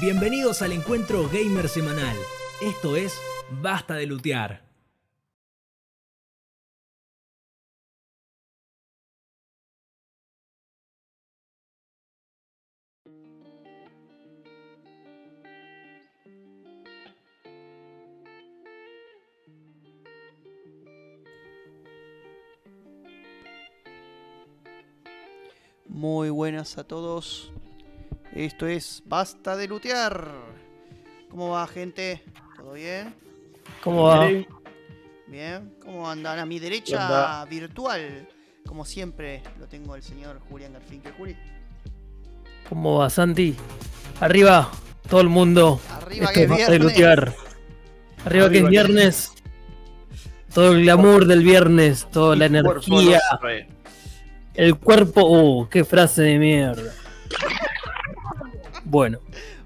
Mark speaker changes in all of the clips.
Speaker 1: Bienvenidos al encuentro gamer semanal. Esto es Basta de Lutear.
Speaker 2: Muy buenas a todos. Esto es Basta de Lutear. ¿Cómo va, gente? ¿Todo bien?
Speaker 3: ¿Cómo va?
Speaker 2: Bien. ¿Cómo andan? A mi derecha virtual, como siempre, lo tengo el señor Julián Garfín. ¿Qué, Juli?
Speaker 3: ¿Cómo va, Santi? Arriba, todo el mundo.
Speaker 2: Arriba
Speaker 3: Esto
Speaker 2: que
Speaker 3: es Basta de. Lutear. Arriba, que es viernes. Todo el glamour del viernes, toda la energía. El cuerpo. Uh, qué frase de mierda. Bueno,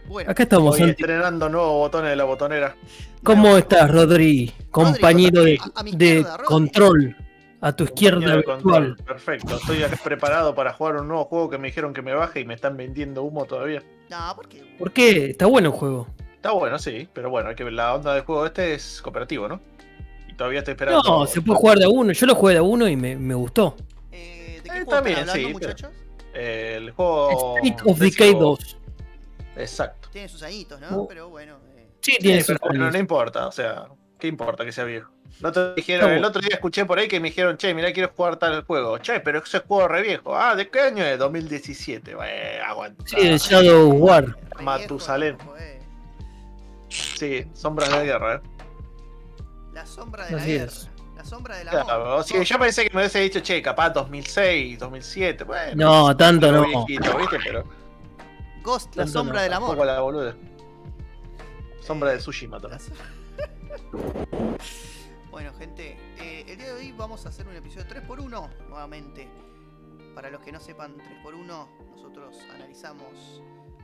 Speaker 2: Bueno,
Speaker 3: acá estamos,
Speaker 4: Hoy estrenando nuevos botones de la botonera.
Speaker 3: ¿Cómo estás, Rodri? Compañero de,
Speaker 2: a- a
Speaker 3: de
Speaker 2: izquierda, Rodri.
Speaker 3: control. A tu izquierda
Speaker 4: Compañero de control.
Speaker 3: virtual.
Speaker 4: Perfecto. Estoy acá preparado para jugar un nuevo juego que me dijeron que me baje y me están vendiendo humo todavía.
Speaker 2: no, ¿por qué?
Speaker 3: ¿Por qué? Está bueno el juego.
Speaker 4: Está bueno, sí, pero bueno, hay que ver la onda del juego este es cooperativo, ¿no? Y todavía estoy esperando.
Speaker 3: No, se puede jugar de a uno. Yo lo jugué de a uno y me, me gustó.
Speaker 2: Eh, ¿De qué
Speaker 4: Eh,
Speaker 2: juego hablando,
Speaker 4: sí, pero-
Speaker 2: muchachos?
Speaker 4: Eh, el juego.
Speaker 3: Street of Decay
Speaker 4: Evil-
Speaker 3: 2.
Speaker 4: Exacto.
Speaker 2: Tiene sus añitos, ¿no?
Speaker 3: Oh.
Speaker 2: Pero bueno. eh,
Speaker 3: Sí, tiene sus
Speaker 4: pero no importa, o sea, ¿qué importa que sea viejo? El otro, dijeron,
Speaker 3: Está
Speaker 4: el otro día escuché por ahí que me dijeron, che, mira, quiero jugar tal juego. Che, pero ese juego re viejo. Ah, ¿de qué año es? 2017. Bueno, aguanta.
Speaker 3: Sí, el Shadow War.
Speaker 4: Matusalén.
Speaker 2: eh.
Speaker 4: Sí, sombras de la guerra, ¿eh?
Speaker 2: La sombra de la
Speaker 3: Así
Speaker 2: guerra.
Speaker 3: es.
Speaker 2: La sombra del
Speaker 4: Claro,
Speaker 2: amor.
Speaker 4: o sea, yo pensé que me hubiese dicho, che, capaz 2006, 2007. Bueno,
Speaker 3: No, tanto no.
Speaker 4: viejito, ¿viste? Pero
Speaker 2: Ghost, la
Speaker 3: Tanto
Speaker 2: sombra
Speaker 3: no,
Speaker 2: del amor.
Speaker 4: la boluda. Sombra de Tsushima también.
Speaker 2: Bueno, gente, eh, el día de hoy vamos a hacer un episodio 3x1 nuevamente. Para los que no sepan, 3x1, nosotros analizamos,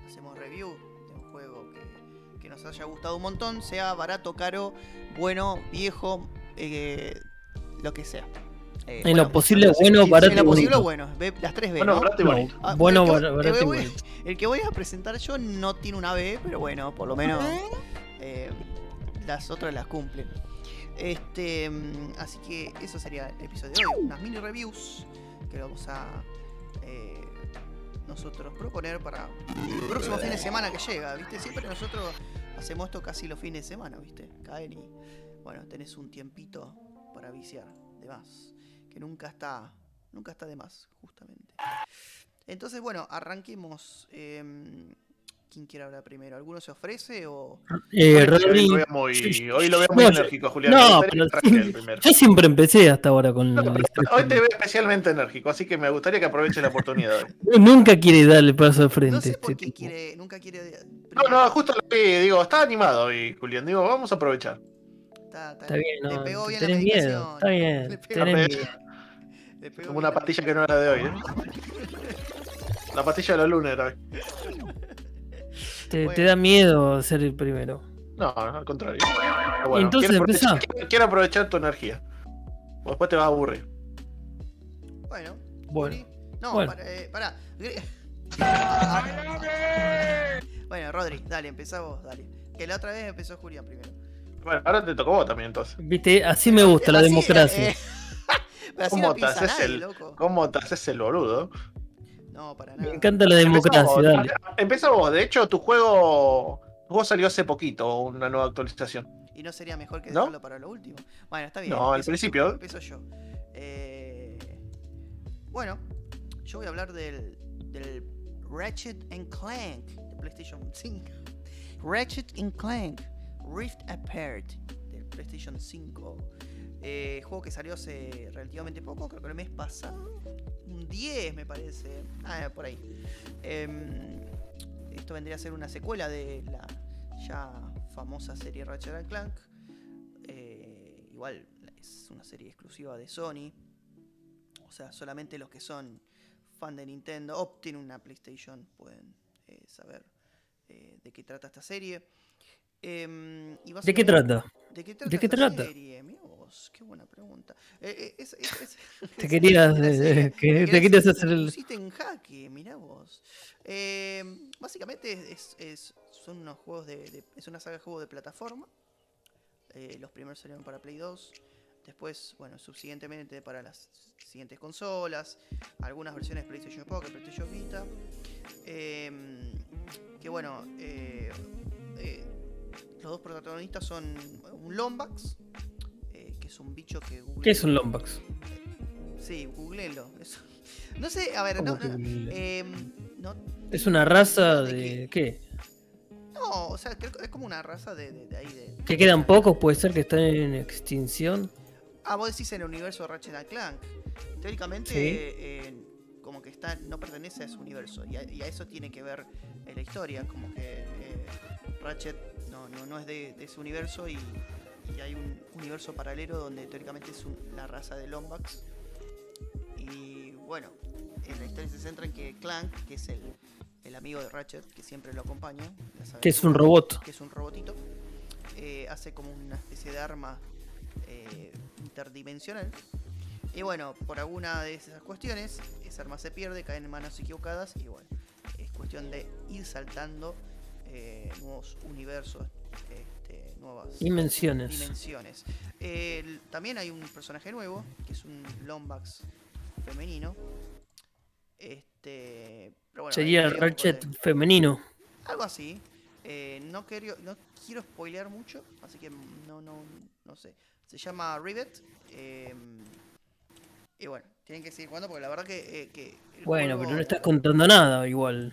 Speaker 2: hacemos review de un juego que, que nos haya gustado un montón, sea barato, caro, bueno, viejo, eh, lo que sea. Eh,
Speaker 3: En lo posible, bueno, barato
Speaker 2: En lo posible,
Speaker 3: bonito.
Speaker 2: bueno. Las tres B,
Speaker 4: Bueno,
Speaker 2: ¿no?
Speaker 4: barato y
Speaker 3: No,
Speaker 4: bonito.
Speaker 2: Ah,
Speaker 3: bueno,
Speaker 2: el que-
Speaker 3: bar- barato
Speaker 2: el
Speaker 3: y
Speaker 2: que voy-
Speaker 3: bonito.
Speaker 2: El que voy a presentar yo no tiene una B, pero bueno, por lo menos eh, las otras las cumplen. Este, mm, así que eso sería el episodio de hoy. Unas mini reviews que vamos a eh, nosotros proponer para el próximo fin de semana que llega, ¿viste? Siempre nosotros hacemos esto casi los fines de semana, ¿viste? Caen y, bueno, tenés un tiempito para viciar, de más. Que nunca está, nunca está de más, justamente. Entonces, bueno, arranquemos. em, ¿Quién quiere hablar primero? ¿Alguno se ofrece o...?
Speaker 3: Eh,
Speaker 4: Hoy lo veo muy,
Speaker 3: Sí.
Speaker 4: hoy lo veo muy
Speaker 3: No,
Speaker 4: enérgico, Julián.
Speaker 3: no, pero sí.
Speaker 4: el primero.
Speaker 3: yo siempre empecé hasta ahora con
Speaker 4: No. Hoy te veo especialmente enérgico, así que me gustaría que aproveches la oportunidad.
Speaker 3: Nunca quiere darle paso al frente.
Speaker 2: No sé por
Speaker 3: este
Speaker 2: qué
Speaker 3: tipo.
Speaker 2: quiere, nunca quiere...
Speaker 4: No, no, justo lo que digo, está animado hoy, Julián. Digo, vamos a aprovechar.
Speaker 2: Está, está-
Speaker 3: Está bien, no,
Speaker 2: pegó bien la
Speaker 3: tenés
Speaker 2: medicación.
Speaker 3: miedo. Está bien, tenés miedo.
Speaker 4: Como una
Speaker 2: la
Speaker 4: pastilla que no era de hoy, ¿eh? La pastilla de los lunes era hoy.
Speaker 3: Te,
Speaker 2: Bueno.
Speaker 3: te da miedo ser el primero.
Speaker 4: No, no, al contrario. Pero
Speaker 3: Entonces,
Speaker 4: quiero, aprovechar, quiero- quiero aprovechar tu energía. O después te vas a aburrir.
Speaker 2: Bueno,
Speaker 3: Bueno.
Speaker 2: No,
Speaker 3: bueno.
Speaker 2: para, eh, pará. bueno, Rodri, dale, empezá vos, dale. Que la otra vez empezó Julián primero.
Speaker 4: Bueno, ahora te tocó vos también entonces.
Speaker 3: viste, así me gusta la
Speaker 2: Así,
Speaker 3: democracia.
Speaker 2: eh, pero así
Speaker 4: ¿Cómo
Speaker 2: no
Speaker 4: te
Speaker 2: piensa
Speaker 4: haces
Speaker 2: nadie,
Speaker 4: el-
Speaker 2: loco.
Speaker 4: ¿Cómo te haces el boludo?
Speaker 2: No, para
Speaker 3: Me
Speaker 2: nada.
Speaker 3: encanta la democracia,
Speaker 4: Empezá vos,
Speaker 3: dale.
Speaker 4: Empezá vos. De hecho, tu juego. Tu juego salió hace poquito, una nueva actualización.
Speaker 2: Y no sería mejor que
Speaker 4: ¿No?
Speaker 2: dejarlo para lo último. Bueno, está bien.
Speaker 4: No, al principio.
Speaker 2: yo, empiezo yo. Eh, bueno, yo voy a hablar del, del Ratchet and Clank de PlayStation 5. Ratchet and Clank Rift Apart de PlayStation 5. Eh, juego que salió hace relativamente poco, creo que el mes pasado. Un 10 me parece. Ah, por ahí. Em, esto vendría a ser una secuela de la ya famosa serie Ratchet Clank. Eh, igual es una serie exclusiva de Sony. O sea, solamente los que son fan de Nintendo o tienen una PlayStation pueden eh, saber eh, de qué trata esta serie. Em,
Speaker 3: ¿De qué trata?
Speaker 2: ¿De qué trata?
Speaker 3: ¿De qué trata?
Speaker 2: Vos, qué buena pregunta. Eh, eh, es- es- es-
Speaker 3: Te querías, eh, que- te querías hacer el-
Speaker 2: pusiste en jaque, mirá vos. Eh, básicamente es, es- son unos juegos de, de- es una saga de juegos de plataforma. Los primeros salieron para Play 2. Después, bueno, subsiguientemente para las siguientes consolas. Algunas versiones de PlayStation Pocket, PlayStation Vita. Eh, que bueno, los dos protagonistas son un Lombax, que es un bicho que Google.
Speaker 3: ¿Qué es un Lombax?
Speaker 2: Sí, googleenlo. eso. No sé, a ver, no, em, no,
Speaker 3: ¿Es una raza
Speaker 2: ¿De
Speaker 3: de qué?
Speaker 2: no, o sea, es como una raza de, de- de ahí de.
Speaker 3: ¿Que quedan pocos? ¿Puede ser que están en extinción?
Speaker 2: Ah, vos decís en el universo de Ratchet Clank. Teóricamente,
Speaker 3: Sí.
Speaker 2: eh, como que está, no pertenece a ese universo. Y a, y a eso tiene que ver eh, la historia. Como que eh, Ratchet no, no, no es de ese universo y, y hay un universo paralelo donde teóricamente es un- la raza de Lombax. Y bueno, en la historia se centra en que Clank, que es el, el amigo de Ratchet, que siempre lo acompaña,
Speaker 3: Que es un robot.
Speaker 2: que es un robotito, eh, hace como una especie de arma eh, interdimensional. Y bueno, por alguna de esas cuestiones, esa arma se pierde, cae en manos equivocadas y bueno, es cuestión de ir saltando eh, nuevos universos, este, nuevas
Speaker 3: Dimensiones.
Speaker 2: también hay un personaje nuevo, que es un Lombax femenino. Este, pero bueno,
Speaker 3: Sería el Ratchet
Speaker 2: de-
Speaker 3: femenino.
Speaker 2: algo así. Eh, no, quiero, no quiero spoilear mucho, así que no, no, no sé. Se llama Rivet. eh, y bueno, tienen que seguir jugando porque la verdad que. eh, que
Speaker 3: Bueno,
Speaker 2: juego-
Speaker 3: pero no estás contando nada igual.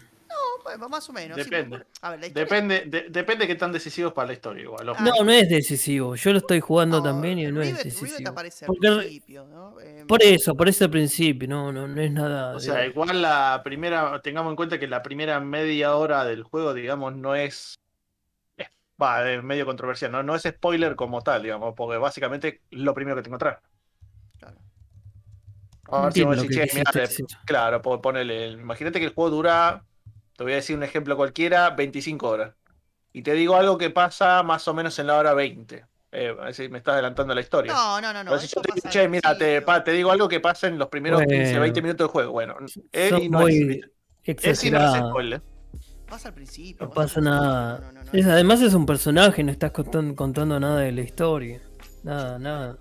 Speaker 2: No, bueno, más o menos.
Speaker 4: Depende.
Speaker 2: por- a ver, la historia-
Speaker 4: Depende, de- depende qué tan decisivos para la historia, igual.
Speaker 2: Ah,
Speaker 3: No, no es decisivo. Yo lo estoy jugando
Speaker 2: no,
Speaker 3: también y no es
Speaker 2: Rivet-
Speaker 3: decisivo.
Speaker 2: aparece al
Speaker 3: Porque-
Speaker 2: principio, ¿no? Eh,
Speaker 3: Por eso, por ese principio, no, no, no es nada.
Speaker 4: O
Speaker 3: de-
Speaker 4: sea, igual la primera, tengamos en cuenta que la primera media hora del juego, digamos, no es. Va, es medio controversial, ¿no? No es spoiler como tal, digamos, porque básicamente es lo primero que te encontrás.
Speaker 2: claro.
Speaker 4: A ver si vos decís,
Speaker 3: que
Speaker 4: "Che, mirá, claro, po- ponele. Imagínate que el juego dura, te voy a decir un ejemplo cualquiera, 25 horas. Y te digo algo que pasa más o menos en la hora 20. Eh, a ver si me estás adelantando la historia.
Speaker 2: No, no, no, no.
Speaker 4: Yo te digo,
Speaker 2: pasa
Speaker 4: che, mira, te, pa, te digo algo que pasa en los primeros 15,
Speaker 3: Bueno.
Speaker 4: 20 minutos del juego. Bueno, y no es, y no es
Speaker 3: exagerados.
Speaker 4: spoiler.
Speaker 2: Pasa al principio.
Speaker 3: No
Speaker 2: pasa
Speaker 3: nada.
Speaker 2: no, no, no,
Speaker 3: Es- además es un personaje, no estás contando, contando nada de la historia. Nada, nada.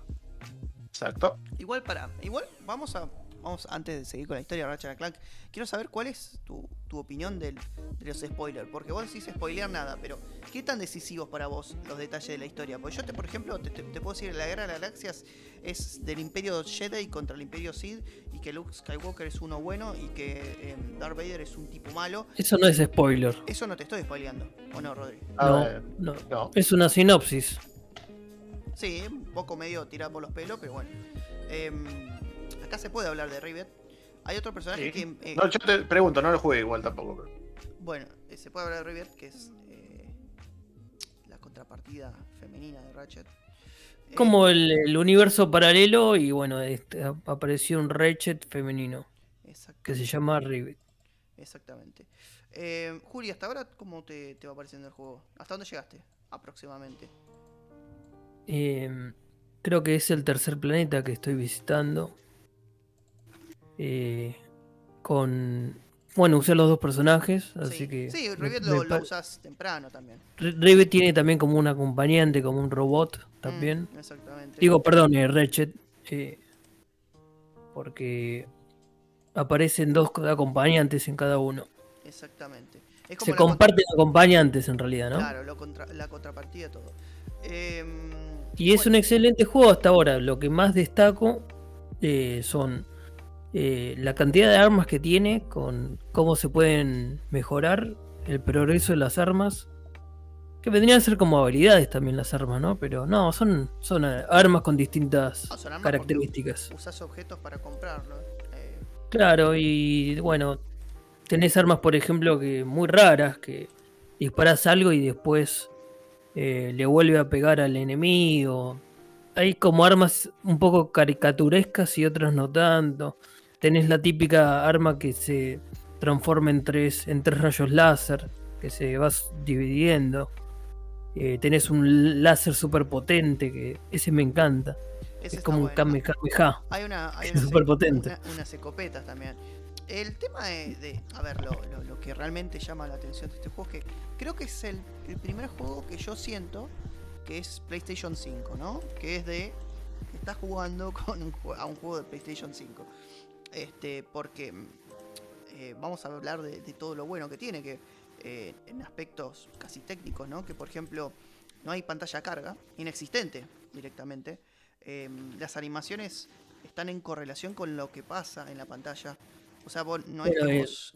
Speaker 4: Exacto.
Speaker 2: Igual para, igual vamos a, vamos antes de seguir con la historia de Ratchet Clank, quiero saber cuál es tu, tu opinión del, de los spoilers, porque vos decís spoilear nada, pero ¿qué tan decisivos para vos los detalles de la historia? Porque yo te, por ejemplo, te, te- te puedo decir la guerra de las galaxias es del Imperio Jedi contra el Imperio Sith y que Luke Skywalker es uno bueno y que em, Darth Vader es un tipo malo.
Speaker 3: Eso no es spoiler.
Speaker 2: Eso no te estoy spoileando, ¿o no, Rodri?
Speaker 3: No, no.
Speaker 4: no.
Speaker 3: Es una sinopsis.
Speaker 2: Sí, un poco medio tirado por los pelos, pero bueno. Em, acá se puede hablar de Rivet. Hay otro personaje
Speaker 4: Sí.
Speaker 2: que... eh,
Speaker 4: No, yo te pregunto, no lo jugué igual tampoco. pero-
Speaker 2: Bueno, eh, se puede hablar de Rivet, que es eh, la contrapartida femenina de Ratchet.
Speaker 3: Como el, el universo paralelo y bueno, este, ap- apareció un Ratchet femenino que se llama Rivet.
Speaker 2: Exactamente. Eh, Juli, hasta ahora, ¿cómo te, te va pareciendo el juego? ¿Hasta dónde llegaste? Aproximadamente.
Speaker 3: Eh, creo que es el tercer planeta que estoy visitando. Eh, con. Bueno, usé los dos personajes, así
Speaker 2: sí,
Speaker 3: que.
Speaker 2: sí Rivet lo, usas temprano también.
Speaker 3: Ri- Rivet tiene también como un acompañante, como un robot también.
Speaker 2: Mm, exactamente.
Speaker 3: Digo, perdón, eh, Ratchet. eh, porque aparecen dos co- acompañantes en cada uno.
Speaker 2: Exactamente. Es como
Speaker 3: Se
Speaker 2: contra-
Speaker 3: comparten acompañantes en realidad, ¿no?
Speaker 2: Claro, lo contra- la contrapartida, todo. Em,
Speaker 3: Y es un excelente juego hasta ahora. Lo que más destaco eh, son eh, la cantidad de armas que tiene, con cómo se pueden mejorar, el progreso de las armas. Que vendrían a ser como habilidades también las armas, ¿no? Pero no, son, son eh, armas con distintas
Speaker 2: No, son armas
Speaker 3: características.
Speaker 2: Usás objetos para comprarlo. eh,
Speaker 3: Claro, y bueno, tenés armas, por ejemplo, que muy raras, que disparas algo y después eh, le vuelve a pegar al enemigo. Hay como armas un poco caricaturescas y otras no tanto. Tenés la típica arma que se transforma en tres, en tres rayos láser, que se va dividiendo. Eh, tenés un láser súper potente, que ese me encanta.
Speaker 2: Ese
Speaker 3: Es como un. Kame Kameha.
Speaker 2: Hay una. Hay
Speaker 3: potente.
Speaker 2: una- unas escopetas también. El tema de. de- a ver, lo, lo- lo que realmente llama la atención de este juego es que creo que es el, el primer juego que yo siento que es PlayStation 5, ¿no? Que es de. Estás jugando con un a un juego de PlayStation 5. Este, porque. mm, eh, vamos a hablar de, de todo lo bueno que tiene, que eh, en aspectos casi técnicos, ¿no? Que por ejemplo, no hay pantalla carga, inexistente directamente. Eh, las animaciones están en correlación con lo que pasa en la pantalla. O sea, vos no es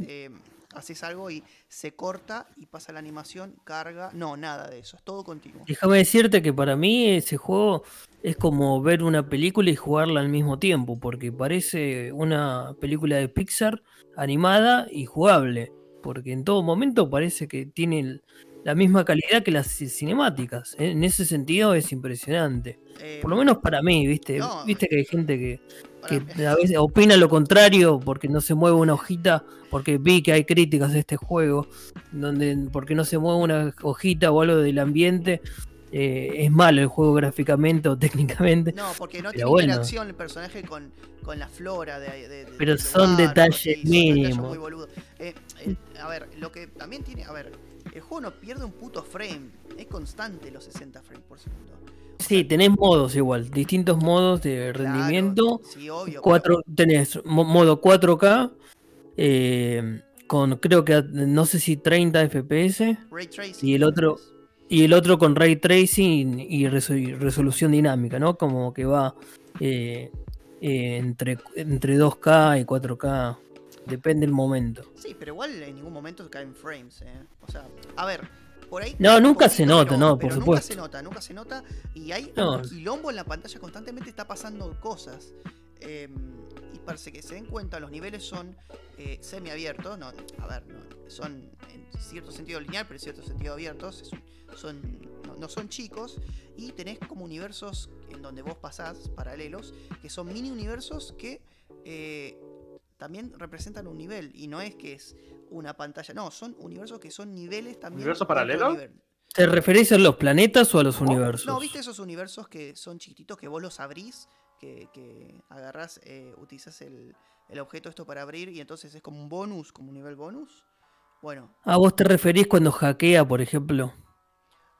Speaker 2: Haces algo y se corta y pasa la animación, carga. No, nada de eso, es todo continuo.
Speaker 3: Déjame decirte que para mí ese juego es como ver una película y jugarla al mismo tiempo, porque parece una película de Pixar animada y jugable, porque en todo momento parece que tiene la misma calidad que las ci- cinemáticas. ¿eh? En ese sentido es impresionante.
Speaker 2: Eh,
Speaker 3: Por lo menos para mí, ¿viste?
Speaker 2: No.
Speaker 3: Viste que hay gente que, a veces opina lo contrario porque no se mueve una hojita, porque vi que hay críticas de este juego, donde porque no se mueve una hojita o algo del ambiente, eh, es malo el juego gráficamente o técnicamente.
Speaker 2: No, porque no tiene
Speaker 3: bueno.
Speaker 2: interacción el personaje con, con la flora de, de- de-
Speaker 3: Pero son
Speaker 2: lugar,
Speaker 3: detalles mínimos.
Speaker 2: eh, a ver, lo que también tiene. A ver, el juego no pierde un puto frame. Es constante los 60 frames por segundo.
Speaker 3: Sí, tenés modos igual, distintos modos de
Speaker 2: Claro,
Speaker 3: rendimiento.
Speaker 2: sí, obvio.
Speaker 3: Cuatro, tenés mo- modo 4K, eh, con creo que no sé si 30 FPS.
Speaker 2: pero Ray tracing.
Speaker 3: y el otro- Y el otro con ray tracing y resolución dinámica, ¿no? Como que va eh, eh, entre, entre 2K y 4K. Depende del momento.
Speaker 2: Sí, pero igual en ningún momento caen frames, ¿eh? O sea, a ver, por ahí.
Speaker 3: No,
Speaker 2: un
Speaker 3: nunca se nota,
Speaker 2: pero-
Speaker 3: no, por
Speaker 2: pero Nunca
Speaker 3: supuesto.
Speaker 2: se nota, nunca se nota. Y hay
Speaker 3: No.
Speaker 2: un quilombo en la pantalla, constantemente está pasando cosas. Eh, y parece que se den cuenta, los niveles son eh, semiabiertos. No, a ver, no, son en cierto sentido lineal, pero en cierto sentido abiertos. son, no, no son chicos. Y tenés como universos en donde vos pasás, paralelos, que son mini universos que. eh, también representan un nivel y no es que es una pantalla, no, son universos que son niveles también.
Speaker 4: ¿Universo
Speaker 2: dentro del
Speaker 4: paralelo?
Speaker 2: nivel.
Speaker 3: ¿Te referís a los planetas o a los universos?
Speaker 2: No, ¿viste esos universos que son chiquititos que vos los abrís? Que, que agarrás, eh, utilizás el, el objeto esto para abrir y entonces es como un bonus, como un nivel bonus. Bueno,
Speaker 3: ¿A vos te referís cuando hackea, por ejemplo?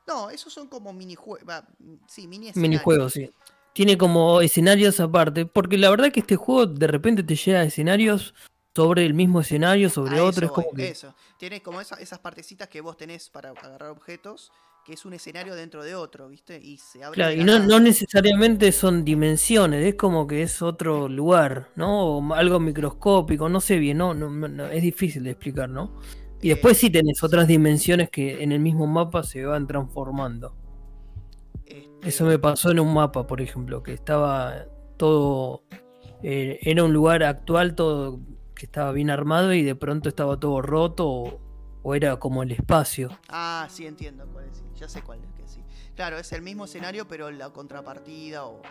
Speaker 2: no, esos son como minijuegos. Sí, mini.
Speaker 3: Minijuegos, sí. Tiene como escenarios aparte. Porque la verdad que este juego de repente te llega a escenarios sobre el mismo escenario, sobre
Speaker 2: A
Speaker 3: otro.
Speaker 2: eso
Speaker 3: Es como que.
Speaker 2: eso. Tiene como esa- esas partecitas que vos tenés para agarrar objetos, que es un escenario dentro de otro, ¿viste? Y se abre
Speaker 3: Claro, y no necesariamente son dimensiones, es como que es otro lugar, ¿no? O algo microscópico, no sé bien, no, no, no, es difícil de explicar, ¿no? Y
Speaker 2: Eh,
Speaker 3: después sí tenés otras dimensiones que en el mismo mapa se van transformando.
Speaker 2: Este,
Speaker 3: Eso me pasó en un mapa, por ejemplo, que estaba todo. eh, era un lugar actual, todo que estaba bien armado y de pronto estaba todo roto o, o era como el espacio.
Speaker 2: Ah, sí, entiendo cuál es. Ya sé cuál es que sí. Claro, es el mismo escenario, pero la contrapartida o,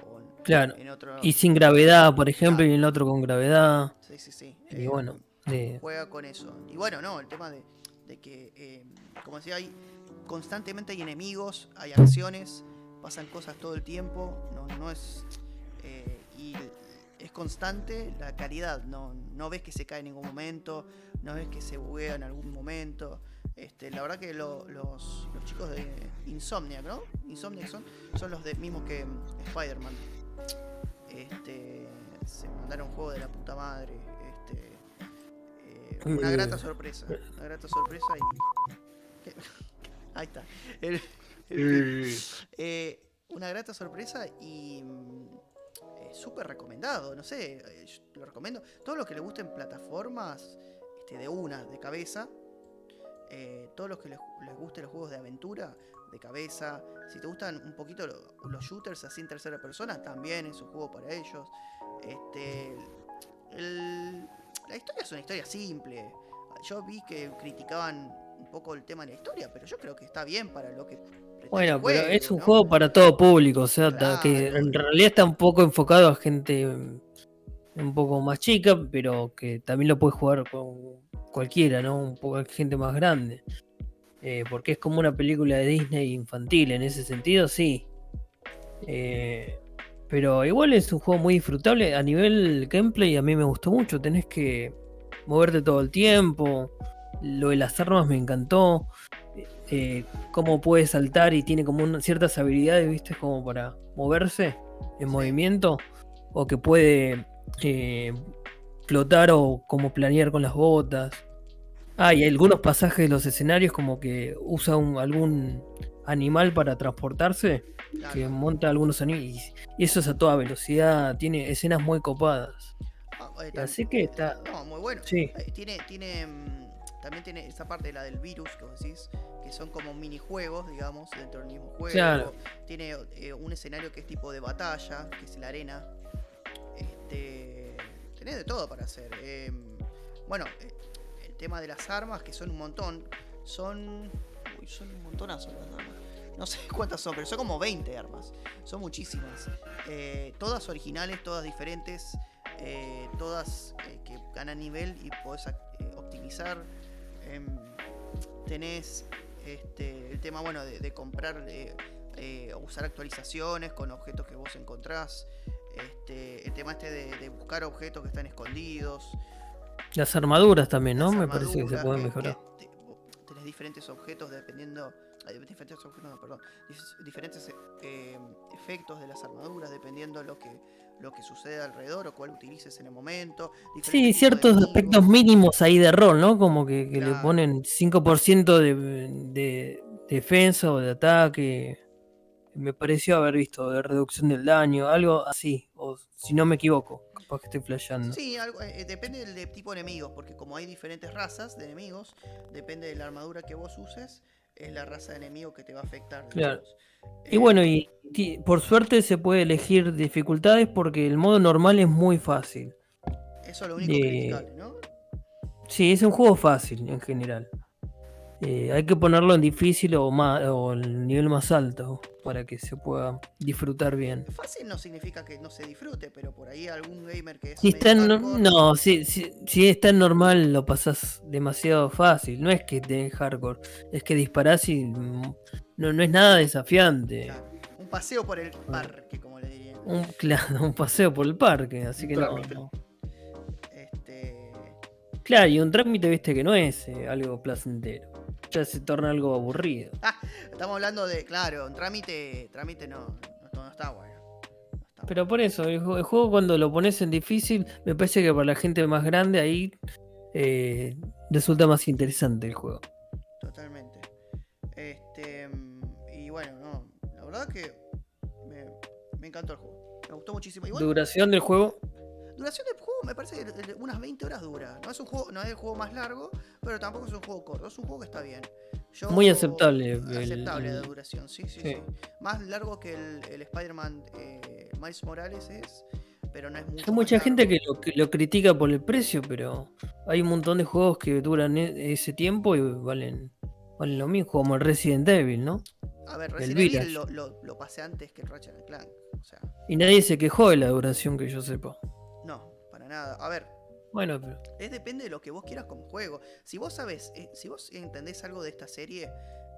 Speaker 3: Claro.
Speaker 2: en otro.
Speaker 3: Y sin gravedad, por ejemplo,
Speaker 2: Claro.
Speaker 3: y el otro con gravedad.
Speaker 2: Sí, sí, sí.
Speaker 3: Y
Speaker 2: eh,
Speaker 3: bueno, eh,
Speaker 2: Juega con eso. Y bueno, no, el tema de, de que, eh, como decía, hay constantemente hay enemigos, hay acciones, pasan cosas todo el tiempo. No, no es. eh, y es constante la calidad. No, no ves que se cae en ningún momento, no ves que se buguea en algún momento. Este, la verdad que lo- los, los chicos de Insomniac, ¿no? Insomniac son, son los de, mismos que Spider-Man. Este, se mandaron un juego de la puta madre. Este, eh, una grata sorpresa. Una grata sorpresa y. Ahí está. El- eh, una grata sorpresa y. mm, eh, Súper recomendado, no sé, eh, lo recomiendo. Todo lo que le gusten plataformas, este, de una, de cabeza. Eh, todos los que les, gusten los juegos de aventura, de cabeza. Si te gustan un poquito lo- los shooters así en tercera persona, también es un juego para ellos. Este, la historia es una historia simple. Yo vi que criticaban un poco el tema de la historia, pero yo creo que está bien para lo que.
Speaker 3: Bueno, pero es un
Speaker 2: ¿no?
Speaker 3: juego para todo público, o sea, que en realidad está un poco enfocado a gente un poco más chica, pero que también lo puede jugar con cualquiera, ¿no? Un poco gente más grande. Eh, porque es como una película de Disney infantil, en ese sentido, sí. Eh, Pero igual es un juego muy disfrutable. A nivel gameplay a mí me gustó mucho. Tenés que moverte todo el tiempo. Lo de las armas me encantó. Eh, cómo puede saltar y tiene como un- ciertas habilidades, viste, como para moverse en movimiento. O que puede eh, flotar o como planear con las botas. Ah, y algunos pasajes de los escenarios como que usa un- algún animal para transportarse
Speaker 2: Claro.
Speaker 3: que monta algunos animales. Y eso es a toda velocidad, tiene escenas muy copadas.
Speaker 2: Ah,
Speaker 3: Así que está-
Speaker 2: No, muy bueno.
Speaker 3: Sí.
Speaker 2: Eh, Tiene, tiene, mm, también tiene esa parte, la del virus que vos decís, que son como minijuegos, digamos, dentro del mismo juego.
Speaker 3: Claro.
Speaker 2: Tiene eh, un escenario que es tipo de batalla, que es la arena. Este, tenés de todo para hacer. Eh, bueno, eh, el tema de las armas, que son un montón, son... Uy, son un montonazo las armas. No sé cuántas son, pero son como 20 armas. Son muchísimas. Eh, todas originales, todas diferentes. eh, todas eh, que ganan nivel y podés ac- eh, tenés este, el tema bueno de, de comprar eh, eh, o usar actualizaciones con objetos que vos encontrás. Este, el tema este de, de buscar objetos que están escondidos.
Speaker 3: Las armaduras también, ¿no?
Speaker 2: las
Speaker 3: Me parece que se pueden mejorar.
Speaker 2: que tenés diferentes objetos dependiendo. Diferentes objetos, no, perdón. dif- Diferentes eh, efectos de las armaduras dependiendo lo que, lo que sucede alrededor o cuál utilices en el momento.
Speaker 3: Sí, ciertos aspectos mínimos ahí de rol, ¿no? Como que, que le ponen 5% de, de defensa o de ataque. Me pareció haber visto de reducción del daño, algo así. O si no me equivoco, capaz que estoy flasheando.
Speaker 2: Sí, algo- eh, depende del de tipo de enemigos, porque como hay diferentes razas de enemigos, depende de la armadura que vos uses, es la raza de enemigo que te va a afectar.
Speaker 3: Claro. Y
Speaker 2: Eh,
Speaker 3: bueno, y por suerte se puede elegir dificultades porque el modo normal es muy fácil.
Speaker 2: Eso es lo único
Speaker 3: de-
Speaker 2: criticable, ¿no?
Speaker 3: Sí, es un juego fácil en general. Eh, hay que ponerlo en difícil o, más, o el nivel más alto para que se pueda disfrutar bien.
Speaker 2: Fácil no significa que no se disfrute, pero por ahí algún gamer que es.
Speaker 3: Si está en,
Speaker 2: hardcore,
Speaker 3: no, si, si, si está en normal lo pasas demasiado fácil. No es que esté en hardcore, es que disparás y no, no es nada desafiante.
Speaker 2: claro, un paseo por el parque, como le dirían.
Speaker 3: Un, claro, un paseo por el parque, así que no,
Speaker 4: Trámite.
Speaker 3: no.
Speaker 2: Este,
Speaker 3: Claro, y un trámite, viste que no es eh, algo placentero. Ya se torna algo aburrido.
Speaker 2: estamos hablando de, claro, un trámite, trámite no, no, no está bueno. No está
Speaker 3: Pero por eso, el, ju- el juego cuando lo pones en difícil, me parece que para la gente más grande ahí eh, resulta más interesante el juego.
Speaker 2: Totalmente. Este. Y bueno, no. La verdad que me, me encantó el juego. Me gustó muchísimo. Igual,
Speaker 3: Duración del juego,
Speaker 2: duración del juego me parece que de- de unas 20 horas dura. No es un juego, no es el juego más largo, pero tampoco es un juego corto. Es un juego que está bien. Yo-
Speaker 3: Muy aceptable el-
Speaker 2: Aceptable de
Speaker 3: el-
Speaker 2: duración, sí, sí,
Speaker 3: Sí.
Speaker 2: sí. Más largo que el, el Spider-Man eh, Miles Morales es, pero no es mucho.
Speaker 3: hay mucha gente que lo, que lo critica por el precio, pero hay un montón de juegos que duran e- ese tiempo y valen, valen lo mismo, como el Resident Evil, ¿no?
Speaker 2: A ver, Resident Evil lo, lo, lo pasé antes que el Ratchet Clank. O sea,
Speaker 3: Y nadie se quejó de la duración que yo sepa.
Speaker 2: Nada. A ver,
Speaker 3: Bueno, pero
Speaker 2: Es depende de lo que vos quieras como juego. Si vos sabes, eh, si vos entendés algo de esta serie,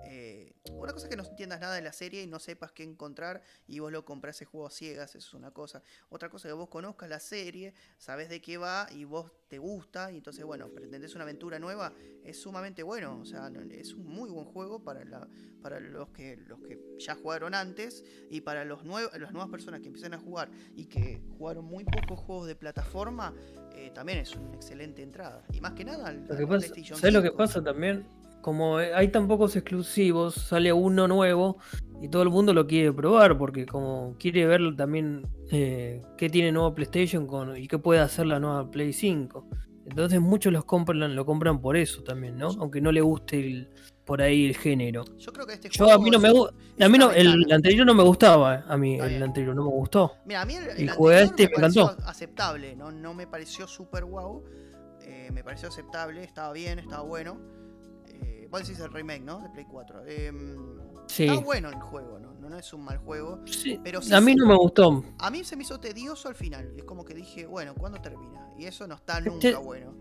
Speaker 2: eh, una cosa es que no entiendas nada de la serie y no sepas qué encontrar y vos lo comprás ese juego a ciegas, eso es una cosa. Otra cosa es que vos conozcas la serie, sabes de qué va y vos te gusta y entonces, bueno, pretendés una aventura nueva, es sumamente bueno. O sea, es un muy buen juego para, la, para los, que, los que ya jugaron antes y para los nuevos, las nuevas personas que empiezan a jugar y que jugaron muy pocos juegos de plataforma, eh, también es una excelente entrada. Y más que nada,
Speaker 3: Lo que pasa, ¿Sabes lo que
Speaker 2: 5.
Speaker 3: pasa también? Como hay tan pocos exclusivos, sale uno nuevo y todo el mundo lo quiere probar porque como quiere ver también eh, qué tiene nuevo PlayStation con, y qué puede hacer la nueva Play 5. Entonces muchos los compran, lo compran por eso también, ¿no? Aunque no le guste el- por ahí el género.
Speaker 2: Yo creo que este
Speaker 3: Yo
Speaker 2: juego
Speaker 3: a mí no me gusta, a mí no, el anterior no me gustaba, a mí el anterior no me gustó.
Speaker 2: Mira, a mí el, el
Speaker 3: Y jugué este me encantó.
Speaker 2: aceptable, no, no me pareció super wow. eh, me pareció aceptable, estaba bien, estaba bueno. Vos decís el remake, ¿no? De Play 4. em,
Speaker 3: Sí.
Speaker 2: Está bueno el juego, ¿no? No, no es un mal juego.
Speaker 3: Sí,
Speaker 2: Pero sí
Speaker 3: a mí no me gustó.
Speaker 2: A mí se me hizo tedioso al final. Es como que dije, bueno, ¿cuándo termina? Y eso no está
Speaker 3: Este-
Speaker 2: nunca bueno.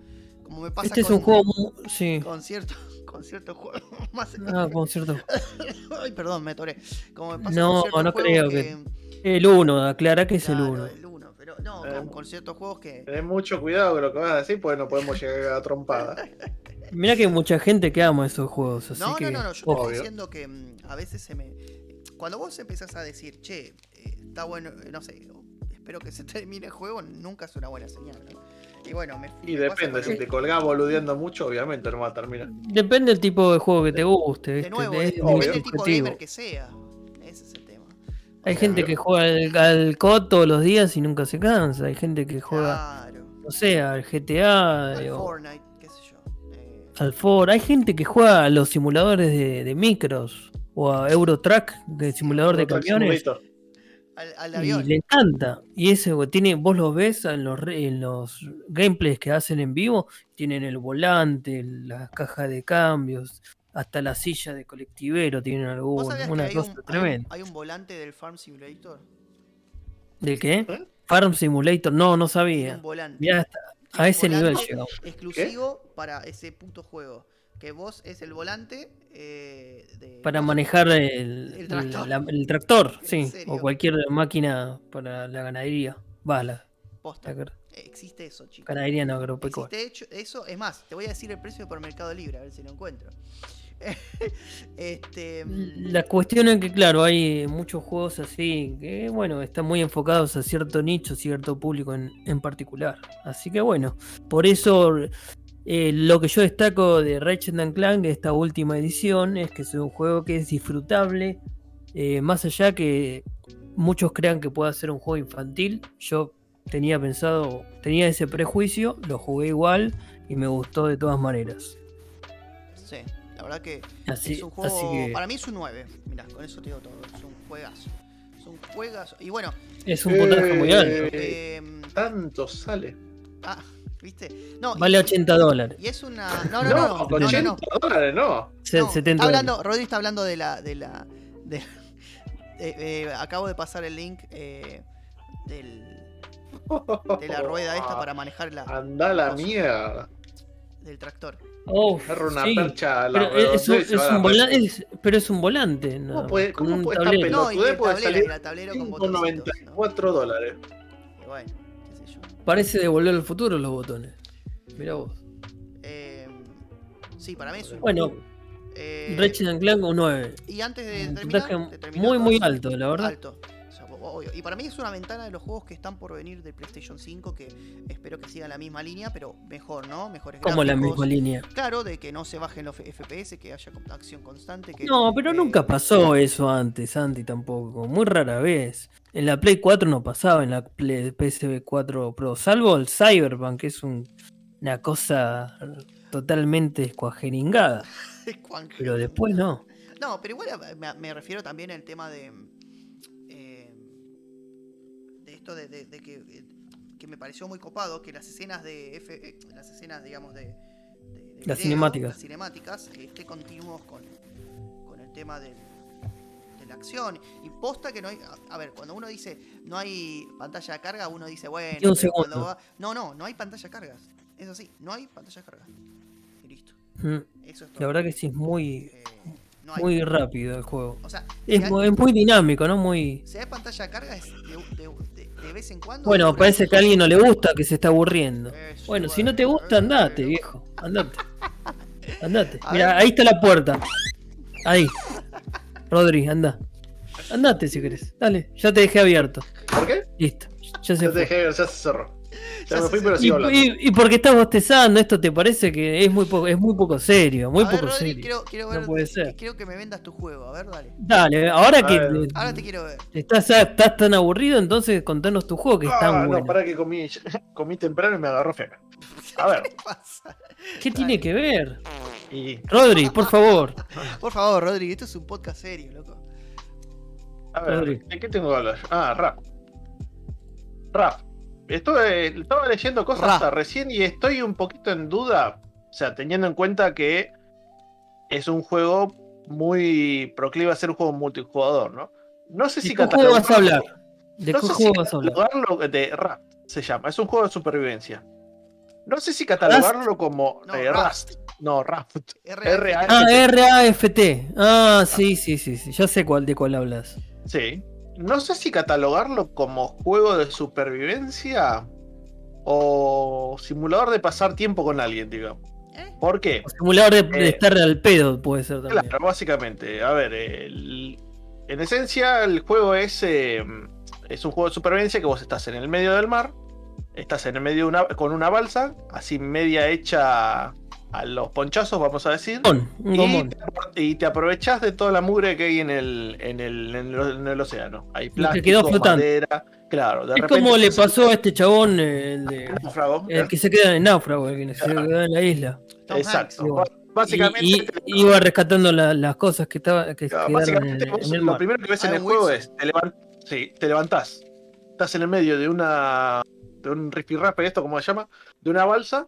Speaker 2: Como me pasa
Speaker 3: Este es un juego, mu- sí.
Speaker 2: con ciertos con ciertos juegos. Más...
Speaker 3: Ah, con cierto.
Speaker 2: Ay, perdón, me atoré. Como me pasa
Speaker 3: No,
Speaker 2: con
Speaker 3: no creo que- El 1, aclara que es el
Speaker 2: Claro,
Speaker 3: 1.
Speaker 2: el uno, pero no,
Speaker 4: Eh.
Speaker 2: con, con ciertos juegos que.
Speaker 4: Ten mucho cuidado con lo que vas a decir, porque no podemos llegar a trompada.
Speaker 3: Mira que hay mucha gente que ama esos juegos, así
Speaker 2: No,
Speaker 3: que.
Speaker 2: no, no, no, yo estoy diciendo que mm, a veces se me. Cuando vos empezás a decir, che, eh, está bueno, eh, no sé, espero que se termine el juego, nunca es una buena señal, ¿no? Y bueno, me.
Speaker 4: Y
Speaker 2: me
Speaker 4: depende, si te colgás boludeando mucho, obviamente no va a terminar.
Speaker 3: Depende del tipo de juego que te guste,
Speaker 2: De nuevo, de- depende del tipo de gamer que sea. Ese es el tema.
Speaker 3: Hay
Speaker 2: sea,
Speaker 3: gente que juega al, al COD todos los días y nunca se cansa. Hay gente que juega,
Speaker 2: Claro.
Speaker 3: no sé, al GTA
Speaker 2: Al
Speaker 3: o
Speaker 2: Fortnite,
Speaker 3: al Ford. Hay gente que juega a los simuladores de, de micros o a Eurotrack, de simulador de camiones.
Speaker 2: Al,
Speaker 3: Y le encanta. Y ese tiene, vos lo ves en los, re- en los gameplays que hacen en vivo, tienen el volante, la caja de cambios, hasta la silla de colectivero tienen
Speaker 2: ¿Vos
Speaker 3: alguna, una cosa
Speaker 2: un,
Speaker 3: tremenda.
Speaker 2: hay un volante del Farm Simulator?
Speaker 3: ¿Del qué?
Speaker 4: ¿Eh?
Speaker 3: Farm Simulator, no, no sabía.
Speaker 2: un volante.
Speaker 3: Mirá, hasta- a ese nivel llegamos.
Speaker 2: exclusivo para ese puto juego. Que vos es el volante eh, de.
Speaker 3: Para manejar el,
Speaker 2: El tractor.
Speaker 3: la- el tractor,
Speaker 2: ¿En
Speaker 3: sí,
Speaker 2: serio?
Speaker 3: o cualquier máquina para la ganadería. Va, la,
Speaker 2: Posta.
Speaker 3: la
Speaker 2: Existe eso, chicos.
Speaker 3: ganadería no agropecuaria.
Speaker 2: Existe hecho, eso. Es más, te voy a decir el precio por Mercado Libre, a ver si lo encuentro. este. mm,
Speaker 3: La cuestión es que, claro, hay muchos juegos así que, bueno, están muy enfocados a cierto nicho, cierto público en, en particular. Así que, bueno, por eso eh, lo que yo destaco de Ratchet and Clank, esta última edición, es que es un juego que es disfrutable, eh, más allá que muchos crean que pueda ser un juego infantil. Yo tenía pensado, tenía ese prejuicio, lo jugué igual y me gustó de todas maneras.
Speaker 2: Sí, la verdad que
Speaker 3: Así,
Speaker 2: es un juego.
Speaker 3: así que
Speaker 2: Para mí es un 9. Mirá, con eso te digo todo. Es un juegazo. Es un juegazo. Y bueno,
Speaker 3: es un puntaje muy alto.
Speaker 4: Eh,
Speaker 2: em,
Speaker 4: Tanto sale.
Speaker 2: ah, ¿viste? No, y-
Speaker 3: Vale 80 dólares.
Speaker 2: Y es una. No, no, no. no, no, no,
Speaker 4: 80
Speaker 2: no.
Speaker 4: dólares, no.
Speaker 3: Se-
Speaker 2: No,
Speaker 3: 70
Speaker 2: está hablando, Rodri está hablando de la. De la de- eh, eh, acabo de pasar el link eh, del, de la rueda esta para manejar la,
Speaker 4: Anda la mierda.
Speaker 2: Del tractor.
Speaker 3: Oh,
Speaker 4: Agarra una
Speaker 3: sí,
Speaker 4: percha a la
Speaker 3: pero es, un,
Speaker 4: redondez y se
Speaker 3: es
Speaker 4: va a
Speaker 3: un
Speaker 4: la
Speaker 3: vola-
Speaker 4: percha.
Speaker 3: es- pero es un volante. ¿no?
Speaker 4: ¿Cómo puede- cómo
Speaker 3: un
Speaker 4: puede
Speaker 3: tablero.
Speaker 2: No, y
Speaker 4: Pelotudez
Speaker 2: el
Speaker 4: puede
Speaker 2: tablero,
Speaker 4: salir
Speaker 2: tablero con botoncitos.
Speaker 4: 5.94 dólares.
Speaker 2: Y bueno, qué sé yo.
Speaker 3: Parece de volver al futuro los botones. Mira vos.
Speaker 2: Eh, sí, para mí es un.
Speaker 3: Bueno,
Speaker 2: eh,
Speaker 3: Ratchet and Clank un 9.
Speaker 2: Y antes de terminar,
Speaker 3: puntaje
Speaker 2: de terminar
Speaker 3: muy, muy alto, la verdad.
Speaker 2: Alto. Obvio. Y para mí es una ventana de los juegos que están por venir de PlayStation 5 que espero que sigan la misma línea, pero mejor, ¿no? Mejores
Speaker 3: Como la misma línea.
Speaker 2: Claro, de que no se bajen los FPS, que haya acción constante. Que,
Speaker 3: No, pero
Speaker 2: eh,
Speaker 3: nunca pasó eso antes, Santi tampoco. Muy rara vez. En la Play 4 no pasaba, en la Play- PSP4 Pro. Salvo el Cyberpunk, que es un- una cosa totalmente escuajeringada. Pero después no.
Speaker 2: No, pero igual me, me refiero también al tema de. De esto de, de- de que, que me pareció muy copado, que las escenas de F, eh, las escenas, digamos, de.
Speaker 3: Las cinemáticas.
Speaker 2: Las cinemáticas, que esté continuos con, con el tema del- de la acción. Y posta que no hay. A, a ver, cuando uno dice no hay pantalla de carga, uno dice, bueno,
Speaker 3: un
Speaker 2: va- No, no, no hay pantalla de cargas. Es así, no hay pantalla de carga. Y listo.
Speaker 3: Mm,
Speaker 2: Eso es todo.
Speaker 3: La verdad que sí, es muy,
Speaker 2: Eh, no hay.
Speaker 3: muy rápido el juego.
Speaker 2: O sea,
Speaker 3: Es,
Speaker 2: hay-
Speaker 3: muy dinámico, ¿no? Muy.
Speaker 2: si hay pantalla de carga es de, de- de- de vez en cuando.
Speaker 3: Bueno, parece que a alguien no le gusta, que se está aburriendo.
Speaker 2: Eh,
Speaker 3: Bueno, si no te gusta,
Speaker 2: eh,
Speaker 3: andate,
Speaker 2: eh,
Speaker 3: viejo. Andate. Andate. Mira, ahí está la puerta. Ahí. Rodri, anda. Andate si querés. Dale, ya te dejé abierto.
Speaker 4: ¿Por qué?
Speaker 3: Listo. Ya se
Speaker 4: Ya, te
Speaker 3: fue.
Speaker 4: dejé, ya se cerró. Ya,
Speaker 2: Ya
Speaker 4: me fui, pero
Speaker 2: cerró.
Speaker 3: Y, y- y porque estás bostezando, esto te parece que es muy poco, es muy poco serio, muy
Speaker 2: A ver,
Speaker 3: poco
Speaker 2: Rodri,
Speaker 3: serio.
Speaker 2: quiero, quiero
Speaker 3: No
Speaker 2: ver.
Speaker 3: puede ser.
Speaker 2: Quiero que me vendas tu juego. A ver, dale.
Speaker 3: Dale, ahora
Speaker 4: A
Speaker 3: que
Speaker 4: ver.
Speaker 2: Ahora te quiero ver.
Speaker 3: estás, estás tan aburrido, entonces contanos tu juego que es
Speaker 4: Ah, no,
Speaker 3: bueno.
Speaker 4: para que comí, comí temprano y me agarró fiebre. A ver,
Speaker 2: ¿Qué pasa?
Speaker 3: ¿Qué tiene que ver?
Speaker 4: y
Speaker 3: Rodri, por favor.
Speaker 2: Por favor, Rodri, esto es un podcast serio, loco.
Speaker 4: a ver,
Speaker 3: Rodri.
Speaker 4: ¿de qué tengo que hablar? Ah, rap. Rap. Estuve, estaba leyendo cosas hasta recién y estoy un poquito en duda. O sea, teniendo en cuenta que es un juego muy proclive a ser un juego multijugador, ¿no? No sé
Speaker 3: ¿De
Speaker 4: si
Speaker 3: qué juego vas a hablar? ¿De
Speaker 4: no
Speaker 3: qué
Speaker 4: sé
Speaker 3: juego
Speaker 4: si
Speaker 3: vas a hablar?
Speaker 4: catalogarlo de Rust se llama, es un juego de supervivencia. No sé si catalogarlo como
Speaker 2: No,
Speaker 4: eh,
Speaker 2: Rust.
Speaker 4: No, Raft.
Speaker 2: R.A.F.T..
Speaker 4: R.A.F.T..
Speaker 3: Ah, R-A-F-T. Ah, sí, sí, sí, sí. Ya sé cuál de cuál hablas.
Speaker 4: Sí. No sé si catalogarlo como juego de supervivencia o simulador de pasar tiempo con alguien, digamos.
Speaker 2: ¿Eh?
Speaker 4: ¿Por qué?
Speaker 3: Simulador de, de
Speaker 4: Eh,
Speaker 3: estar al pedo puede ser también.
Speaker 4: Claro, básicamente. A ver, el- en esencia el juego es, eh, es un juego de supervivencia que vos estás en el medio del mar, estás en el medio de una, con una balsa, así media hecha a los ponchazos, vamos a decir. Y te, y te aprovechás de toda la mugre que hay en el, en el, en el, en el océano. Hay
Speaker 3: que
Speaker 4: plástico,
Speaker 3: quedó flotando.
Speaker 4: madera. Claro, de
Speaker 3: Es
Speaker 4: repente
Speaker 3: como le
Speaker 4: se-
Speaker 3: pasó a este chabón, el, de-
Speaker 4: náufrago,
Speaker 3: el que se queda en náufrago, el que se queda en la isla.
Speaker 4: Exacto. Básicamente,
Speaker 3: y, y iba rescatando la- las cosas que, estaba, que
Speaker 4: Claro,
Speaker 3: quedaron en,
Speaker 4: básicamente vos
Speaker 3: en el
Speaker 4: lo primero que ves en el juego es te, levan- sí, te levantás. Estás en el medio de una de un rifirrafe, esto como se llama, de una balsa.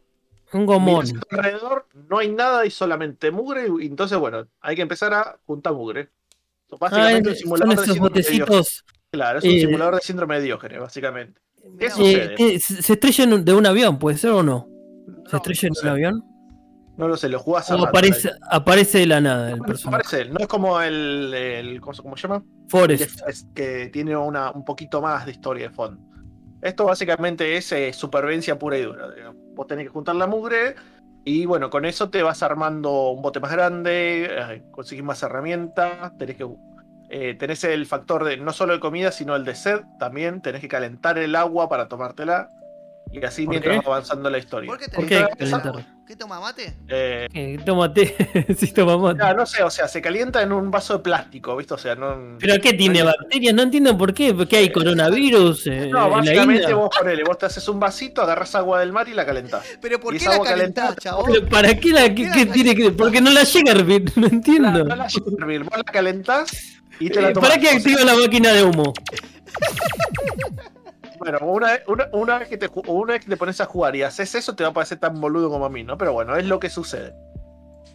Speaker 3: Un gomón.
Speaker 4: Tu alrededor, no hay nada y solamente mugre. Y entonces, bueno, hay que empezar a juntar mugre.
Speaker 3: Ah,
Speaker 4: Básicamente un
Speaker 3: son
Speaker 4: simulador de
Speaker 3: esos
Speaker 4: síndrome de Diógenes.
Speaker 3: botecitos.
Speaker 4: Claro, es un
Speaker 3: eh,
Speaker 4: simulador de síndrome de Diógenes, básicamente.
Speaker 3: Eh, ¿qué? ¿Se estrellan de un avión, puede ser o no? ¿Se
Speaker 4: No,
Speaker 3: estrella en
Speaker 4: no
Speaker 3: un
Speaker 4: sé,
Speaker 3: avión?
Speaker 4: No lo sé, lo jugás a
Speaker 3: ¿O
Speaker 4: ratos
Speaker 3: aparece,
Speaker 4: ahí.
Speaker 3: aparece de la nada el
Speaker 4: No,
Speaker 3: personaje?
Speaker 4: aparece él, no es como el, el ¿cómo, se- cómo se llama?
Speaker 3: Forrest.
Speaker 4: que, es- que tiene una, un poquito más de historia de fondo. Esto básicamente es eh, supervivencia pura y dura. Vos tenés que juntar la mugre y bueno, con eso te vas armando un bote más grande, eh, conseguís más herramientas, tenés que... eh, tenés el factor de no solo de comida, sino el de sed también. Tenés que calentar el agua para tomártela. Y así
Speaker 3: ¿Por
Speaker 4: mientras
Speaker 3: qué?
Speaker 4: va avanzando la historia.
Speaker 2: ¿Por qué
Speaker 3: ¿Por qué?
Speaker 2: ¿Qué toma mate?
Speaker 4: Eh,
Speaker 3: Eh, tómate. sí, toma mate.
Speaker 4: ah, no sé, o sea, se calienta en un vaso de plástico, ¿viste? O sea, no.
Speaker 3: ¿Pero qué tiene bacterias? No entiendo por qué. ¿Por qué hay coronavirus eh,
Speaker 4: No,
Speaker 3: en la
Speaker 4: básicamente vos ponele, vos te haces un vasito, agarrás agua del mar y la calentás.
Speaker 2: ¿Pero por qué la
Speaker 4: agua
Speaker 2: calentás,
Speaker 4: calentada-
Speaker 2: chabón?
Speaker 3: ¿Pero ¿Para qué la qué,
Speaker 2: la
Speaker 3: qué tiene que.? Porque no la llega a hervir. No entiendo.
Speaker 4: No la lleves a hervir, vos la calentás y te la
Speaker 3: Eh,
Speaker 4: tomás.
Speaker 3: ¿Para qué
Speaker 4: O sea,
Speaker 3: activa la máquina de humo?
Speaker 4: Bueno, una, una, una vez que te, una vez que te pones a jugar y haces eso, te va a parecer tan boludo como a mí, ¿no? Pero bueno, es lo que sucede.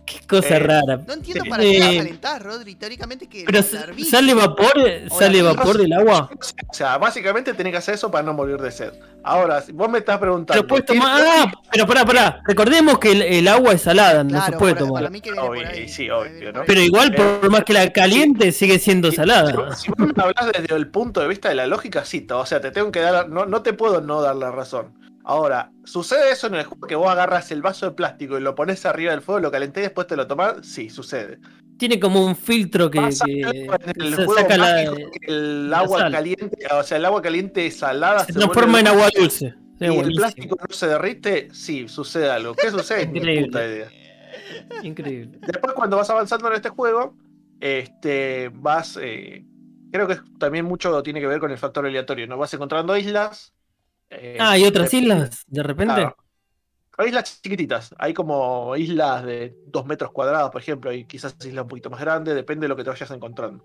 Speaker 3: Qué cosa
Speaker 4: Eh,
Speaker 3: rara.
Speaker 2: No entiendo para qué la
Speaker 3: Eh,
Speaker 2: calentás, Rodri. Teóricamente que
Speaker 3: Pero sale vapor, sale
Speaker 2: la
Speaker 3: vapor del agua.
Speaker 4: O sea, básicamente tenés que hacer eso para no morir de sed. Ahora, si vos me estás preguntando.
Speaker 3: Pero puedes
Speaker 4: ¿qué-
Speaker 3: tomar. Ah, pero pará, pará. Recordemos que el, el agua es salada, no se puede
Speaker 2: para,
Speaker 3: tomar.
Speaker 2: para mí que viene por
Speaker 4: Obvio,
Speaker 2: ahí.
Speaker 4: sí, obvio.
Speaker 3: Pero igual,
Speaker 4: Eh,
Speaker 3: por más que la caliente, sigue siendo
Speaker 4: Si-
Speaker 3: salada.
Speaker 4: Si, vos me hablas desde el punto de vista de la lógica, sí, o sea, te tengo que dar, no, no te puedo no dar la razón. Ahora, ¿sucede eso en el juego que vos agarras el vaso de plástico y lo pones arriba del fuego, lo calentés y después te lo tomás? Sí, sucede.
Speaker 3: Tiene como un filtro que, que
Speaker 4: en el
Speaker 3: se
Speaker 4: juego
Speaker 3: saca la,
Speaker 4: que el
Speaker 3: la
Speaker 4: agua
Speaker 3: sal.
Speaker 4: caliente, o sea, el agua caliente salada
Speaker 3: se transforma en agua
Speaker 4: dulce y el
Speaker 3: buenísimo.
Speaker 4: plástico no se derrite, sí, sucede algo. ¿Qué sucede?
Speaker 3: Increíble.
Speaker 4: puta idea.
Speaker 3: Increíble.
Speaker 4: Después, cuando vas avanzando en este juego, este, vas. eh, creo que también mucho tiene que ver con el factor aleatorio, ¿no? Vas encontrando islas. Eh,
Speaker 3: Ah, ¿y otras
Speaker 4: de-
Speaker 3: islas? De repente.
Speaker 4: Claro. Hay islas chiquititas. Hay como islas de dos metros cuadrados, por ejemplo, y quizás islas un poquito más grandes, depende de lo que te vayas encontrando.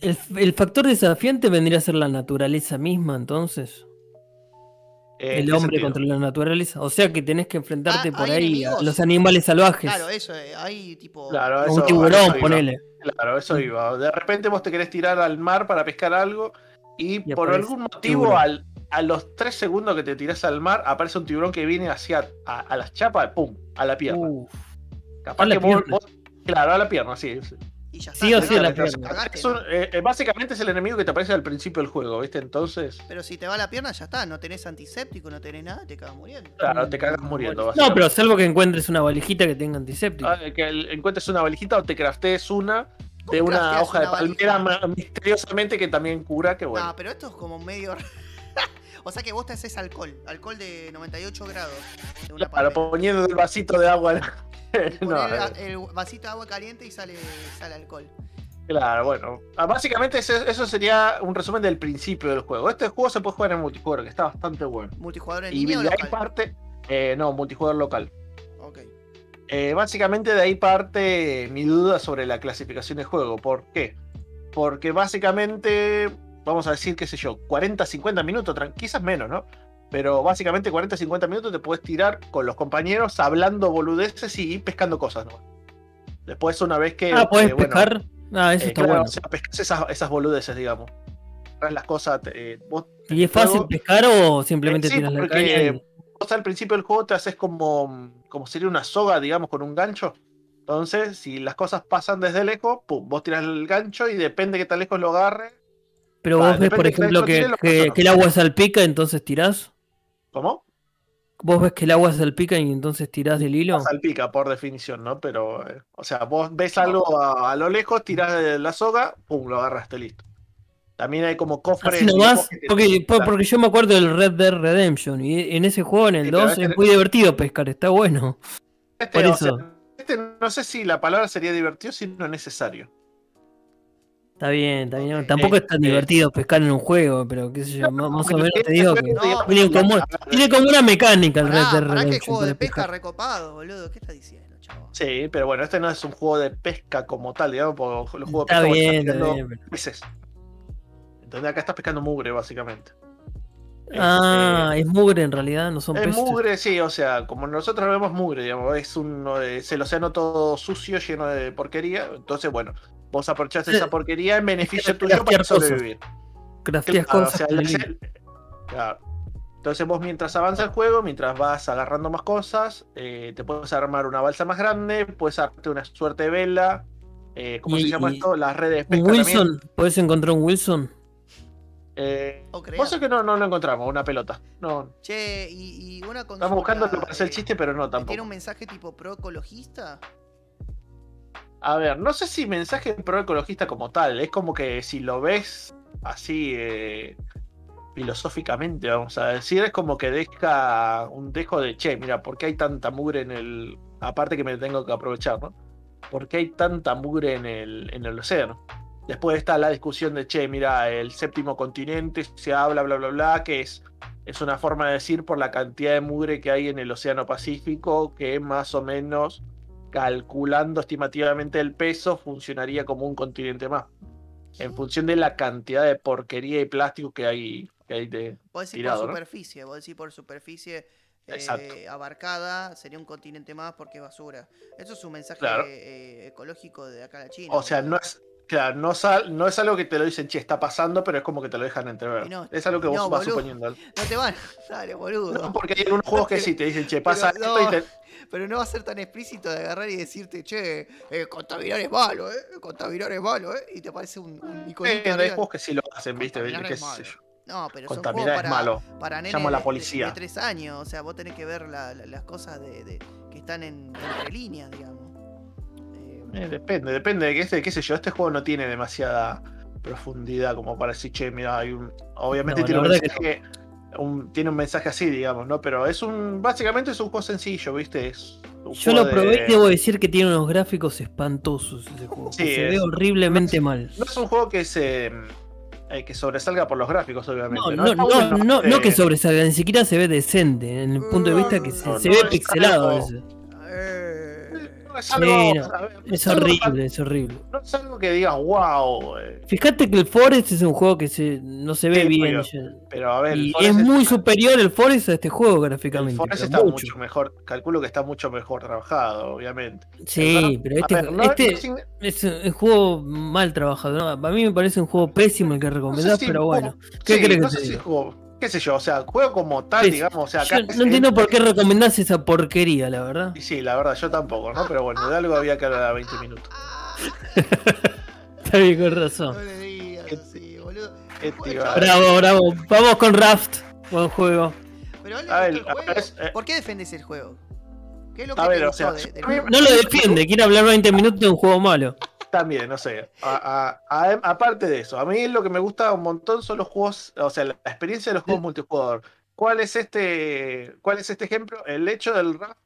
Speaker 3: El, el factor desafiante vendría a ser la naturaleza misma, entonces.
Speaker 4: Eh, ¿en
Speaker 3: el hombre
Speaker 4: sentido?
Speaker 3: contra la naturaleza. O sea que tenés que enfrentarte
Speaker 2: Ah,
Speaker 3: por
Speaker 2: ¿hay
Speaker 3: ahí a los animales salvajes.
Speaker 2: Claro, eso, eh, hay tipo.
Speaker 4: Claro, eso,
Speaker 3: un tiburón,
Speaker 4: eso iba.
Speaker 3: ponele.
Speaker 4: Claro, eso iba. De repente vos te querés tirar al mar para pescar algo y,
Speaker 3: Y
Speaker 4: por algún motivo
Speaker 3: tiburón.
Speaker 4: al, a los tres segundos que te tirás al mar aparece un tiburón que viene hacia a, a las chapas, pum, a la pierna.
Speaker 3: Uf.
Speaker 4: Capaz
Speaker 3: a la
Speaker 4: que vos-
Speaker 3: pierna.
Speaker 4: vos- claro, a la pierna, sí. sí.
Speaker 2: Y ya
Speaker 3: Sí o
Speaker 2: está,
Speaker 3: sí a la pierna.
Speaker 4: eh, eh, básicamente es el enemigo que te aparece al principio del juego, ¿viste? Entonces,
Speaker 2: Pero si te va la pierna, ya está. No tenés antiséptico, no tenés nada, te cagas muriendo.
Speaker 4: claro, te cagas muriendo.
Speaker 3: No, pero salvo que encuentres una valijita que tenga antiséptico.
Speaker 4: Ah, que encuentres una valijita o te craftees una de
Speaker 2: ¿Cómo
Speaker 4: una hoja de
Speaker 2: una
Speaker 4: palmera misteriosamente que también cura, que bueno.
Speaker 2: No, pero esto es como medio. o sea que vos te haces alcohol. Alcohol de 98 grados. De una
Speaker 4: Claro, poniendo el vasito de agua. No, eh.
Speaker 2: el vasito de agua caliente y sale, sale alcohol.
Speaker 4: Claro, bueno. Ah, Básicamente eso sería un resumen del principio del juego. Este juego se puede jugar en multijugador, que está bastante bueno.
Speaker 2: ¿Multijugador en
Speaker 4: Y
Speaker 2: línea o
Speaker 4: de ahí
Speaker 2: local?
Speaker 4: parte. eh, no, multijugador local.
Speaker 2: Ok.
Speaker 4: Eh, básicamente de ahí parte mi duda sobre la clasificación de juego. ¿Por qué? Porque básicamente, vamos a decir, qué sé yo, 40, 50 minutos, quizás menos, ¿no? Pero básicamente 40, 50 minutos te puedes tirar con los compañeros hablando boludeces y pescando cosas, ¿no? Después una vez que...
Speaker 3: ah, ¿podés
Speaker 4: eh, bueno,
Speaker 3: pescar? Ah, eso
Speaker 4: Eh,
Speaker 3: está
Speaker 4: claro,
Speaker 3: bueno.
Speaker 4: o sea, pescas esas, esas boludeces, digamos. Las cosas. eh, vos-
Speaker 3: ¿Y es fácil pescar o simplemente
Speaker 4: Eh, sí,
Speaker 3: tiras la caña? y-
Speaker 4: vos al principio del juego te haces como, como sería una soga, digamos, con un gancho. Entonces, si las cosas pasan desde lejos, pum, vos tiras el gancho y depende de qué tan lejos lo agarre.
Speaker 3: Pero vos ves, por ejemplo, que, el agua salpica, entonces tirás.
Speaker 4: ¿Cómo?
Speaker 3: Vos ves que el agua salpica y entonces tirás del hilo.
Speaker 4: Salpica, por definición, ¿no? Pero, eh, o sea, vos ves algo a, a lo lejos, tirás de la soga, pum, lo agarraste, listo. También hay como cofres.
Speaker 3: Nomás, porque, porque yo me acuerdo del Red Dead Redemption y en ese juego, en el
Speaker 4: Sí, pero
Speaker 3: 2,
Speaker 4: este-
Speaker 3: es muy divertido pescar, está bueno.
Speaker 4: Este,
Speaker 3: por
Speaker 4: o
Speaker 3: eso.
Speaker 4: sea, este no sé si la palabra sería divertido, sino necesario.
Speaker 3: Está bien, está bien. Tampoco es tan
Speaker 4: Eh,
Speaker 3: divertido pescar en un juego, pero qué sé yo, más, más o menos te digo que
Speaker 2: No,
Speaker 3: tiene como, tiene como una mecánica el Red Dead
Speaker 2: pará que
Speaker 3: Redemption.
Speaker 2: juego de pesca
Speaker 3: pescar.
Speaker 2: recopado, boludo. ¿Qué estás diciendo, chavo?
Speaker 4: Sí, pero bueno, este no es un juego de pesca como tal, digamos, porque los juegos de
Speaker 3: Está
Speaker 4: pesca
Speaker 3: bien, está bien.
Speaker 4: Entonces acá estás pescando mugre, básicamente.
Speaker 3: Ah,
Speaker 4: Este,
Speaker 3: es mugre en realidad, no son
Speaker 4: es
Speaker 3: peces.
Speaker 4: mugre, sí, o sea, como nosotros lo vemos mugre, digamos, es, un, es el océano todo sucio, lleno de porquería. Entonces, bueno, vos aprovechaste
Speaker 3: Eh,
Speaker 4: esa porquería en beneficio
Speaker 3: que
Speaker 4: tuyo para sobrevivir.
Speaker 3: Crafteas
Speaker 4: Claro,
Speaker 3: cosas.
Speaker 4: o sea, el claro. Entonces vos mientras avanza el juego, mientras vas agarrando más cosas, eh, te puedes armar una balsa más grande, puedes armarte una suerte de vela. eh, ¿Cómo
Speaker 3: Y-
Speaker 4: se llama
Speaker 3: y-
Speaker 4: esto? Las redes de también.
Speaker 3: Wilson, ¿puedes encontrar un Wilson?
Speaker 4: Eh, vos sabés que no, no lo encontramos, una pelota. No,
Speaker 2: Che, y, y una consulta.
Speaker 4: estamos buscando para hacer el
Speaker 2: eh,
Speaker 4: chiste, pero no
Speaker 2: ¿Tiene
Speaker 4: tampoco.
Speaker 2: un mensaje tipo pro ecologista?
Speaker 4: A ver, no sé si mensaje pro ecologista como tal, es como que si lo ves así eh, filosóficamente, vamos a decir, es como que deja un dejo de, che, mira, ¿por qué hay tanta mugre en el... Aparte que me tengo que aprovechar, ¿no? ¿Por qué hay tanta mugre en el, en el océano? Después está la discusión de, che, mira, el séptimo continente se habla, bla, bla, bla, que es, es una forma de decir por la cantidad de mugre que hay en el océano Pacífico, que más o menos calculando estimativamente el peso, funcionaría como un continente más. En función de la cantidad de porquería y plástico que hay, que hay de.
Speaker 2: Vos decís
Speaker 4: Tirado,
Speaker 2: por
Speaker 4: ¿no?
Speaker 2: superficie, vos decís por superficie eh, abarcada, sería un continente más porque es basura. Eso es un mensaje
Speaker 4: Claro.
Speaker 2: eh, ecológico de acá a la China.
Speaker 4: O sea, no es. Claro, no, sal- no es algo que te lo dicen, che, está pasando, pero es como que te lo dejan entrever.
Speaker 2: No-
Speaker 4: es algo que vos
Speaker 2: no,
Speaker 4: vas
Speaker 2: boludo.
Speaker 4: suponiendo.
Speaker 2: No te van, dale, boludo.
Speaker 4: No, porque hay algunos juegos que sí te dicen, che, pasa
Speaker 2: Pero
Speaker 4: esto
Speaker 2: no.
Speaker 4: y te.
Speaker 2: Pero no va a ser tan explícito de agarrar y decirte, che, eh, contaminar es malo, eh, contaminar es malo, eh, y te aparece un, un
Speaker 4: Eh,
Speaker 2: iconito
Speaker 4: hay juegos que sí lo hacen, viste, qué
Speaker 2: es
Speaker 4: sé yo.
Speaker 2: No, pero son juegos
Speaker 4: Contaminar es
Speaker 2: para,
Speaker 4: malo.
Speaker 2: para nenes
Speaker 4: Llamo a la
Speaker 2: de-
Speaker 4: policía.
Speaker 2: De, tres años, o sea, vos tenés que ver la- la- las cosas de, de- que están en, entre líneas, digamos. Eh,
Speaker 4: depende, depende de que este, qué sé yo, este juego no tiene demasiada profundidad como para decir, che, mira, hay un. Obviamente
Speaker 3: No,
Speaker 4: tiene, un
Speaker 3: que
Speaker 4: mensaje, un- tiene un mensaje así, digamos, ¿no? Pero es un. Básicamente es un juego sencillo, ¿viste? Es un
Speaker 3: Yo lo probé
Speaker 4: de-
Speaker 3: y debo decir que tiene unos gráficos espantosos ese juego. que
Speaker 4: Sí,
Speaker 3: se
Speaker 4: es-
Speaker 3: ve horriblemente mal.
Speaker 4: No es un juego que se. eh, que sobresalga por los gráficos, obviamente.
Speaker 3: No,
Speaker 4: No,
Speaker 3: no, no, no, no
Speaker 4: eh,
Speaker 3: que sobresalga, ni siquiera se ve decente, en el punto de vista que se,
Speaker 4: No,
Speaker 3: se ve pixelado a
Speaker 4: algo-
Speaker 3: veces.
Speaker 2: eh,
Speaker 4: no es
Speaker 3: Sí,
Speaker 4: algo-
Speaker 3: no,
Speaker 4: a ver, no
Speaker 3: Es
Speaker 4: algo-
Speaker 3: horrible, es horrible.
Speaker 4: No es algo que digas, wow.
Speaker 3: Fíjate que el Forest es un juego que se, no se ve
Speaker 4: Sí,
Speaker 3: bien.
Speaker 4: Pero a ver. el
Speaker 3: Y
Speaker 4: Forest
Speaker 3: es muy
Speaker 4: está-
Speaker 3: superior el Forest a este juego
Speaker 4: El
Speaker 3: gráficamente.
Speaker 4: Forest
Speaker 3: pero
Speaker 4: está
Speaker 3: mucho.
Speaker 4: mucho mejor. Calculo que está mucho mejor trabajado, obviamente.
Speaker 3: Sí, pero este,
Speaker 4: ver,
Speaker 3: este es un juego mal trabajado. ¿no? A mí me parece un juego pésimo el que
Speaker 4: sé
Speaker 3: recomendás,
Speaker 4: si
Speaker 3: pero bueno. ¿Qué
Speaker 4: sí,
Speaker 3: querés que te
Speaker 4: sé si
Speaker 3: diga?
Speaker 4: juego- qué sé yo, o sea, juego como tal,
Speaker 3: Pues,
Speaker 4: digamos, o sea,
Speaker 3: Yo
Speaker 4: acá
Speaker 3: no entiendo por qué recomendás esa porquería, la verdad.
Speaker 4: Y sí, la verdad, yo tampoco, ¿no? Pero bueno, de algo había que hablar a 20 minutos.
Speaker 3: Está bien, con razón.
Speaker 2: no le digas
Speaker 4: ¿Qué-
Speaker 2: así, boludo.
Speaker 3: Bravo, bravo. Vamos con Raft. Buen juego.
Speaker 2: Pero a
Speaker 4: ver,
Speaker 2: el juego.
Speaker 4: es- eh,
Speaker 2: ¿Por qué defendes el juego? ¿Qué es lo que
Speaker 4: A
Speaker 2: te
Speaker 4: ver, o sea,
Speaker 2: de- del?
Speaker 3: No lo defiende, quiere hablar 20 minutos de un juego malo.
Speaker 4: También, no sé. A- a- a- aparte de eso, a mí lo que me gusta un montón son los juegos, o sea, la experiencia de los juegos multijugador. ¿Cuál es este, cuál es este ejemplo? El hecho del rap,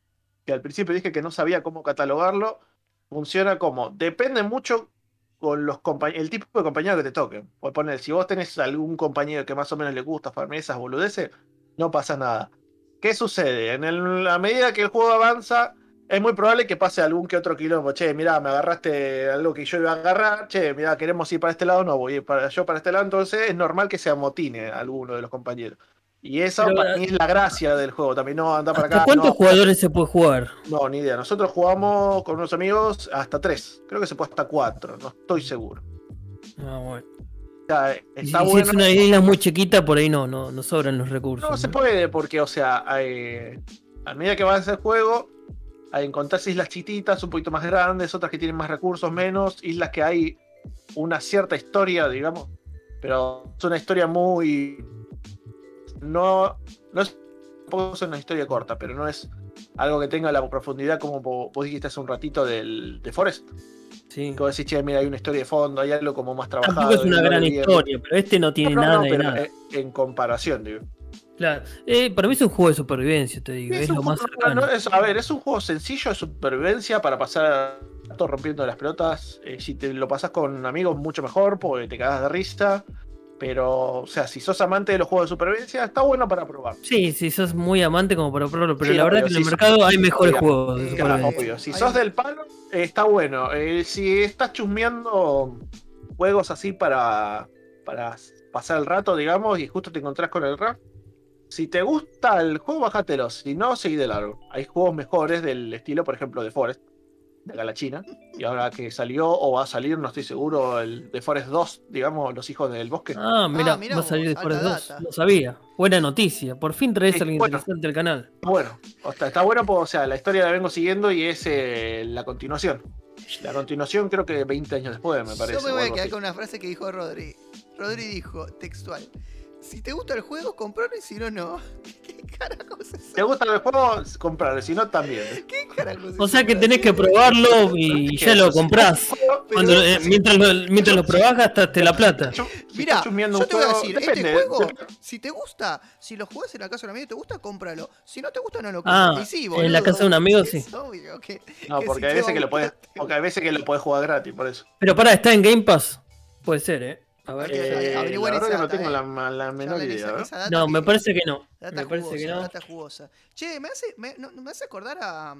Speaker 4: que al principio dije que no sabía cómo catalogarlo, funciona como, depende mucho con los el tipo de compañero que te toque. Por poner, si vos tenés algún compañero que más o menos le gusta farmear esas boludeces, no pasa nada. ¿Qué sucede? En el- a medida que el juego avanza, es muy probable que pase algún que otro quilombo. Che, mirá, me agarraste algo que yo iba a agarrar. Che, mirá, queremos ir para este lado, no voy para, yo para este lado. Entonces es normal que se amotine alguno de los compañeros. Y eso
Speaker 3: Pero,
Speaker 4: para
Speaker 3: eh,
Speaker 4: mí es la gracia del juego. También no anda para
Speaker 3: ¿Hasta
Speaker 4: acá.
Speaker 3: cuántos
Speaker 4: no,
Speaker 3: jugadores se puede jugar?
Speaker 4: no, ni idea. Nosotros jugamos con unos amigos hasta tres. Creo que se puede hasta cuatro. No estoy seguro.
Speaker 3: Ah, bueno. Y
Speaker 4: está
Speaker 3: si, si
Speaker 4: bueno.
Speaker 3: es una isla muy chiquita, por ahí no, no, no sobran los recursos.
Speaker 4: No se puede, porque, o sea, hay- a medida que avanza el juego, encontrás islas chiquititas, un poquito más grandes, otras que tienen más recursos, menos, islas que hay una cierta historia, digamos, pero es una historia muy. No, no es, una historia corta, pero no es algo que tenga la profundidad como vo- vos dijiste hace un ratito del, de Forest.
Speaker 3: Sí.
Speaker 4: Que vos decís, che, mira, hay una historia de fondo, hay algo como más trabajado.
Speaker 3: Tampoco es una gran
Speaker 4: bien".
Speaker 3: historia, pero este no tiene
Speaker 4: No,
Speaker 3: nada
Speaker 4: no, pero
Speaker 3: nada.
Speaker 4: en- en comparación, digo.
Speaker 3: Claro. Eh, para mí es un juego de supervivencia, te digo. Es, lo más
Speaker 4: juego-
Speaker 3: cercano.
Speaker 4: no, es- a ver, es un juego sencillo de supervivencia para pasar todo rompiendo las pelotas. Eh, si te lo pasas con amigos, mucho mejor, porque te cagas de risa. Pero, o sea, si sos amante de los juegos de supervivencia, está bueno para probar.
Speaker 3: Sí, sí, sos muy amante como para probarlo, pero
Speaker 4: Sí,
Speaker 3: la verdad
Speaker 4: obvio,
Speaker 3: que en el mercado hay mejores
Speaker 4: obvio.
Speaker 3: juegos de
Speaker 2: Sí,
Speaker 4: Claro, obvio. Si sos del palo, eh, está bueno. Eh, si estás chusmeando juegos así para, para pasar el rato, digamos, y justo te encontrás con el rap, si te gusta el juego, bájatelo. Si no, seguí de largo. Hay juegos mejores del estilo, por ejemplo, de Forest, de acá la China. Y ahora que salió o va a salir, no estoy seguro, el de Forest 2, digamos, Los Hijos del Bosque.
Speaker 3: Ah, mira,
Speaker 2: mirá
Speaker 3: va a salir de dos.
Speaker 2: data.
Speaker 3: No sabía. Buena noticia. Por fin traes algo
Speaker 4: bueno.
Speaker 3: interesante al canal.
Speaker 4: Bueno, o sea, está bueno, porque, o sea, la historia la vengo siguiendo y es eh, la continuación. La continuación creo que 20 años después, me parece.
Speaker 2: Yo me voy a quedar
Speaker 4: así.
Speaker 2: con una frase que dijo Rodri. Rodri dijo, textual. Si te gusta el juego, compralo y si no, no. ¿Qué carajos es eso?
Speaker 4: ¿Te gusta el juego? Comprarlo, si no, también.
Speaker 2: ¿Qué carajos es
Speaker 3: O sea que tenés que probarlo y ya lo comprás. Cuando, eh, mientras lo, mientras lo probás, gastaste la plata.
Speaker 4: Chusmeando
Speaker 2: yo
Speaker 4: un
Speaker 2: te voy a
Speaker 4: juego,
Speaker 2: decir, este juego, si te gusta, si lo jugás en la casa de un amigo y te gusta, cómpralo. Si no te gusta, no lo
Speaker 3: Ah,
Speaker 2: compres. Y sí,
Speaker 3: en la casa de un amigo, sí.
Speaker 2: obvio que-
Speaker 4: No,
Speaker 2: que
Speaker 4: porque
Speaker 2: si
Speaker 4: hay veces que lo
Speaker 2: te
Speaker 4: porque hay veces que lo puedes jugar gratis, por eso.
Speaker 3: Pero pará, está en Game Pass. Puede ser, ¿eh? A ver.
Speaker 4: Eh,
Speaker 2: averiguar
Speaker 4: la verdad
Speaker 2: esa
Speaker 4: no tengo
Speaker 2: eh.
Speaker 4: la, la menor idea.
Speaker 2: esa-
Speaker 4: ¿eh?
Speaker 3: No, me parece que no.
Speaker 2: Data
Speaker 3: Me parece
Speaker 2: jugosa,
Speaker 3: que no.
Speaker 2: data jugosa. Che, me hace, me, no- me hace acordar a,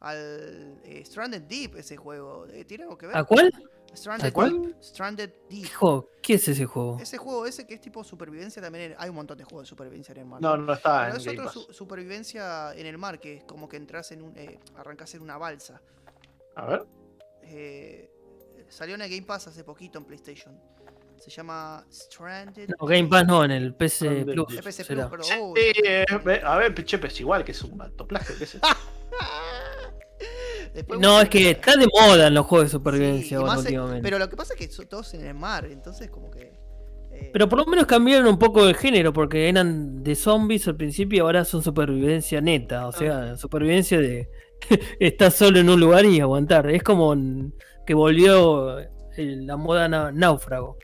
Speaker 2: al eh, Stranded Deep ese juego. Eh, ¿Tiene algo que ver?
Speaker 3: ¿A cuál?
Speaker 2: Stranded
Speaker 3: ¿A cuál?
Speaker 2: Deep. Stranded Deep.
Speaker 3: Hijo, ¿qué es ese juego?
Speaker 2: Ese juego ese que es tipo supervivencia también. en- hay un montón de juegos de supervivencia en el mar.
Speaker 4: No, no está
Speaker 2: Pero
Speaker 4: en
Speaker 2: es
Speaker 4: Game
Speaker 2: otro su- supervivencia en el mar, que es como que entras en un. Eh, arrancas en una balsa.
Speaker 4: A ver.
Speaker 2: Eh, salió en el Game Pass hace poquito en PlayStation. Se llama Stranded.
Speaker 3: No, Game Pass no, en el PC
Speaker 4: Stranded
Speaker 3: Plus.
Speaker 4: Sí, eh, a ver, che, pues igual que es un alto plagio. ¿qué es eso?
Speaker 2: Después
Speaker 3: No, es que está de moda en los juegos de
Speaker 2: Sí,
Speaker 3: supervivencia últimamente.
Speaker 2: Pero lo que pasa es que son todos en el mar, entonces como que. eh,
Speaker 3: Pero por lo menos cambiaron un poco de género, porque eran de zombies al principio y ahora son supervivencia neta. O sea, supervivencia de estar solo en un lugar y aguantar. Es como que volvió la moda náufrago.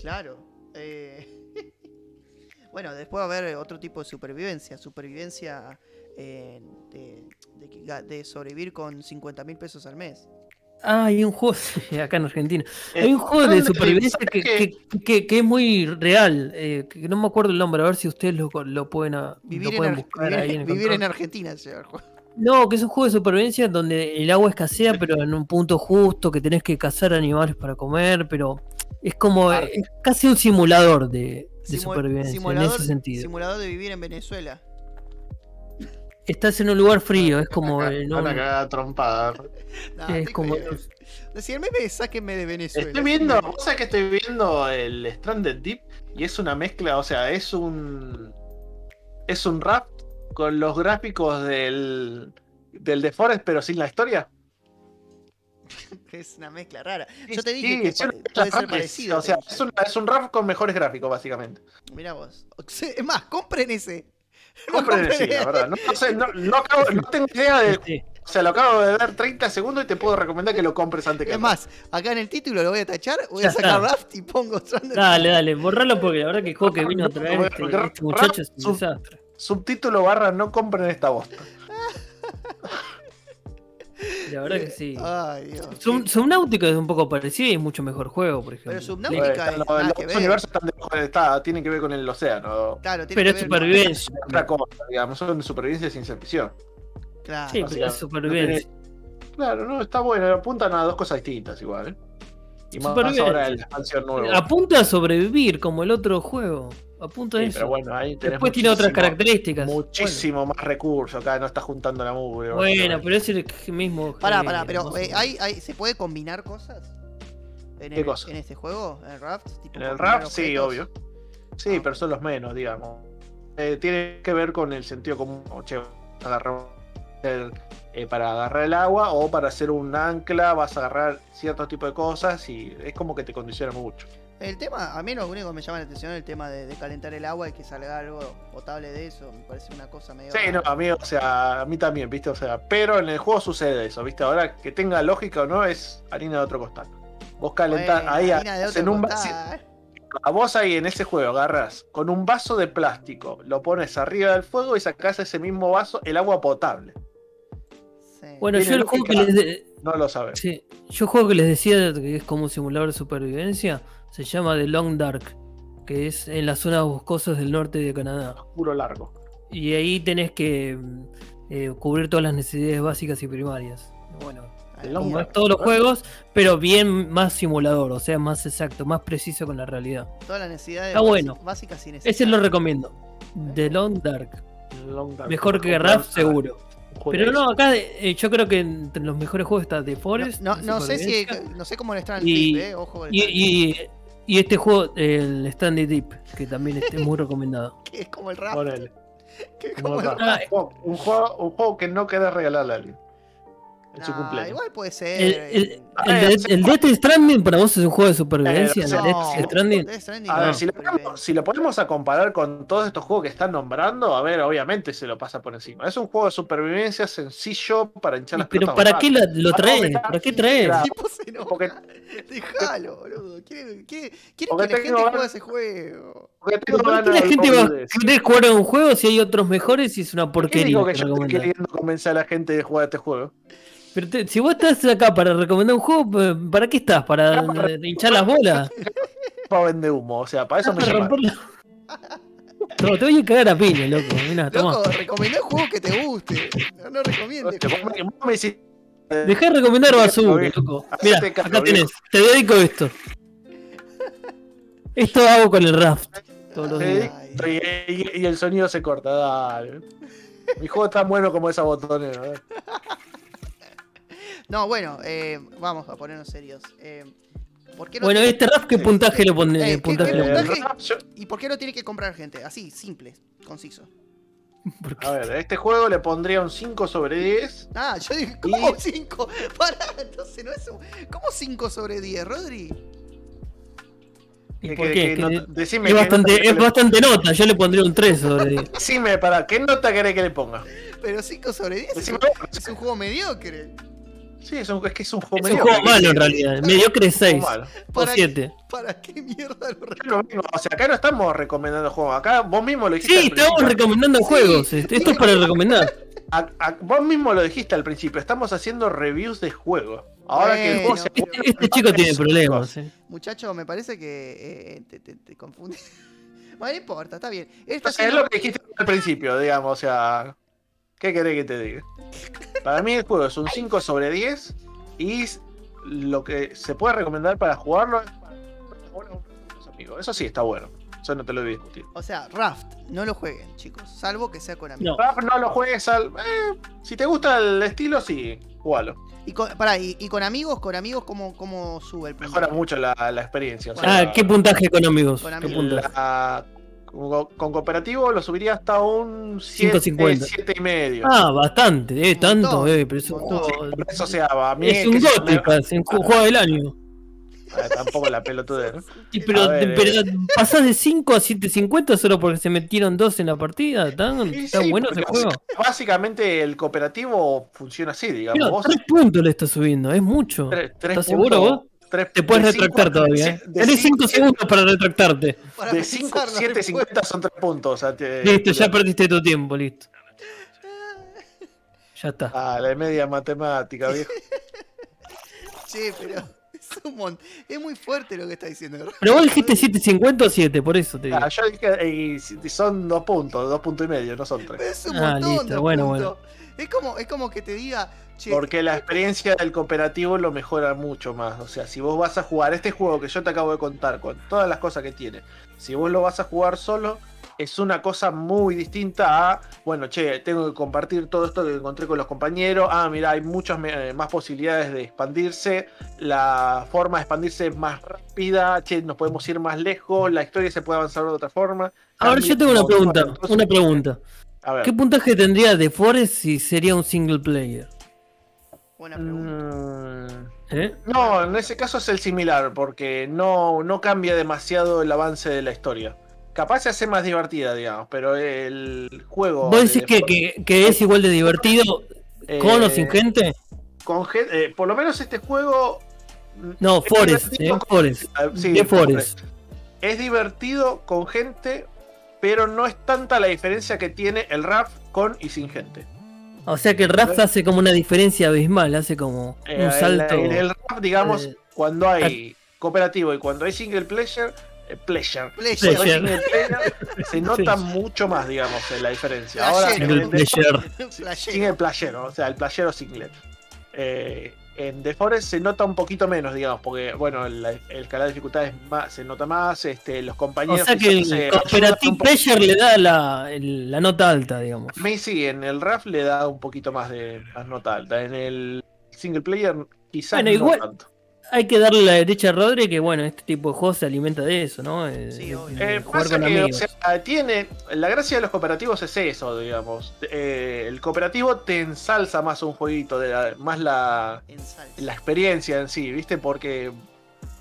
Speaker 2: Claro. eh, bueno, después va a haber otro tipo de supervivencia. Supervivencia eh, de, sobrevivir con 50 mil pesos al mes.
Speaker 3: Ah, hay un juego acá en Argentina.
Speaker 4: Eh,
Speaker 3: Hay un juego de
Speaker 4: ¿dónde-
Speaker 3: supervivencia que, que, que- que es muy real. eh, que no me acuerdo el nombre, a ver si ustedes lo, lo pueden, a-
Speaker 2: Vivir,
Speaker 3: lo
Speaker 2: en,
Speaker 3: pueden buscar
Speaker 2: vivir-
Speaker 3: ahí en el
Speaker 2: vivir en. Argentina, señor.
Speaker 3: No, que es un juego de supervivencia donde el agua escasea, pero en un punto justo, que tenés que cazar animales para comer, pero es como es casi un simulador de, de
Speaker 2: Simu-
Speaker 3: supervivencia en
Speaker 2: simulador,
Speaker 3: ese sentido.
Speaker 2: simulador de vivir en Venezuela.
Speaker 3: Estás en un lugar frío, es como eh, no-
Speaker 4: Una cagada trompada.
Speaker 2: No,
Speaker 3: es como
Speaker 2: el meme, sáquenme de Venezuela.
Speaker 4: Estoy viendo, vos sabés que estoy viendo el Stranded Deep y es una mezcla, o sea, es un. Es un rap con los gráficos del. del The Forest, pero sin la historia.
Speaker 2: Es una mezcla rara.
Speaker 4: Sí,
Speaker 2: Yo te dije
Speaker 4: sí,
Speaker 2: que
Speaker 4: mezcla
Speaker 2: puede ser parecido.
Speaker 4: O sea, es un, es un rap con mejores gráficos, básicamente.
Speaker 2: Mira vos. Es más, compren ese. No
Speaker 4: Compren sí, la
Speaker 2: ese.
Speaker 4: verdad. No, no sé, no, no acabo- no tengo idea de.
Speaker 3: Sí.
Speaker 4: O sea, lo acabo de ver 30 segundos y te puedo recomendar que lo compres antes que
Speaker 2: Es más, acá en el título lo voy a tachar, voy
Speaker 3: Ya
Speaker 2: a sacar
Speaker 3: está.
Speaker 2: Raft y pongo.
Speaker 3: Dale, dale, borralo porque la verdad que el juego que vino a traer este, este muchacho es un
Speaker 4: sub-
Speaker 3: desastre.
Speaker 4: Subtítulo barra no compren esta bosta.
Speaker 3: La verdad que sí.
Speaker 2: Ay, Dios.
Speaker 3: Sub- Subnautica es un poco parecido y es mucho mejor juego, por ejemplo.
Speaker 2: Pero
Speaker 3: Sí.
Speaker 2: Subnautica es
Speaker 4: Los-
Speaker 2: nada
Speaker 4: los
Speaker 2: que ver.
Speaker 4: universos están debajo de- está- tienen que ver con el océano.
Speaker 2: Claro, tiene
Speaker 3: Pero
Speaker 2: que
Speaker 3: es
Speaker 2: ver-
Speaker 3: supervivencia.
Speaker 4: Otra cosa, digamos, son supervivencia sin ciencia ficción.
Speaker 2: Claro.
Speaker 3: Sí, pero es supervivencia.
Speaker 4: Claro, no, está bueno, apuntan a dos cosas distintas igual, ¿eh? Y más ahora en la expansión nueva.
Speaker 3: Apunta a sobrevivir como el otro juego. Apunta a
Speaker 4: Sí,
Speaker 3: eso.
Speaker 4: pero bueno, ahí tenés
Speaker 3: Después tiene otras características.
Speaker 4: Muchísimo más recursos acá, no está juntando la mugre.
Speaker 3: Bueno, pero es el mismo.
Speaker 2: Pará, pará, pero eh. ¿hay, hay, ¿se puede combinar cosas? En
Speaker 4: ¿Qué
Speaker 2: el,
Speaker 4: cosa?
Speaker 2: en este juego, en el raft. tipo,
Speaker 4: En el
Speaker 2: poner
Speaker 4: sí, obvio. Sí,
Speaker 2: Ah.
Speaker 4: pero son los menos, digamos. Eh, tiene que ver con el sentido común. Che, agarrar el- eh, para agarrar el agua o para hacer un ancla vas a agarrar ciertos tipos de cosas y es como que te condiciona mucho.
Speaker 2: El tema, a mí lo único que me llama la atención es el tema de, de calentar el agua y que salga algo potable de eso. Me parece una cosa medio.
Speaker 4: Sí, no, a mí, o sea, a mí también, ¿viste? O sea, pero en el juego sucede eso, ¿viste? Ahora que tenga lógica o no es harina de otro costal. Vos calentás
Speaker 2: Bueno,
Speaker 4: ahí en un vasito- A vos ahí en ese juego agarras con un vaso de plástico, lo pones arriba del fuego y sacás ese mismo vaso el agua potable.
Speaker 2: Sí.
Speaker 3: Bueno, yo el juego que les de-
Speaker 4: No lo sabes.
Speaker 3: sí, yo el juego que les decía que es como un simulador de supervivencia se llama The Long Dark, que es en las zonas boscosas del norte de Canadá.
Speaker 4: Puro largo.
Speaker 3: Y ahí tenés que mm, eh, cubrir todas las necesidades básicas y primarias. Bueno, como en todos los juegos, pero bien más simulador, o sea, más exacto, más preciso con la realidad.
Speaker 2: Todas las necesidades
Speaker 3: Está bueno.
Speaker 2: básicas y necesarias.
Speaker 3: Ese lo recomiendo. The Long Dark.
Speaker 4: Long Dark.
Speaker 3: Mejor que
Speaker 4: Comprar-
Speaker 3: Raf, Pero no, acá eh, yo creo que entre los mejores juegos está The Forest.
Speaker 2: No, no sé si. No sé cómo le está el
Speaker 3: Y-
Speaker 2: tip, eh. Ojo
Speaker 3: Y, y, y este juego, el Standing Deep, que también es muy recomendado.
Speaker 2: Que es como el rap. Que es
Speaker 4: Como
Speaker 2: como el
Speaker 4: el
Speaker 2: rap.
Speaker 4: Raf. Un juego, un juego que no querés regalarle a alguien. En su cumpleaños.
Speaker 2: igual puede ser.
Speaker 3: El,
Speaker 2: eh,
Speaker 3: el, el, de- el Death Stranding para vos es un juego de supervivencia. El
Speaker 4: no,
Speaker 3: Death Stranding.
Speaker 2: Death Stranding
Speaker 4: A
Speaker 2: no,
Speaker 4: ver, si lo, si lo ponemos a comparar con todos estos juegos que están nombrando, a ver, obviamente se lo pasa por encima. Es un juego de supervivencia sencillo para hinchar las
Speaker 3: Pero
Speaker 4: pelotas
Speaker 3: ¿para qué lo
Speaker 4: Ah,
Speaker 3: traes? ¿Para qué traes?
Speaker 4: Porque-
Speaker 2: Déjalo, boludo. Quiere, quiere, quiere
Speaker 4: Porque
Speaker 2: que la gente
Speaker 4: ganas-
Speaker 2: juegue ese juego.
Speaker 4: Porque tengo
Speaker 3: ¿Por qué la gente va a querer jugar a un juego si hay otros mejores y es una
Speaker 4: ¿Qué
Speaker 3: porquería?
Speaker 4: digo que yo estoy queriendo convencer a la gente de jugar a este juego?
Speaker 3: Pero te- si vos estás acá para recomendar un juego, pues, ¿para qué estás? ¿Para eh, hinchar las bolas?
Speaker 4: Para vender humo, o sea, para eso me
Speaker 3: ¿Para
Speaker 4: llaman.
Speaker 3: No, te voy a cagar a piña, loco. Mirá, toma.
Speaker 2: Loco, recomendá juegos que te guste. No, no recomiendes.
Speaker 4: Hiciste-
Speaker 3: Dejá de recomendar basura, loco. Mira, acá tenés. Te dedico esto. Esto hago con el raft. Todos los días.
Speaker 4: Y, y el sonido se corta, dale. Mi juego es tan bueno como esa botonera. ¿Eh?
Speaker 2: No, bueno, eh, vamos a ponernos serios. Eh, ¿por qué no
Speaker 3: Bueno,
Speaker 2: tiene-
Speaker 3: este raft, ¿qué puntaje le pone?
Speaker 2: Eh, ¿qué-
Speaker 3: puntaje
Speaker 2: qué
Speaker 4: Eh,
Speaker 3: pone?
Speaker 2: puntaje?
Speaker 4: Rap, yo-
Speaker 2: ¿Y por qué no tiene que comprar gente? Así, simple, conciso.
Speaker 4: A ver, a este juego le pondría un 5 sobre 10.
Speaker 2: Ah, yo digo, ¿cómo
Speaker 4: Y-
Speaker 2: 5? Pará, entonces no es un... ¿Cómo 5 sobre 10, Rodri?
Speaker 3: ¿Y
Speaker 4: Que-
Speaker 3: por
Speaker 4: que-
Speaker 3: qué?
Speaker 4: que
Speaker 3: Que-
Speaker 4: no- decime
Speaker 3: es,
Speaker 4: qué
Speaker 3: bastante,
Speaker 4: nota
Speaker 3: es
Speaker 4: le-
Speaker 3: bastante nota, yo le pondría un 3 sobre 10.
Speaker 4: Decime, para, ¿qué nota querés que le ponga?
Speaker 2: Pero 5 sobre 10 es
Speaker 4: Decime
Speaker 2: un,
Speaker 4: vos.
Speaker 2: es un juego mediocre.
Speaker 4: Sí, es, un, es que es un juego
Speaker 3: Es un juego malo en realidad. Mediocre es
Speaker 4: Es un
Speaker 3: 6
Speaker 4: juego malo.
Speaker 3: o
Speaker 2: ¿Para,
Speaker 3: 7.
Speaker 2: ¿Para qué mierda lo
Speaker 4: Es lo mismo, O sea, acá no estamos recomendando juegos. Acá vos mismo lo dijiste.
Speaker 3: Sí, estamos recomendando juegos. este, Esto es para recomendar.
Speaker 4: A- a- vos mismo lo dijiste al principio. Estamos haciendo reviews de juegos. Ahora que el juego se
Speaker 3: Este, este chico tiene problemas. eh.
Speaker 2: Muchacho, me parece que eh, te, te, te. Bueno, no importa, está bien. Él está
Speaker 4: O sea, es lo que dijiste al principio, digamos, o sea. ¿Qué querés que te diga? Para mí el juego es un 5 sobre 10 y lo que se puede recomendar para jugarlo es para jugarlo con tus amigos. Eso sí está bueno. Eso no te lo voy a discutir.
Speaker 2: O sea, Raft, no lo jueguen, chicos. Salvo que sea con amigos.
Speaker 3: No.
Speaker 4: Rap no lo juegues eh, si te gusta el estilo, sí, jugalo.
Speaker 2: Y, con, pará, y, y con amigos, con amigos, ¿cómo, cómo sube el puntaje?
Speaker 4: Mejora mucho la, la experiencia. o sea,
Speaker 3: Ah, ¿qué puntaje con amigos?
Speaker 2: Con
Speaker 3: ¿Qué
Speaker 2: amigos.
Speaker 3: puntaje?
Speaker 4: la- con, con cooperativo lo subiría hasta un
Speaker 3: 5.50.
Speaker 4: 7 y medio.
Speaker 3: Ah, bastante, eh,
Speaker 2: Un
Speaker 3: tanto,
Speaker 2: montón,
Speaker 3: eh, pero es un
Speaker 2: un
Speaker 3: juego.
Speaker 4: Eso, o sea, a mí
Speaker 3: Es un casi, un ju- juego del año.
Speaker 4: Ah, tampoco la pelotudez, ¿no?
Speaker 3: Sí, pero,
Speaker 4: ver,
Speaker 3: pero pasás de 5 a 7.50 solo porque se metieron dos en la partida. ¿Tan,
Speaker 4: Sí,
Speaker 3: tan
Speaker 4: sí,
Speaker 3: bueno ese juego?
Speaker 4: Básicamente el cooperativo funciona así, digamos.
Speaker 3: Mira,
Speaker 4: vos
Speaker 3: 3 puntos le está subiendo, es mucho.
Speaker 4: tres- tres
Speaker 3: ¿Estás seguro vos?
Speaker 4: Tres-
Speaker 3: Te puedes
Speaker 4: de
Speaker 3: retractar
Speaker 4: cinco-
Speaker 3: todavía. ¿eh? Tenés 5
Speaker 4: cinco-
Speaker 3: segundos para retractarte.
Speaker 2: Para
Speaker 4: De
Speaker 2: pensar
Speaker 4: 5,
Speaker 2: la
Speaker 4: 7,
Speaker 2: respuesta.
Speaker 4: 50 son 3 puntos. O sea, te-
Speaker 3: Listo, ya perdiste tu tiempo, listo. Ya está.
Speaker 4: Ah, la media matemática, viejo.
Speaker 2: Che, pero es un mon- Es muy fuerte lo que está diciendo.
Speaker 3: Pero vos dijiste 7.50 o 7, por eso te digo.
Speaker 4: Ah, yo dije, eh, son 2 puntos, 2 puntos y medio, no son 3.
Speaker 2: Es un
Speaker 3: Ah,
Speaker 2: montón
Speaker 3: listo, bueno,
Speaker 2: puntos. Es como, es como que te diga,
Speaker 4: Porque la experiencia del cooperativo lo mejora mucho más. O sea, si vos vas a jugar este juego que yo te acabo de contar con todas las cosas que tiene, si vos lo vas a jugar solo, es una cosa muy distinta a, bueno, che, tengo que compartir todo esto que encontré con los compañeros. Ah, mira, hay muchas me- más posibilidades de expandirse. La forma de expandirse es más rápida. Che, nos podemos ir más lejos. La historia se puede avanzar de otra forma.
Speaker 3: Ahora yo tengo una pregunta,
Speaker 4: entonces-
Speaker 3: una pregunta.
Speaker 4: A ver.
Speaker 3: ¿Qué puntaje tendría The Forest si sería un single player?
Speaker 2: Buena pregunta.
Speaker 4: Mm,
Speaker 3: ¿Eh?
Speaker 4: No, en ese caso es el similar, porque no, no cambia demasiado el avance de la historia. Capaz se hace más divertida, digamos, pero el juego.
Speaker 3: ¿Vos
Speaker 4: de-
Speaker 3: decís que, que- que es igual de divertido
Speaker 4: eh,
Speaker 3: con o sin gente?
Speaker 4: con gen- eh, por lo menos este juego. mm,
Speaker 3: No,
Speaker 4: es
Speaker 3: Forest,
Speaker 4: divertido
Speaker 3: ¿eh?
Speaker 4: con-
Speaker 3: Forest.
Speaker 4: ah, sí,
Speaker 3: The Forest.
Speaker 4: Es divertido con gente, pero no es tanta la diferencia que tiene el RAF con y sin gente.
Speaker 3: O sea que el Raft hace como una diferencia abismal, hace como
Speaker 4: Eh,
Speaker 3: un salto.
Speaker 4: En, en el RAF, digamos,
Speaker 3: eh,
Speaker 4: cuando hay cooperativo y cuando hay single player, eh, pleasure.
Speaker 2: Pleasure.
Speaker 4: Cuando hay single player, se nota
Speaker 3: Sí.
Speaker 4: mucho más, digamos, en la diferencia. Ahora.
Speaker 3: Single player.
Speaker 4: Single playero, o sea, el playero singlet. Eh, en The Forest se nota un poquito menos, digamos, porque, bueno, el, el de dificultad es más, se nota más, este, los
Speaker 3: O
Speaker 4: compañeros...
Speaker 3: sea que el Cooperative. Pleasure le da la, el- la nota alta, digamos.
Speaker 4: A mí sí, en el RAF le da un poquito más de más nota alta. En el single player quizás
Speaker 3: Bueno,
Speaker 4: no
Speaker 3: igual-
Speaker 4: tanto.
Speaker 3: Hay que darle la derecha a Rodri que, bueno, este tipo de juegos se alimenta de eso, ¿no? Eh,
Speaker 2: Sí, obvio.
Speaker 4: Eh,
Speaker 3: jugar
Speaker 4: pasa
Speaker 3: con
Speaker 4: que, o
Speaker 3: amigos.
Speaker 4: sea, tiene. La gracia de los cooperativos es eso, digamos. Eh, el cooperativo te ensalza más un jueguito, de la- más la, la experiencia en sí, ¿viste? Porque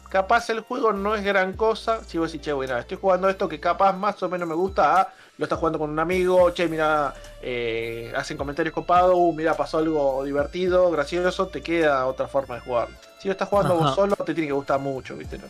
Speaker 4: capaz el juego no es gran cosa. Si vos decís, che, bueno, estoy jugando esto que capaz más o menos me gusta, ah, lo estás jugando con un amigo, che, mira, eh, hacen comentarios copados, uh, mira, pasó algo divertido, gracioso, te queda otra forma de jugar. Si lo estás jugando
Speaker 3: Ajá.
Speaker 4: vos solo, te tiene que gustar mucho, ¿viste? ¿no?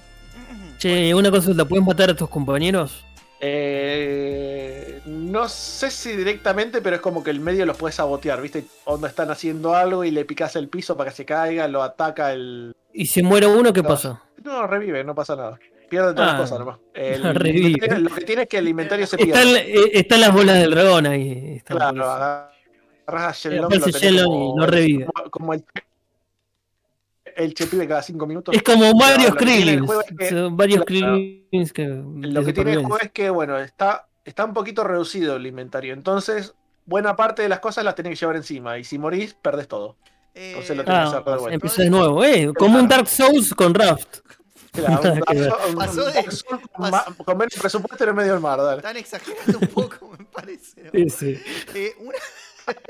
Speaker 3: Che, una consulta, ¿puedes matar a tus compañeros?
Speaker 4: Eh, no sé si directamente, pero es como que el medio los puede sabotear, ¿viste? Onda están haciendo algo y le picas el piso para que se caiga, lo ataca el.
Speaker 3: Y si muere uno, ¿qué
Speaker 4: No.
Speaker 3: pasa?
Speaker 4: No, revive, no pasa nada. Pierde todas
Speaker 3: Ah,
Speaker 4: las cosas nomás. El
Speaker 3: revive.
Speaker 4: lo que tiene es que el inventario se pierde.
Speaker 3: eh, están las bolas del dragón ahí. están
Speaker 4: Claro, agarras a
Speaker 3: aparece
Speaker 4: lo
Speaker 3: y lo revive.
Speaker 4: Como, como el, el chepibe cada cinco minutos.
Speaker 3: Es como
Speaker 4: es que-
Speaker 3: varios. Krillins que.
Speaker 4: Lo
Speaker 3: de
Speaker 4: que tiene el juego es que, bueno, está, está un poquito reducido el inventario. Entonces, buena parte de las cosas las tenés que llevar encima. Y si morís, perdés todo.
Speaker 2: Eh,
Speaker 4: Entonces lo tenés que
Speaker 3: Ah,
Speaker 4: hacer de
Speaker 3: empieza de nuevo, eh. Como un Dark Souls con Raft.
Speaker 4: Claro, un
Speaker 2: Pasó de-
Speaker 4: con, menos presupuesto en el medio del mar, dale.
Speaker 2: Están exagerando un poco, me parece. ¿no?
Speaker 3: Sí, sí.
Speaker 2: Eh, una-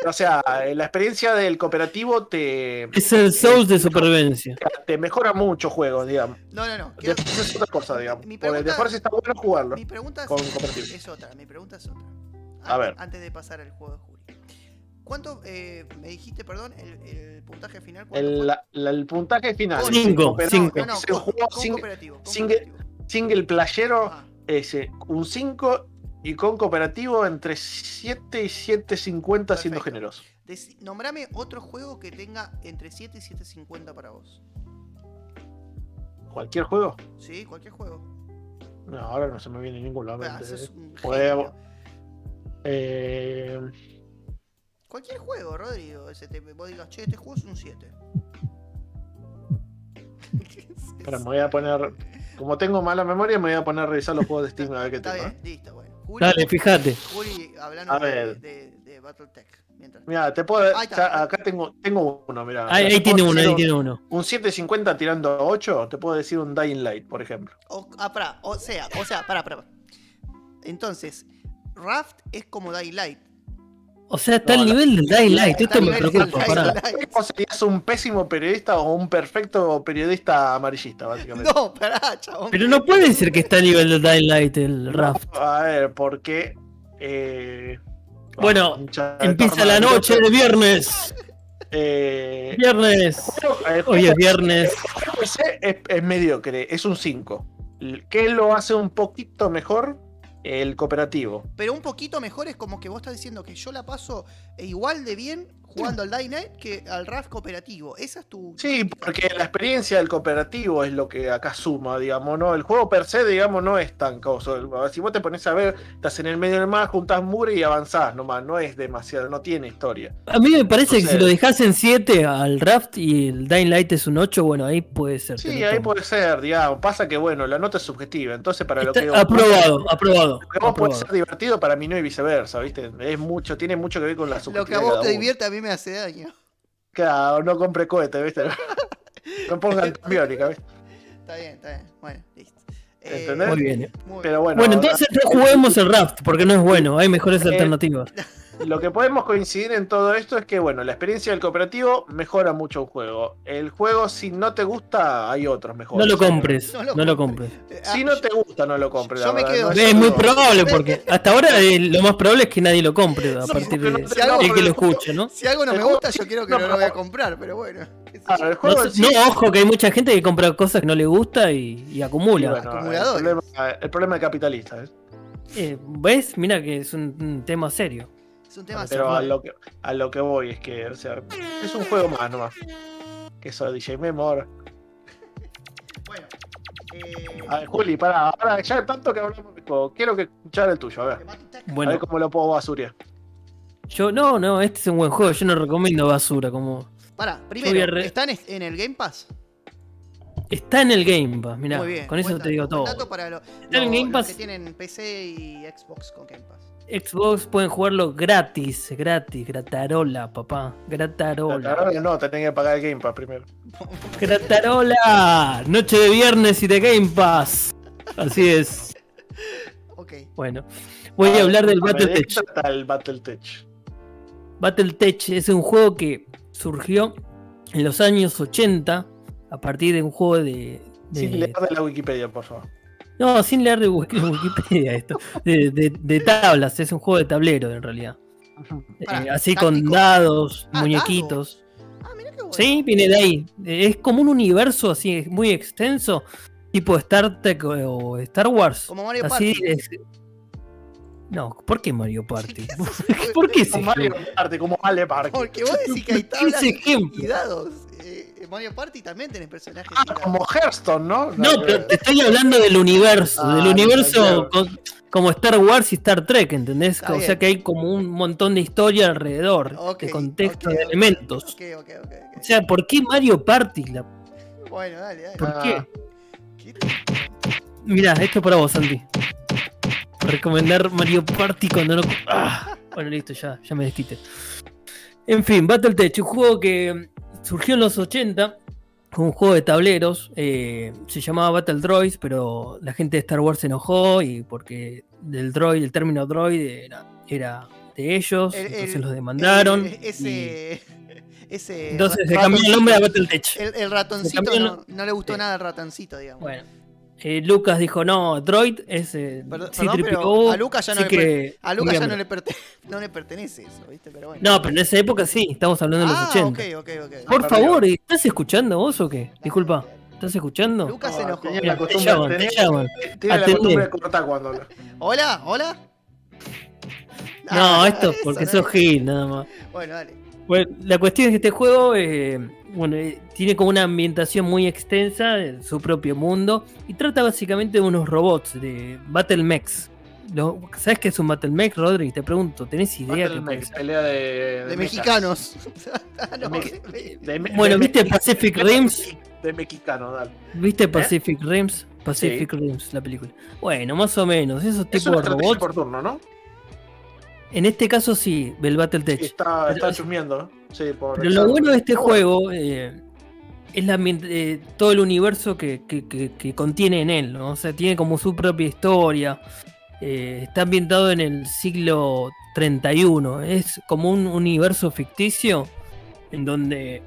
Speaker 4: O sea, la experiencia del cooperativo te,
Speaker 3: Es el Souls de supervivencia.
Speaker 4: te mejora mucho juegos, digamos.
Speaker 2: No, no, no. quiero-
Speaker 4: Después es otra cosa, digamos.
Speaker 2: Mi
Speaker 4: Porque
Speaker 2: pregunta-
Speaker 4: después está bueno jugarlo.
Speaker 2: Mi pregunta es,
Speaker 4: Con cooperativo.
Speaker 2: es otra. Mi pregunta es otra.
Speaker 4: A
Speaker 2: Antes-
Speaker 4: ver.
Speaker 2: Antes de pasar al juego de Juli. ¿Cuánto eh, me dijiste, perdón, el, el puntaje final? ¿cuánto
Speaker 4: El, la- puntaje final.
Speaker 2: Con-
Speaker 3: Cinco,
Speaker 4: Cooperativo,
Speaker 3: cinco.
Speaker 2: No, no,
Speaker 4: single-
Speaker 2: cooperativo.
Speaker 4: single playero
Speaker 2: Ah,
Speaker 4: ese, un 5 y con cooperativo entre 7 y 7.50 siendo generoso.
Speaker 2: nombrame otro juego que tenga entre 7 y 7.50 para vos.
Speaker 4: ¿Cualquier juego?
Speaker 2: ¿Sí? Cualquier juego.
Speaker 4: No, ahora no se me viene ninguno a la
Speaker 2: Ah,
Speaker 4: Juego. Eh,
Speaker 2: Cualquier juego, Rodrigo. Ese te, vos digas, che, este juego es un 7.
Speaker 4: espera, me voy a poner. Como tengo mala memoria, me voy a poner a revisar los juegos de Steam a ver qué
Speaker 2: Está
Speaker 4: tengo.
Speaker 2: bien,
Speaker 4: ¿eh?
Speaker 2: listo, bueno. Juli,
Speaker 3: Dale, fíjate.
Speaker 2: Juli, hablando
Speaker 4: A
Speaker 2: de,
Speaker 4: ver.
Speaker 2: de, de Battletech. Mientras.
Speaker 4: Mira, te puedo.
Speaker 2: Ahí está.
Speaker 4: ya acá tengo, tengo uno, mira.
Speaker 3: Ahí, ahí tiene uno, ahí tiene uno.
Speaker 4: Un 7.50 tirando a 8, te puedo decir un Dying Light, por ejemplo.
Speaker 2: O, ah, pará, o sea, o sea, pará, pará. Entonces, Raft es como Daylight.
Speaker 3: O sea, está
Speaker 4: No,
Speaker 3: al
Speaker 4: la-
Speaker 3: nivel del Daylight.
Speaker 2: Está
Speaker 3: Esto
Speaker 2: a
Speaker 3: me
Speaker 2: nivel de
Speaker 3: preocupa.
Speaker 2: Dying
Speaker 3: Pará.
Speaker 2: Light.
Speaker 4: ¿Vos serías un pésimo periodista o un perfecto periodista amarillista, básicamente?
Speaker 2: No, pará, chabón.
Speaker 3: Pero no puede ser que está al nivel del Daylight el Raft.
Speaker 4: A ver, porque. Eh,
Speaker 3: Bueno, Empieza la noche de viernes.
Speaker 4: Eh,
Speaker 3: Viernes. Hoy es viernes.
Speaker 4: ese es, es mediocre, es un 5. ¿Qué lo hace un poquito mejor? El cooperativo.
Speaker 2: Pero un poquito mejor es como que vos estás diciendo que yo la paso igual de bien jugando al Dying Night que al Raft cooperativo. Esa es tu.
Speaker 4: Sí, porque la experiencia del cooperativo es lo que acá suma, digamos, ¿no? El juego per se, digamos, no es tan coso. Si vos te pones a ver, estás en el medio del mar, juntás mure y avanzás nomás, no es demasiado, no tiene historia.
Speaker 3: A mí me parece que si lo dejas en 7 al Raft y el Dying Light es un 8, bueno, ahí puede ser.
Speaker 4: Sí, ahí puede ser, digamos. Pasa que, bueno, la nota es subjetiva, entonces para lo que...
Speaker 3: aprobado, aprobado.
Speaker 4: Lo que vos puede ser divertido, para mí no y viceversa, ¿viste? Es mucho, tiene mucho que ver con la
Speaker 2: Lo que
Speaker 4: subjetividad
Speaker 2: a vos te divierte a mí me hace daño.
Speaker 4: Claro, no compre cohete, ¿viste? no pongan biónica, ¿viste?
Speaker 2: Está bien, está bien. Bueno, listo. Eh,
Speaker 4: ¿Entendés?
Speaker 3: Muy bien.
Speaker 2: muy
Speaker 4: Pero bueno,
Speaker 3: Bueno, entonces no juguemos el Raft, porque no es bueno, hay mejores
Speaker 4: Eh,
Speaker 3: alternativas.
Speaker 4: Lo que podemos coincidir en todo esto es que, bueno, la experiencia del cooperativo mejora mucho un juego. El juego, si no te gusta, hay otros
Speaker 3: No
Speaker 4: mejores.
Speaker 3: lo compres,
Speaker 2: No
Speaker 3: no
Speaker 2: lo
Speaker 3: lo compres.
Speaker 2: eh,
Speaker 4: Si
Speaker 2: ah,
Speaker 4: no te gusta, no lo compres.
Speaker 2: yo
Speaker 4: la
Speaker 2: me
Speaker 4: verdad,
Speaker 2: quedo-
Speaker 4: no
Speaker 3: Es muy
Speaker 2: no.
Speaker 3: probable, porque hasta ahora eh, lo más probable es que nadie lo compre a partir de
Speaker 4: no
Speaker 2: algo
Speaker 3: que lo escuche, ¿no?
Speaker 2: Si algo no me gusta, yo quiero que
Speaker 4: no,
Speaker 2: no, lo voy a comprar, pero bueno.
Speaker 4: el juego
Speaker 3: No,
Speaker 4: sí-
Speaker 3: no, ojo, que hay mucha gente que compra cosas que no le gusta y, y
Speaker 4: y
Speaker 3: acumula.
Speaker 4: bueno, el problema, el problema es capitalista. ¿eh?
Speaker 3: Eh, ¿Ves? Mira que es un, un tema serio.
Speaker 2: Es un tema
Speaker 4: Pero a lo, que, a lo que voy es que, o sea, es un juego más nomás. Que eso, DJ Memor.
Speaker 2: Bueno. Eh,
Speaker 4: A ver, Juli, pará, ahora ya tanto que hablamos quiero que escuchar el tuyo, a ver. A ver cómo lo puedo basurear.
Speaker 3: yo no, no, este es un buen juego, yo no recomiendo basura, como
Speaker 2: Pará,
Speaker 3: voy a
Speaker 2: primero,
Speaker 3: re-
Speaker 2: ¿están es- en el Game Pass?
Speaker 3: está en el Game Pass, mirá,
Speaker 2: Muy bien.
Speaker 3: con eso te
Speaker 2: dato,
Speaker 3: digo todo.
Speaker 2: dato para lo-
Speaker 3: Está en Game
Speaker 2: los
Speaker 3: Pass.
Speaker 2: que tienen PC y Xbox con Game Pass.
Speaker 3: Xbox pueden jugarlo gratis, gratis, gratarola, papá, gratarola.
Speaker 4: No, tenés que pagar el Game Pass primero.
Speaker 3: Gratarola, noche de viernes y de Game Pass. Así es.
Speaker 2: Ok.
Speaker 3: Bueno, voy a hablar del
Speaker 4: ¿De qué
Speaker 3: Battletech.
Speaker 4: el Battletech?
Speaker 3: Battletech es un juego que surgió en los años 80 a partir de un juego de. de-
Speaker 4: Sin leer de la Wikipedia, por favor.
Speaker 3: No, sin leer de Wiki- Wikipedia esto. De, de- de tablas, es un juego de tablero en realidad. Eh, así con dados,
Speaker 2: Ah,
Speaker 3: muñequitos.
Speaker 2: Ah, mira qué bueno.
Speaker 3: Sí, viene de ahí. Es como un universo así muy extenso, tipo Star Trek o Star Wars.
Speaker 2: Como Mario
Speaker 3: Así
Speaker 2: Party.
Speaker 3: es- No, ¿por qué Mario Party? ¿Por qué ese
Speaker 4: Como Mario? Party, como Ale Party.
Speaker 2: Porque vos decís que hay
Speaker 3: ¿Por qué
Speaker 2: tablas y dados. Eh, Mario Party también tenés personajes.
Speaker 4: Ah, como Hearthstone, ¿no?
Speaker 3: No, pero te estoy hablando del universo,
Speaker 4: Ah,
Speaker 3: del universo
Speaker 4: claro.
Speaker 3: con- como Star Wars y Star Trek, ¿entendés?
Speaker 2: Está
Speaker 3: o sea que hay como un montón de historia alrededor, de contexto, de elementos. O sea, ¿por qué Mario Party? La-
Speaker 2: bueno, dale, dale.
Speaker 3: ¿Por
Speaker 4: Ah.
Speaker 3: qué?
Speaker 2: ¿Qué?
Speaker 3: Mirá, esto es para vos, Santi. Recomendar Mario Party cuando no. Ah, bueno, listo, ya, ya me desquite. En fin, Battletech, un juego que surgió en los 80, un juego de tableros. eh, se llamaba Battle Droids, pero la gente de Star Wars se enojó y porque del droid, el término droid era, era de ellos,
Speaker 2: El-
Speaker 3: entonces
Speaker 2: el-
Speaker 3: los demandaron.
Speaker 2: Ese. Ese.
Speaker 3: entonces se cambió el nombre a. Battletech.
Speaker 2: El, el ratoncito
Speaker 3: el-
Speaker 2: no, no le gustó
Speaker 3: Sí.
Speaker 2: nada al ratoncito, digamos.
Speaker 3: Bueno, eh, Lucas dijo: No, Droid es. Eh,
Speaker 2: Perdón,
Speaker 3: C-3PO,
Speaker 2: perdón, pero a Lucas ya no le
Speaker 3: que
Speaker 2: A Lucas ya no le, perte- no le pertenece eso, ¿viste? Pero bueno.
Speaker 3: No, pero en esa época sí, estamos hablando de los
Speaker 2: ah,
Speaker 3: 80.
Speaker 2: ok, ok, ok.
Speaker 3: Por
Speaker 4: Ah,
Speaker 3: favor, ¿estás escuchando vos o qué? Disculpa, ¿estás escuchando?
Speaker 2: Lucas se
Speaker 4: No,
Speaker 2: enojó.
Speaker 4: tenía la
Speaker 3: te
Speaker 4: costumbre,
Speaker 3: llaman, te
Speaker 4: tenía-
Speaker 3: llaman.
Speaker 4: Tiene la costumbre de cortar cuando habla.
Speaker 2: Hola, hola.
Speaker 3: No,
Speaker 2: Ah,
Speaker 3: esto es
Speaker 2: eso,
Speaker 3: porque
Speaker 2: ¿no?
Speaker 3: sos Gil, nada más.
Speaker 2: Bueno, dale.
Speaker 3: Bueno, la cuestión es que este juego eh, bueno, eh, tiene como una ambientación muy extensa de su propio mundo y trata básicamente de unos robots, de Battle Mechs. Lo- ¿Sabes qué es un Battle Mech, Rodri? Te pregunto, ¿tenés idea?
Speaker 4: Battle Mech, pelea de,
Speaker 2: De mexicanos. No,
Speaker 4: Me-
Speaker 2: de-
Speaker 4: De me-
Speaker 3: Bueno, ¿viste Pacific
Speaker 4: de-
Speaker 3: Rims?
Speaker 4: De mexicano, dale.
Speaker 3: ¿Viste Pacific Rims? Pacific
Speaker 4: Sí.
Speaker 3: Rims, la película. Bueno, más o menos, esos
Speaker 4: Es
Speaker 3: tipos
Speaker 4: una
Speaker 3: de robots.
Speaker 4: por turno, ¿no?
Speaker 3: En este caso sí, del Battletech.
Speaker 4: Sí, está, está por
Speaker 3: Pero lo bueno de este juego eh, es la eh, todo el universo que, que- que- que contiene en él, ¿no? O sea, tiene como su propia historia. eh, está ambientado en el siglo 31. Es como un universo ficticio en donde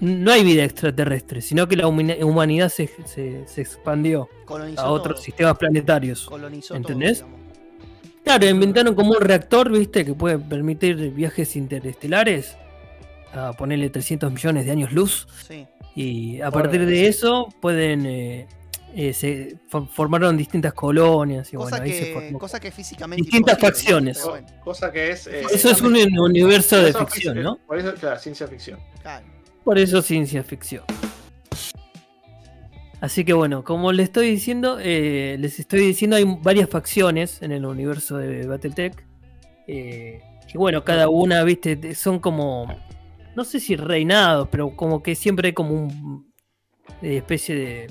Speaker 3: no hay vida extraterrestre, sino que la humanidad se, se- se expandió
Speaker 2: colonizó
Speaker 3: a otros
Speaker 2: todo,
Speaker 3: sistemas planetarios.
Speaker 2: colonizó
Speaker 3: ¿entendés?
Speaker 2: todo.
Speaker 3: Claro, inventaron como un reactor, ¿viste? Que puede permitir viajes interestelares a ponerle 300 millones de años luz.
Speaker 2: Sí.
Speaker 3: Y a partir de
Speaker 4: sí.
Speaker 3: eso pueden eh, eh, se formaron distintas colonias y
Speaker 2: cosa,
Speaker 3: bueno, ahí se
Speaker 2: que,
Speaker 3: formó.
Speaker 2: cosa que físicamente.
Speaker 3: Distintas facciones.
Speaker 2: Bueno,
Speaker 4: Cosa que es. eh,
Speaker 3: Eso es un universo de ficción, ¿no?
Speaker 4: Por eso, claro, ciencia ficción.
Speaker 2: claro.
Speaker 3: Por eso ciencia ficción. Así que bueno, como les estoy diciendo, eh, les estoy diciendo, hay varias facciones en el universo de Battletech. Eh, y bueno, cada una, viste, son como, no sé si reinados, pero como que siempre hay como un eh, especie de,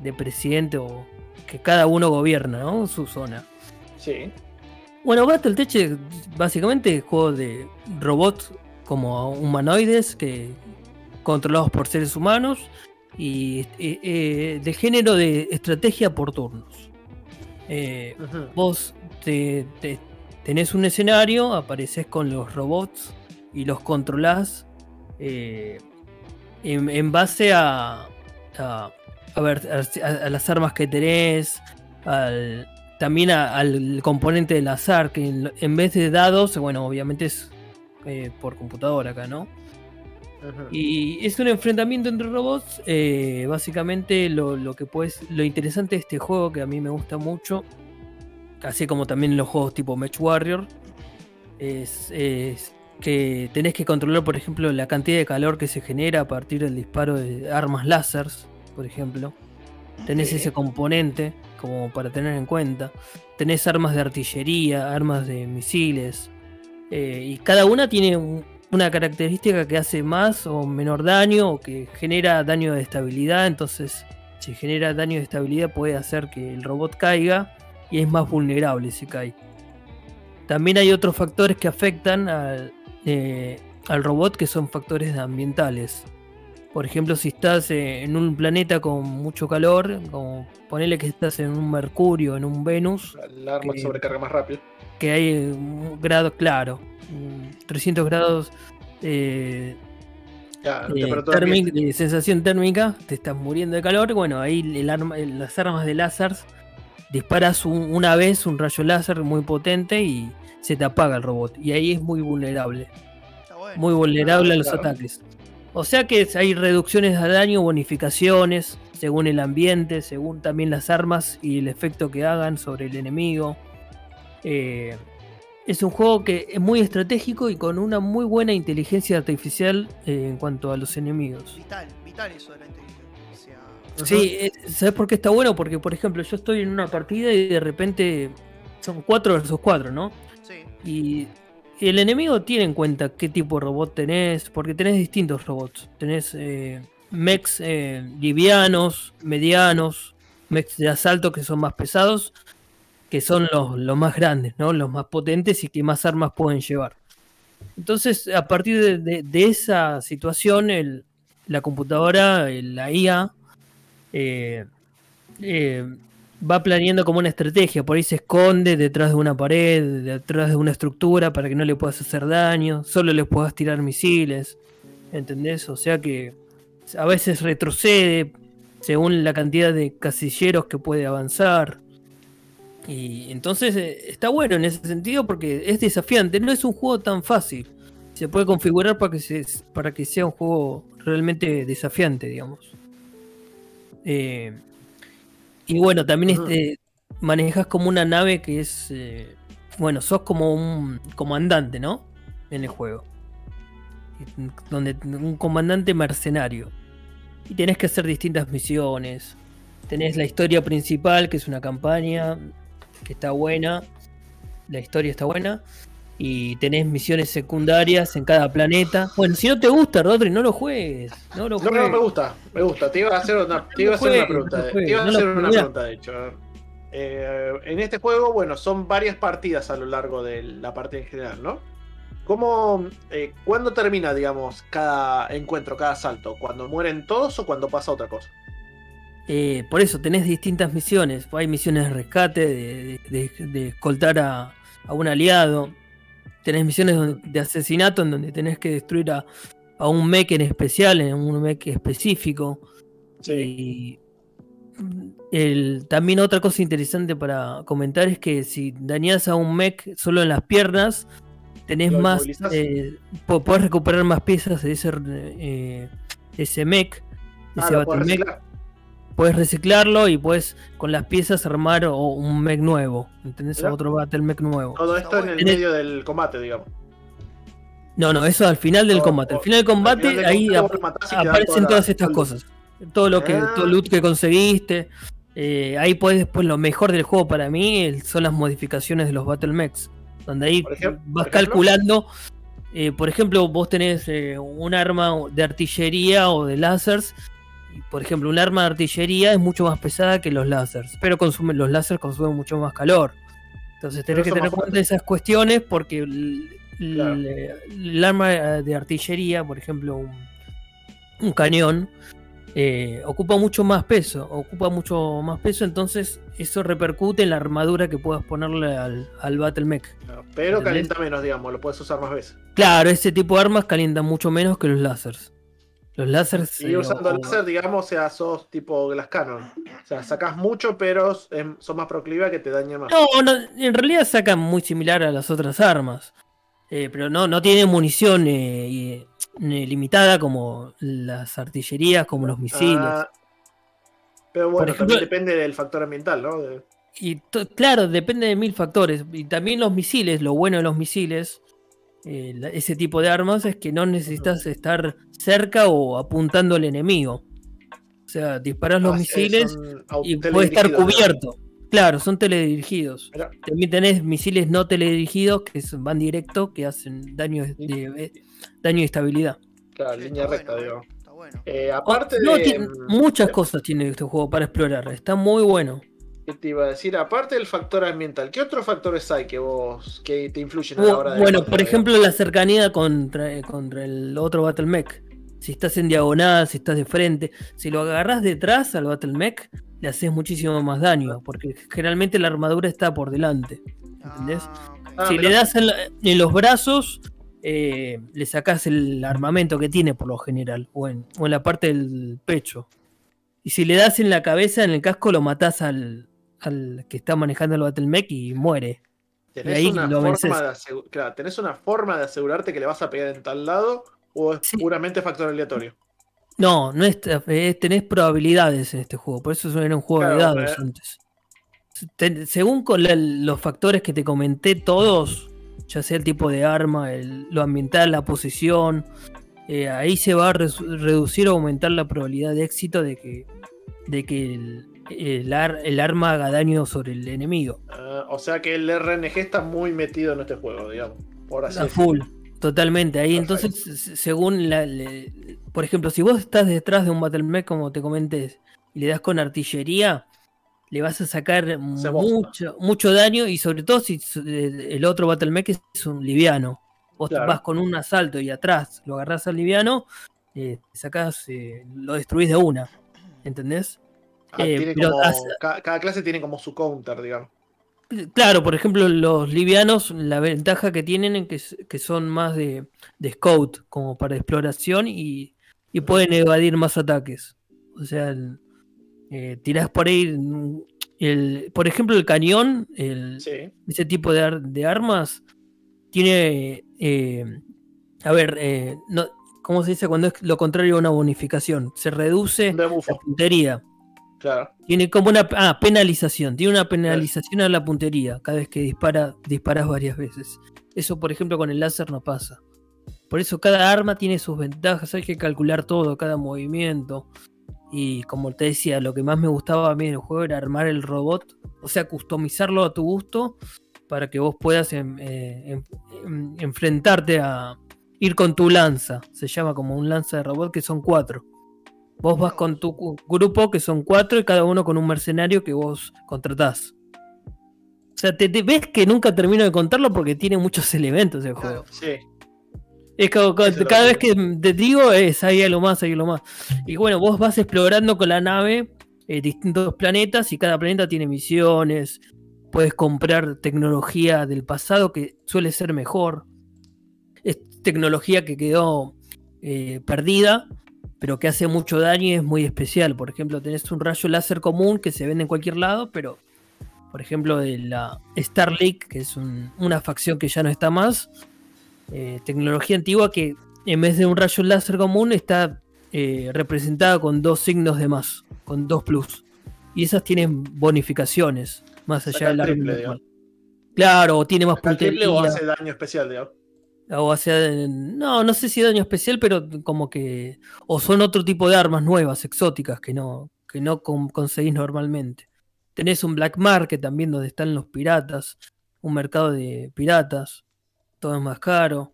Speaker 3: de presidente o que cada uno gobierna, ¿no? Su zona.
Speaker 4: Sí.
Speaker 3: Bueno, Battletech es básicamente juego de robots como humanoides que controlados por seres humanos y eh, eh, de género de estrategia por turnos. Eh, vos te, te- tenés un escenario, apareces con los robots y los controlás en, en base a, a, a ver, a, a las armas que tenés, al, también al componente del azar, que en, en vez de dados, bueno, obviamente es por computadora acá, ¿no? Y es un enfrentamiento entre robots. eh, básicamente lo, lo que puedes. Lo interesante de este juego que a mí me gusta mucho. Así como también los juegos tipo Match Warrior. Es, es que tenés que controlar, por ejemplo, la cantidad de calor que se genera a partir del disparo de armas láseres, por ejemplo. Tenés ese componente como para tener en cuenta. Tenés armas de artillería, armas de misiles. eh, y cada una tiene un- una característica que hace más o menor daño o que genera daño de estabilidad. Entonces, si genera daño de estabilidad puede hacer que el robot caiga y es más vulnerable si cae. También hay otros factores que afectan al, eh, al robot que son factores ambientales. Por ejemplo, si estás eh, en un planeta con mucho calor, como ponele que estás en un Mercurio, en un Venus,
Speaker 4: El arma
Speaker 3: que-
Speaker 4: sobrecarga más rápido.
Speaker 3: que hay un grado claro, mm, 300 grados eh,
Speaker 4: Ya,
Speaker 3: eh, térmica- de sensación térmica, te estás muriendo de calor. Bueno, ahí el arma, el- las armas de láser disparas un- una vez un rayo láser muy potente y se te apaga el robot. Y ahí es muy vulnerable,
Speaker 2: bueno.
Speaker 3: muy vulnerable a los
Speaker 4: claro.
Speaker 3: ataques. O sea que hay reducciones de daño, bonificaciones, según el ambiente, según también las armas y el efecto que hagan sobre el enemigo. Eh, es un juego que es muy estratégico y con una muy buena inteligencia artificial eh, en cuanto a los enemigos.
Speaker 2: Vital, vital eso de la inteligencia.
Speaker 3: Sí, ¿sabes por qué está bueno? Porque, por ejemplo, yo estoy en una partida y de repente son 4 versus 4, ¿no?
Speaker 2: Sí.
Speaker 3: Y el enemigo tiene en cuenta qué tipo de robot tenés, porque tenés distintos robots. Tenés eh, mechs eh, livianos, medianos, mechs de asalto que son más pesados, que son los, los más grandes, ¿no? Los más potentes y que más armas pueden llevar. Entonces, a partir de, de- esa situación, el- la computadora, la IA, eh, eh, va planeando como una estrategia. Por ahí se esconde detrás de una pared, detrás de una estructura para que no le puedas hacer daño, solo le puedas tirar misiles. ¿Entendés? O sea que a veces retrocede según la cantidad de casilleros que puede avanzar. Y entonces eh, está bueno en ese sentido porque es desafiante, no es un juego tan fácil. Se puede configurar para que, se, para que sea un juego realmente desafiante, digamos. Eh, y bueno, también este, manejas como una nave que es. eh, bueno, sos como un comandante, ¿no? En el juego. Donde un comandante mercenario. Y tenés que hacer distintas misiones. Tenés la historia principal, que es una campaña que está buena. La historia está buena. Y tenés misiones secundarias en cada planeta. Bueno, si no te gusta, Rodri, no lo juegues. No lo
Speaker 4: No,
Speaker 3: juegues.
Speaker 4: no, me gusta, me gusta. Te iba a hacer una, te iba a hacer una pregunta.
Speaker 3: juegues,
Speaker 4: te iba a hacer una pregunta, de hecho. Eh, en este juego, bueno, son varias partidas a lo largo de la partida en general, ¿no? ¿Cómo, eh, ¿Cuándo termina, digamos, cada encuentro, cada salto? ¿Cuando mueren todos o cuando pasa otra cosa?
Speaker 3: Eh, por eso tenés distintas misiones. Hay misiones de rescate, de, de- de- de escoltar a, a un aliado. Tenés misiones de asesinato en donde tenés que destruir a, a un mech en especial, en un mech específico. Y el, también otra cosa interesante para comentar es que si dañas a un mech solo en las piernas, tenés
Speaker 4: ¿Lo
Speaker 3: más. Eh, po- podés recuperar más piezas de ese, eh, ese mech.
Speaker 4: Ah,
Speaker 3: ese
Speaker 4: puedes
Speaker 3: reciclarlo y puedes con las piezas armar o un mech nuevo. ¿Entendés? Otro Battle Mech nuevo.
Speaker 4: Todo esto en el
Speaker 3: Tenés-
Speaker 4: medio del combate, digamos.
Speaker 3: No, no, eso al final del
Speaker 4: O-
Speaker 3: combate. Al
Speaker 4: o-
Speaker 3: final del combate,
Speaker 4: al final del
Speaker 3: ahí ap- aparecen
Speaker 4: toda la-
Speaker 3: todas estas cosas. Todo lo que,
Speaker 4: Ah.
Speaker 3: todo el loot que conseguiste. Eh, ahí puedes después lo mejor del juego para mí son las modificaciones de los Battle Mechs. Donde ahí vas calculando. eh, por ejemplo, vos tenés eh, un arma de artillería o de lásers. Por ejemplo, un arma de artillería es mucho más pesada que los lásers. Pero consumen, los láseres consumen mucho más calor. Entonces tenés que tener en cuenta esas cuestiones porque el, el-
Speaker 4: Claro.
Speaker 3: el arma de artillería, por ejemplo, un, un cañón, eh, ocupa mucho más peso, ocupa mucho más peso, entonces eso repercute en la armadura que puedas ponerle al, al Battle Mech.
Speaker 4: Pero
Speaker 3: ¿Entendés?
Speaker 4: calienta menos, digamos, lo puedes usar más veces.
Speaker 3: Claro, ese tipo de armas calientan mucho menos que los láseres. Los láseres...
Speaker 4: Y usando
Speaker 3: o-
Speaker 4: láser, digamos, o sea, sos tipo Glass Cannon. O sea, sacás mucho, pero son más proclive a que te dañe más.
Speaker 3: No, no, en realidad sacan muy similar a las otras armas. Eh, pero no, no tiene munición eh, eh, limitada como las artillerías, como los misiles.
Speaker 4: Ah, pero bueno,
Speaker 3: ejemplo-
Speaker 4: también depende del factor ambiental, ¿no? De-
Speaker 3: Y claro, depende de mil factores. Y también los misiles, lo bueno de los misiles, eh, la- ese tipo de armas, es que no necesitas estar cerca o apuntando al enemigo. O sea, disparas los
Speaker 4: ah,
Speaker 3: misiles y puede estar cubierto. Claro, son teledirigidos.
Speaker 4: Mirá.
Speaker 3: También tenés misiles no teledirigidos que son- van directo, que hacen daño de, de- daño de estabilidad.
Speaker 4: Claro,
Speaker 2: Sí,
Speaker 4: línea
Speaker 2: está
Speaker 4: recta,
Speaker 2: bueno,
Speaker 4: digamos.
Speaker 2: eh, Está bueno.
Speaker 4: Eh, aparte
Speaker 3: No,
Speaker 4: de.
Speaker 3: tiene-
Speaker 4: mm,
Speaker 3: muchas cosas tiene este juego para explorar. Está muy bueno.
Speaker 4: ¿Qué te iba a decir? Aparte del factor ambiental, ¿qué otros factores hay que vos que te influyen a la hora de
Speaker 3: Bueno, por ejemplo, la cercanía contra, contra el otro Battle Mech. Si estás en diagonal, si estás de frente, si lo agarras detrás al Battle Mech, le haces muchísimo más daño, porque generalmente la armadura está por delante. ¿Entendés?
Speaker 2: Ah.
Speaker 4: Ah,
Speaker 3: si le das en, la- en los brazos, eh, le sacás el armamento que tiene por lo general, o en, o en la parte del pecho. Y si le das en la cabeza, en el casco, lo matás al, al que está manejando el Battle Mech y muere.
Speaker 4: ¿Tenés,
Speaker 3: ahí
Speaker 4: una
Speaker 3: lo
Speaker 4: forma de claro, ¿Tenés una forma de asegurarte que le vas a pegar en tal lado o es
Speaker 3: Sí.
Speaker 4: puramente factor aleatorio?
Speaker 3: No, no es, es- tenés probabilidades en este juego, por eso era un juego de dados
Speaker 4: pero-
Speaker 3: antes. Te- según con la- los factores que te comenté, todos, ya sea el tipo de arma, el- lo ambiental, la posición, eh, ahí se va a res- reducir o aumentar la probabilidad de éxito de que, de que el, el ar- el arma haga daño sobre el enemigo.
Speaker 4: Ah, o sea que el RNG está muy metido en este juego, digamos. Por así
Speaker 3: A full, totalmente. Ahí
Speaker 4: Perfecto.
Speaker 3: entonces, se- según la, le- por ejemplo, si vos estás detrás de un Battle Mech, como te comenté, y le das con artillería, le vas a sacar mucho, mucho daño y sobre todo si el el otro Battle Mech es un liviano. Vos
Speaker 4: Claro.
Speaker 3: vas con un asalto y atrás lo agarrás al liviano, eh, sacás, eh, lo destruís de una. ¿Entendés?
Speaker 4: Ah,
Speaker 3: Eh,
Speaker 4: tiene
Speaker 3: pero
Speaker 4: como-
Speaker 3: hace-
Speaker 4: ca- cada, clase tiene como su counter, digamos.
Speaker 3: Claro, por ejemplo, los livianos, la ventaja que tienen es que, son más de, de scout, como para exploración, y, y pueden evadir más ataques. O sea, el- eh, tirás por ahí, mm, el, por ejemplo, el cañón, el,
Speaker 4: Sí.
Speaker 3: ese tipo de, ar- de armas, tiene, eh, a ver, no, ¿cómo se dice cuando es lo contrario a una bonificación? Se reduce la puntería.
Speaker 4: Claro.
Speaker 3: Tiene como una ah, penalización, tiene una penalización a la puntería cada vez que dispara, disparas varias veces. Eso, por ejemplo, con el láser no pasa. Por eso cada arma tiene sus ventajas, hay que calcular todo, cada movimiento. Y como te decía, lo que más me gustaba a mí del juego era armar el robot, o sea, customizarlo a tu gusto para que vos puedas em- eh, em- em- enfrentarte a ir con tu lanza. Se llama como un lanza de robot que son cuatro. Vos vas con tu grupo que son cuatro y cada uno con un mercenario que vos contratás. O sea, te, te- ves que nunca termino de contarlo porque tiene muchos elementos el juego.
Speaker 2: Claro.
Speaker 4: Sí.
Speaker 3: Es
Speaker 4: lo
Speaker 3: cada
Speaker 4: que-
Speaker 3: vez que te digo es hay algo más, hay algo más. Y bueno, vos vas explorando con la nave eh, distintos planetas y cada planeta tiene misiones. Puedes comprar tecnología del pasado que suele ser mejor. Es tecnología que quedó eh, perdida, pero que hace mucho daño y es muy especial. Por ejemplo, tenés un rayo láser común que se vende en cualquier lado, pero por ejemplo de la Starlink, que es un- una facción que ya no está más, eh, tecnología antigua que en vez de un rayo láser común está eh, representada con dos signos de más, con 2 plus. Y esas tienen bonificaciones, más
Speaker 4: Saca
Speaker 3: allá del
Speaker 4: el
Speaker 3: arma
Speaker 4: triple.
Speaker 3: Claro, o tiene más
Speaker 4: ¿Acá el triple
Speaker 3: puntería.
Speaker 4: o hace daño especial, digamos?
Speaker 3: O hace, no, no sé si daño especial, pero como que. O son otro tipo de armas nuevas, exóticas, que no, que no con- conseguís normalmente. Tenés un black market también donde están los piratas. Un mercado de piratas. Todo es más caro.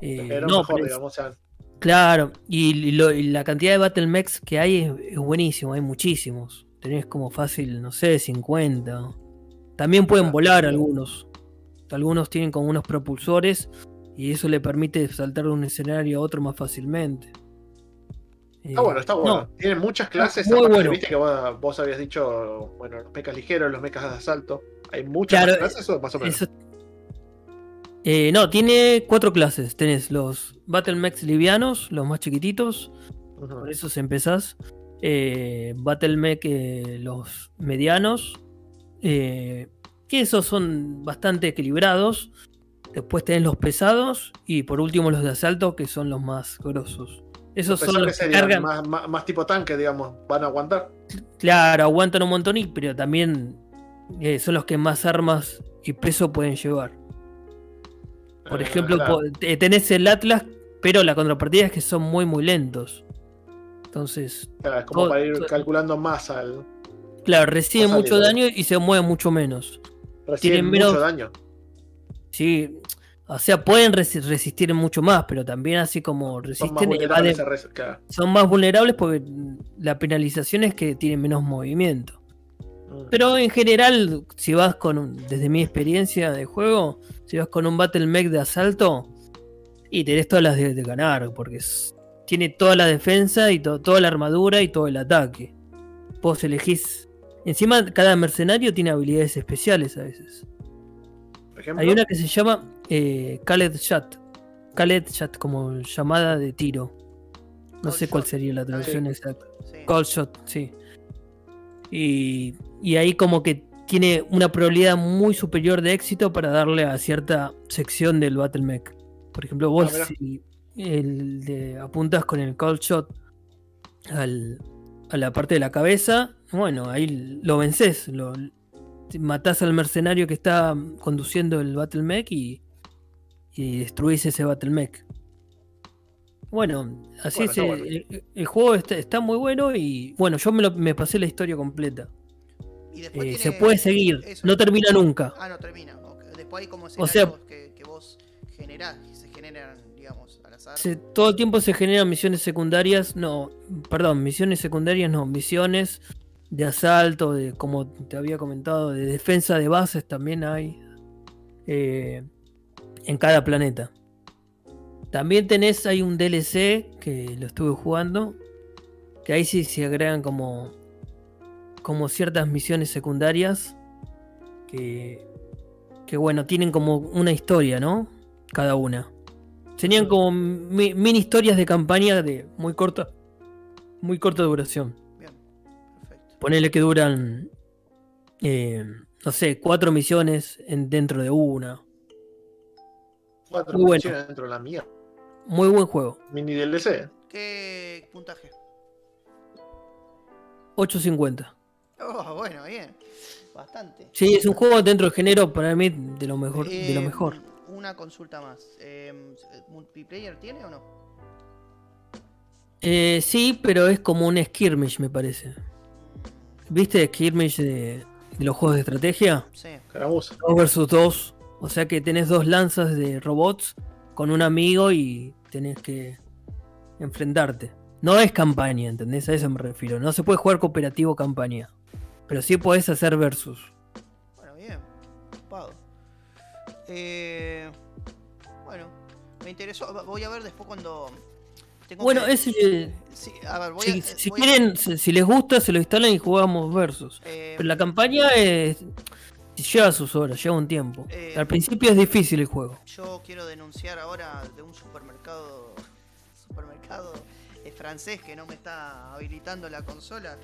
Speaker 3: Eh,
Speaker 4: Pero
Speaker 3: no,
Speaker 4: mejor,
Speaker 3: pero es-
Speaker 4: digamos. O sea,
Speaker 3: Claro, y, y lo- y la cantidad de Battle Mechs que hay es, es buenísimo, hay muchísimos. Tenés como fácil, no sé, 50. También pueden volar algunos. Algunos tienen como unos propulsores y eso le permite saltar de un escenario a otro más fácilmente.
Speaker 4: Está
Speaker 3: Eh,
Speaker 4: bueno, está bueno.
Speaker 3: no,
Speaker 4: Tienen muchas clases.
Speaker 3: muy
Speaker 4: aparte,
Speaker 3: bueno.
Speaker 4: Viste que vos, vos habías dicho, bueno, los mechas ligeros, los mechas de asalto. ¿Hay muchas
Speaker 3: Claro,
Speaker 4: clases o más o menos?
Speaker 3: eso- Eh, no, tiene cuatro clases. Tenés los Battle Mechs livianos, los más chiquititos. Por eso se empezás. Eh, Battle Mech, eh, los medianos. Eh, que esos son bastante equilibrados. Después tenés los pesados. Y por último los de asalto, que son los más grosos. Esos son los
Speaker 4: que
Speaker 3: cargan.
Speaker 4: más, más- más tipo tanque, digamos. Van a aguantar.
Speaker 3: Claro, aguantan un montón, y- pero también eh, son los que más armas y peso pueden llevar. Por
Speaker 4: Ah,
Speaker 3: ejemplo,
Speaker 4: claro.
Speaker 3: eh, tenés el Atlas, pero la contrapartida es que son muy, muy lentos. Entonces,
Speaker 4: Claro, es como
Speaker 3: todo-
Speaker 4: para ir calculando más al.
Speaker 3: claro, reciben
Speaker 4: Más
Speaker 3: mucho daño y se mueven mucho menos.
Speaker 4: Reciben
Speaker 3: Tienen
Speaker 4: mucho
Speaker 3: menos-
Speaker 4: daño.
Speaker 3: Sí, o sea, pueden resi- resistir mucho más, pero también así como
Speaker 4: Son más
Speaker 3: resisten,
Speaker 4: vulnerables
Speaker 3: evaden-
Speaker 4: res-
Speaker 3: son más vulnerables porque la penalización es que tienen menos movimiento.
Speaker 4: Mm.
Speaker 3: Pero en general, si vas con, un- desde mi experiencia de juego, si vas con un Battle Mech de asalto, y tenés todas las de, de ganar, porque es- tiene toda la defensa y to- toda la armadura y todo el ataque. Vos elegís. Encima, cada mercenario tiene habilidades especiales a veces.
Speaker 4: Por ejemplo,
Speaker 3: Hay una que se llama eh, Khaled Shot. Khaled Shot, como llamada de tiro. No
Speaker 2: Call
Speaker 3: sé cuál sería la traducción
Speaker 2: sí.
Speaker 3: exacta.
Speaker 2: Sí.
Speaker 3: Call Shot, sí. Y, y ahí como que tiene una probabilidad muy superior de éxito para darle a cierta sección del Battle Mech. Por ejemplo, vos
Speaker 4: Ah,
Speaker 3: si el de- apuntas con el Call Shot al- a la parte de la cabeza, bueno, ahí lo vences, lo, matás al mercenario que está conduciendo el Battle Mech y, y destruís ese Battle Mech. Bueno, así
Speaker 4: Bueno,
Speaker 3: es,
Speaker 4: bueno.
Speaker 3: El, el juego está, está muy bueno y bueno, yo me, lo- me pasé la historia completa.
Speaker 2: Y
Speaker 3: Eh,
Speaker 2: tiene-
Speaker 3: se puede seguir,
Speaker 2: eso.
Speaker 3: no termina nunca.
Speaker 2: Ah, no termina. Después hay como
Speaker 3: O sea-
Speaker 2: que, que vos generás, que se generan, digamos, al azar.
Speaker 3: Se- todo el tiempo se generan misiones secundarias, no, perdón, misiones secundarias no, misiones de asalto, de como te había comentado, de defensa de bases también hay eh, en cada planeta. También tenés, hay un DLC que lo estuve jugando, que ahí sí se agregan como, como ciertas misiones secundarias que, que bueno, tienen como una historia, ¿no? Cada una. Serían como mi- mini historias de campaña de muy corta, muy corta duración. Ponele que duran, eh, no sé, cuatro misiones en, dentro de una.
Speaker 4: cuatro
Speaker 3: muy bueno.
Speaker 4: misiones dentro de la mía.
Speaker 3: Muy buen juego.
Speaker 4: Mini DLC.
Speaker 2: ¿Qué puntaje?
Speaker 3: 850.
Speaker 2: Oh, bueno, bien. Bastante.
Speaker 3: Sí, es un juego dentro del género para mí de lo mejor. de lo
Speaker 2: Eh,
Speaker 3: mejor.
Speaker 2: Una consulta más. Eh, ¿Multiplayer tiene o no?
Speaker 3: Eh, sí, pero es como un skirmish, me parece. ¿Viste skirmish de, de los juegos de estrategia?
Speaker 2: Sí.
Speaker 4: Caramuza.
Speaker 3: 2 versus 2. O sea que tenés dos lanzas de robots con un amigo y tenés que enfrentarte. No es campaña, ¿entendés? A eso me refiero. No se puede jugar cooperativo campaña. Pero sí podés hacer versus.
Speaker 2: Bueno, bien. Ocupado. Eh, bueno, me interesó. Voy a ver después cuando. Tengo
Speaker 3: Bueno,
Speaker 2: que-
Speaker 3: ese.
Speaker 2: Sí, a ver, voy
Speaker 3: Si,
Speaker 2: a.
Speaker 3: si
Speaker 2: voy
Speaker 3: quieren, si, si les gusta, se lo instalan y jugamos versus.
Speaker 2: eh,
Speaker 3: Pero la campaña es, lleva sus horas, lleva un tiempo.
Speaker 2: Eh,
Speaker 3: Al principio es difícil el juego.
Speaker 2: Yo quiero denunciar ahora de un supermercado supermercado eh, francés que no me está habilitando la consola.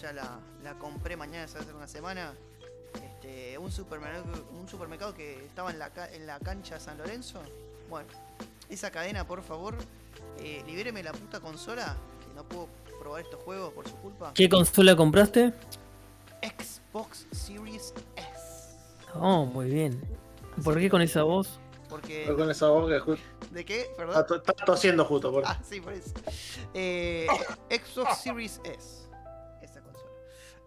Speaker 2: Ya la, la compré mañana, se hace una semana. Este, un supermercado, un supermercado que estaba en la, en la cancha de San Lorenzo. Bueno, esa cadena, por favor, eh, libéreme la puta consola, que no puedo probar estos juegos por su culpa.
Speaker 3: ¿Qué consola compraste?
Speaker 2: Xbox Series S.
Speaker 3: Oh, muy bien. ¿Por qué con esa voz?
Speaker 2: Porque.
Speaker 4: Con esa voz que
Speaker 2: ¿De qué? ¿Perdón?
Speaker 4: to- está tosiendo justo. Por...
Speaker 2: Ah, sí, por eso. Eh, Xbox Series S. Esa consola.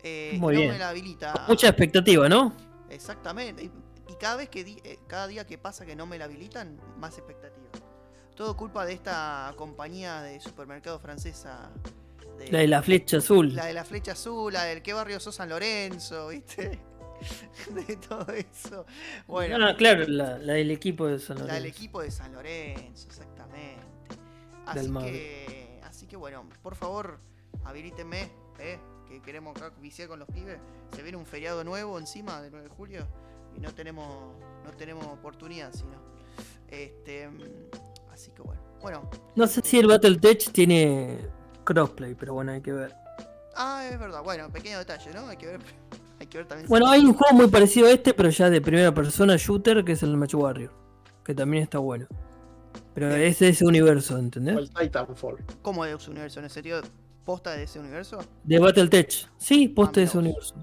Speaker 2: Eh,
Speaker 3: Muy
Speaker 2: no
Speaker 3: bien.
Speaker 2: me la habilita.
Speaker 3: Con mucha expectativa, ¿no?
Speaker 2: Exactamente. Y, y cada vez que di- eh, cada día que pasa que no me la habilitan, más expectativa. Todo culpa de esta compañía de supermercado francesa. de-
Speaker 3: La de la flecha azul.
Speaker 2: la de la flecha azul, la del qué barrio sos San Lorenzo, ¿viste? De todo eso. Bueno,
Speaker 3: Ah, claro, la, la del equipo de San
Speaker 2: la del
Speaker 3: Lorenzo.
Speaker 2: equipo de San Lorenzo, exactamente. Así que, así que bueno, por favor, habilítenme, ¿eh? que queremos viciar con los pibes. Se viene un feriado nuevo encima del 9 de julio y no tenemos, no tenemos oportunidad, sino. Este, así que bueno. Bueno,
Speaker 3: No sé si el Battletech tiene crossplay, pero bueno, hay que ver.
Speaker 2: ah, es verdad, bueno, pequeño detalle, ¿no? Hay que ver, hay que ver también. si-
Speaker 3: Bueno, hay un juego muy parecido a este, pero ya de primera persona shooter, que es el Match Warrior. Que también está bueno. Pero es de ese universo,
Speaker 4: O
Speaker 3: ¿entendés?
Speaker 4: el Titanfall.
Speaker 2: ¿Cómo es su universo? ¿En serio posta de ese universo?
Speaker 3: De Battletech. Sí, poste de
Speaker 2: mira
Speaker 3: ese universo.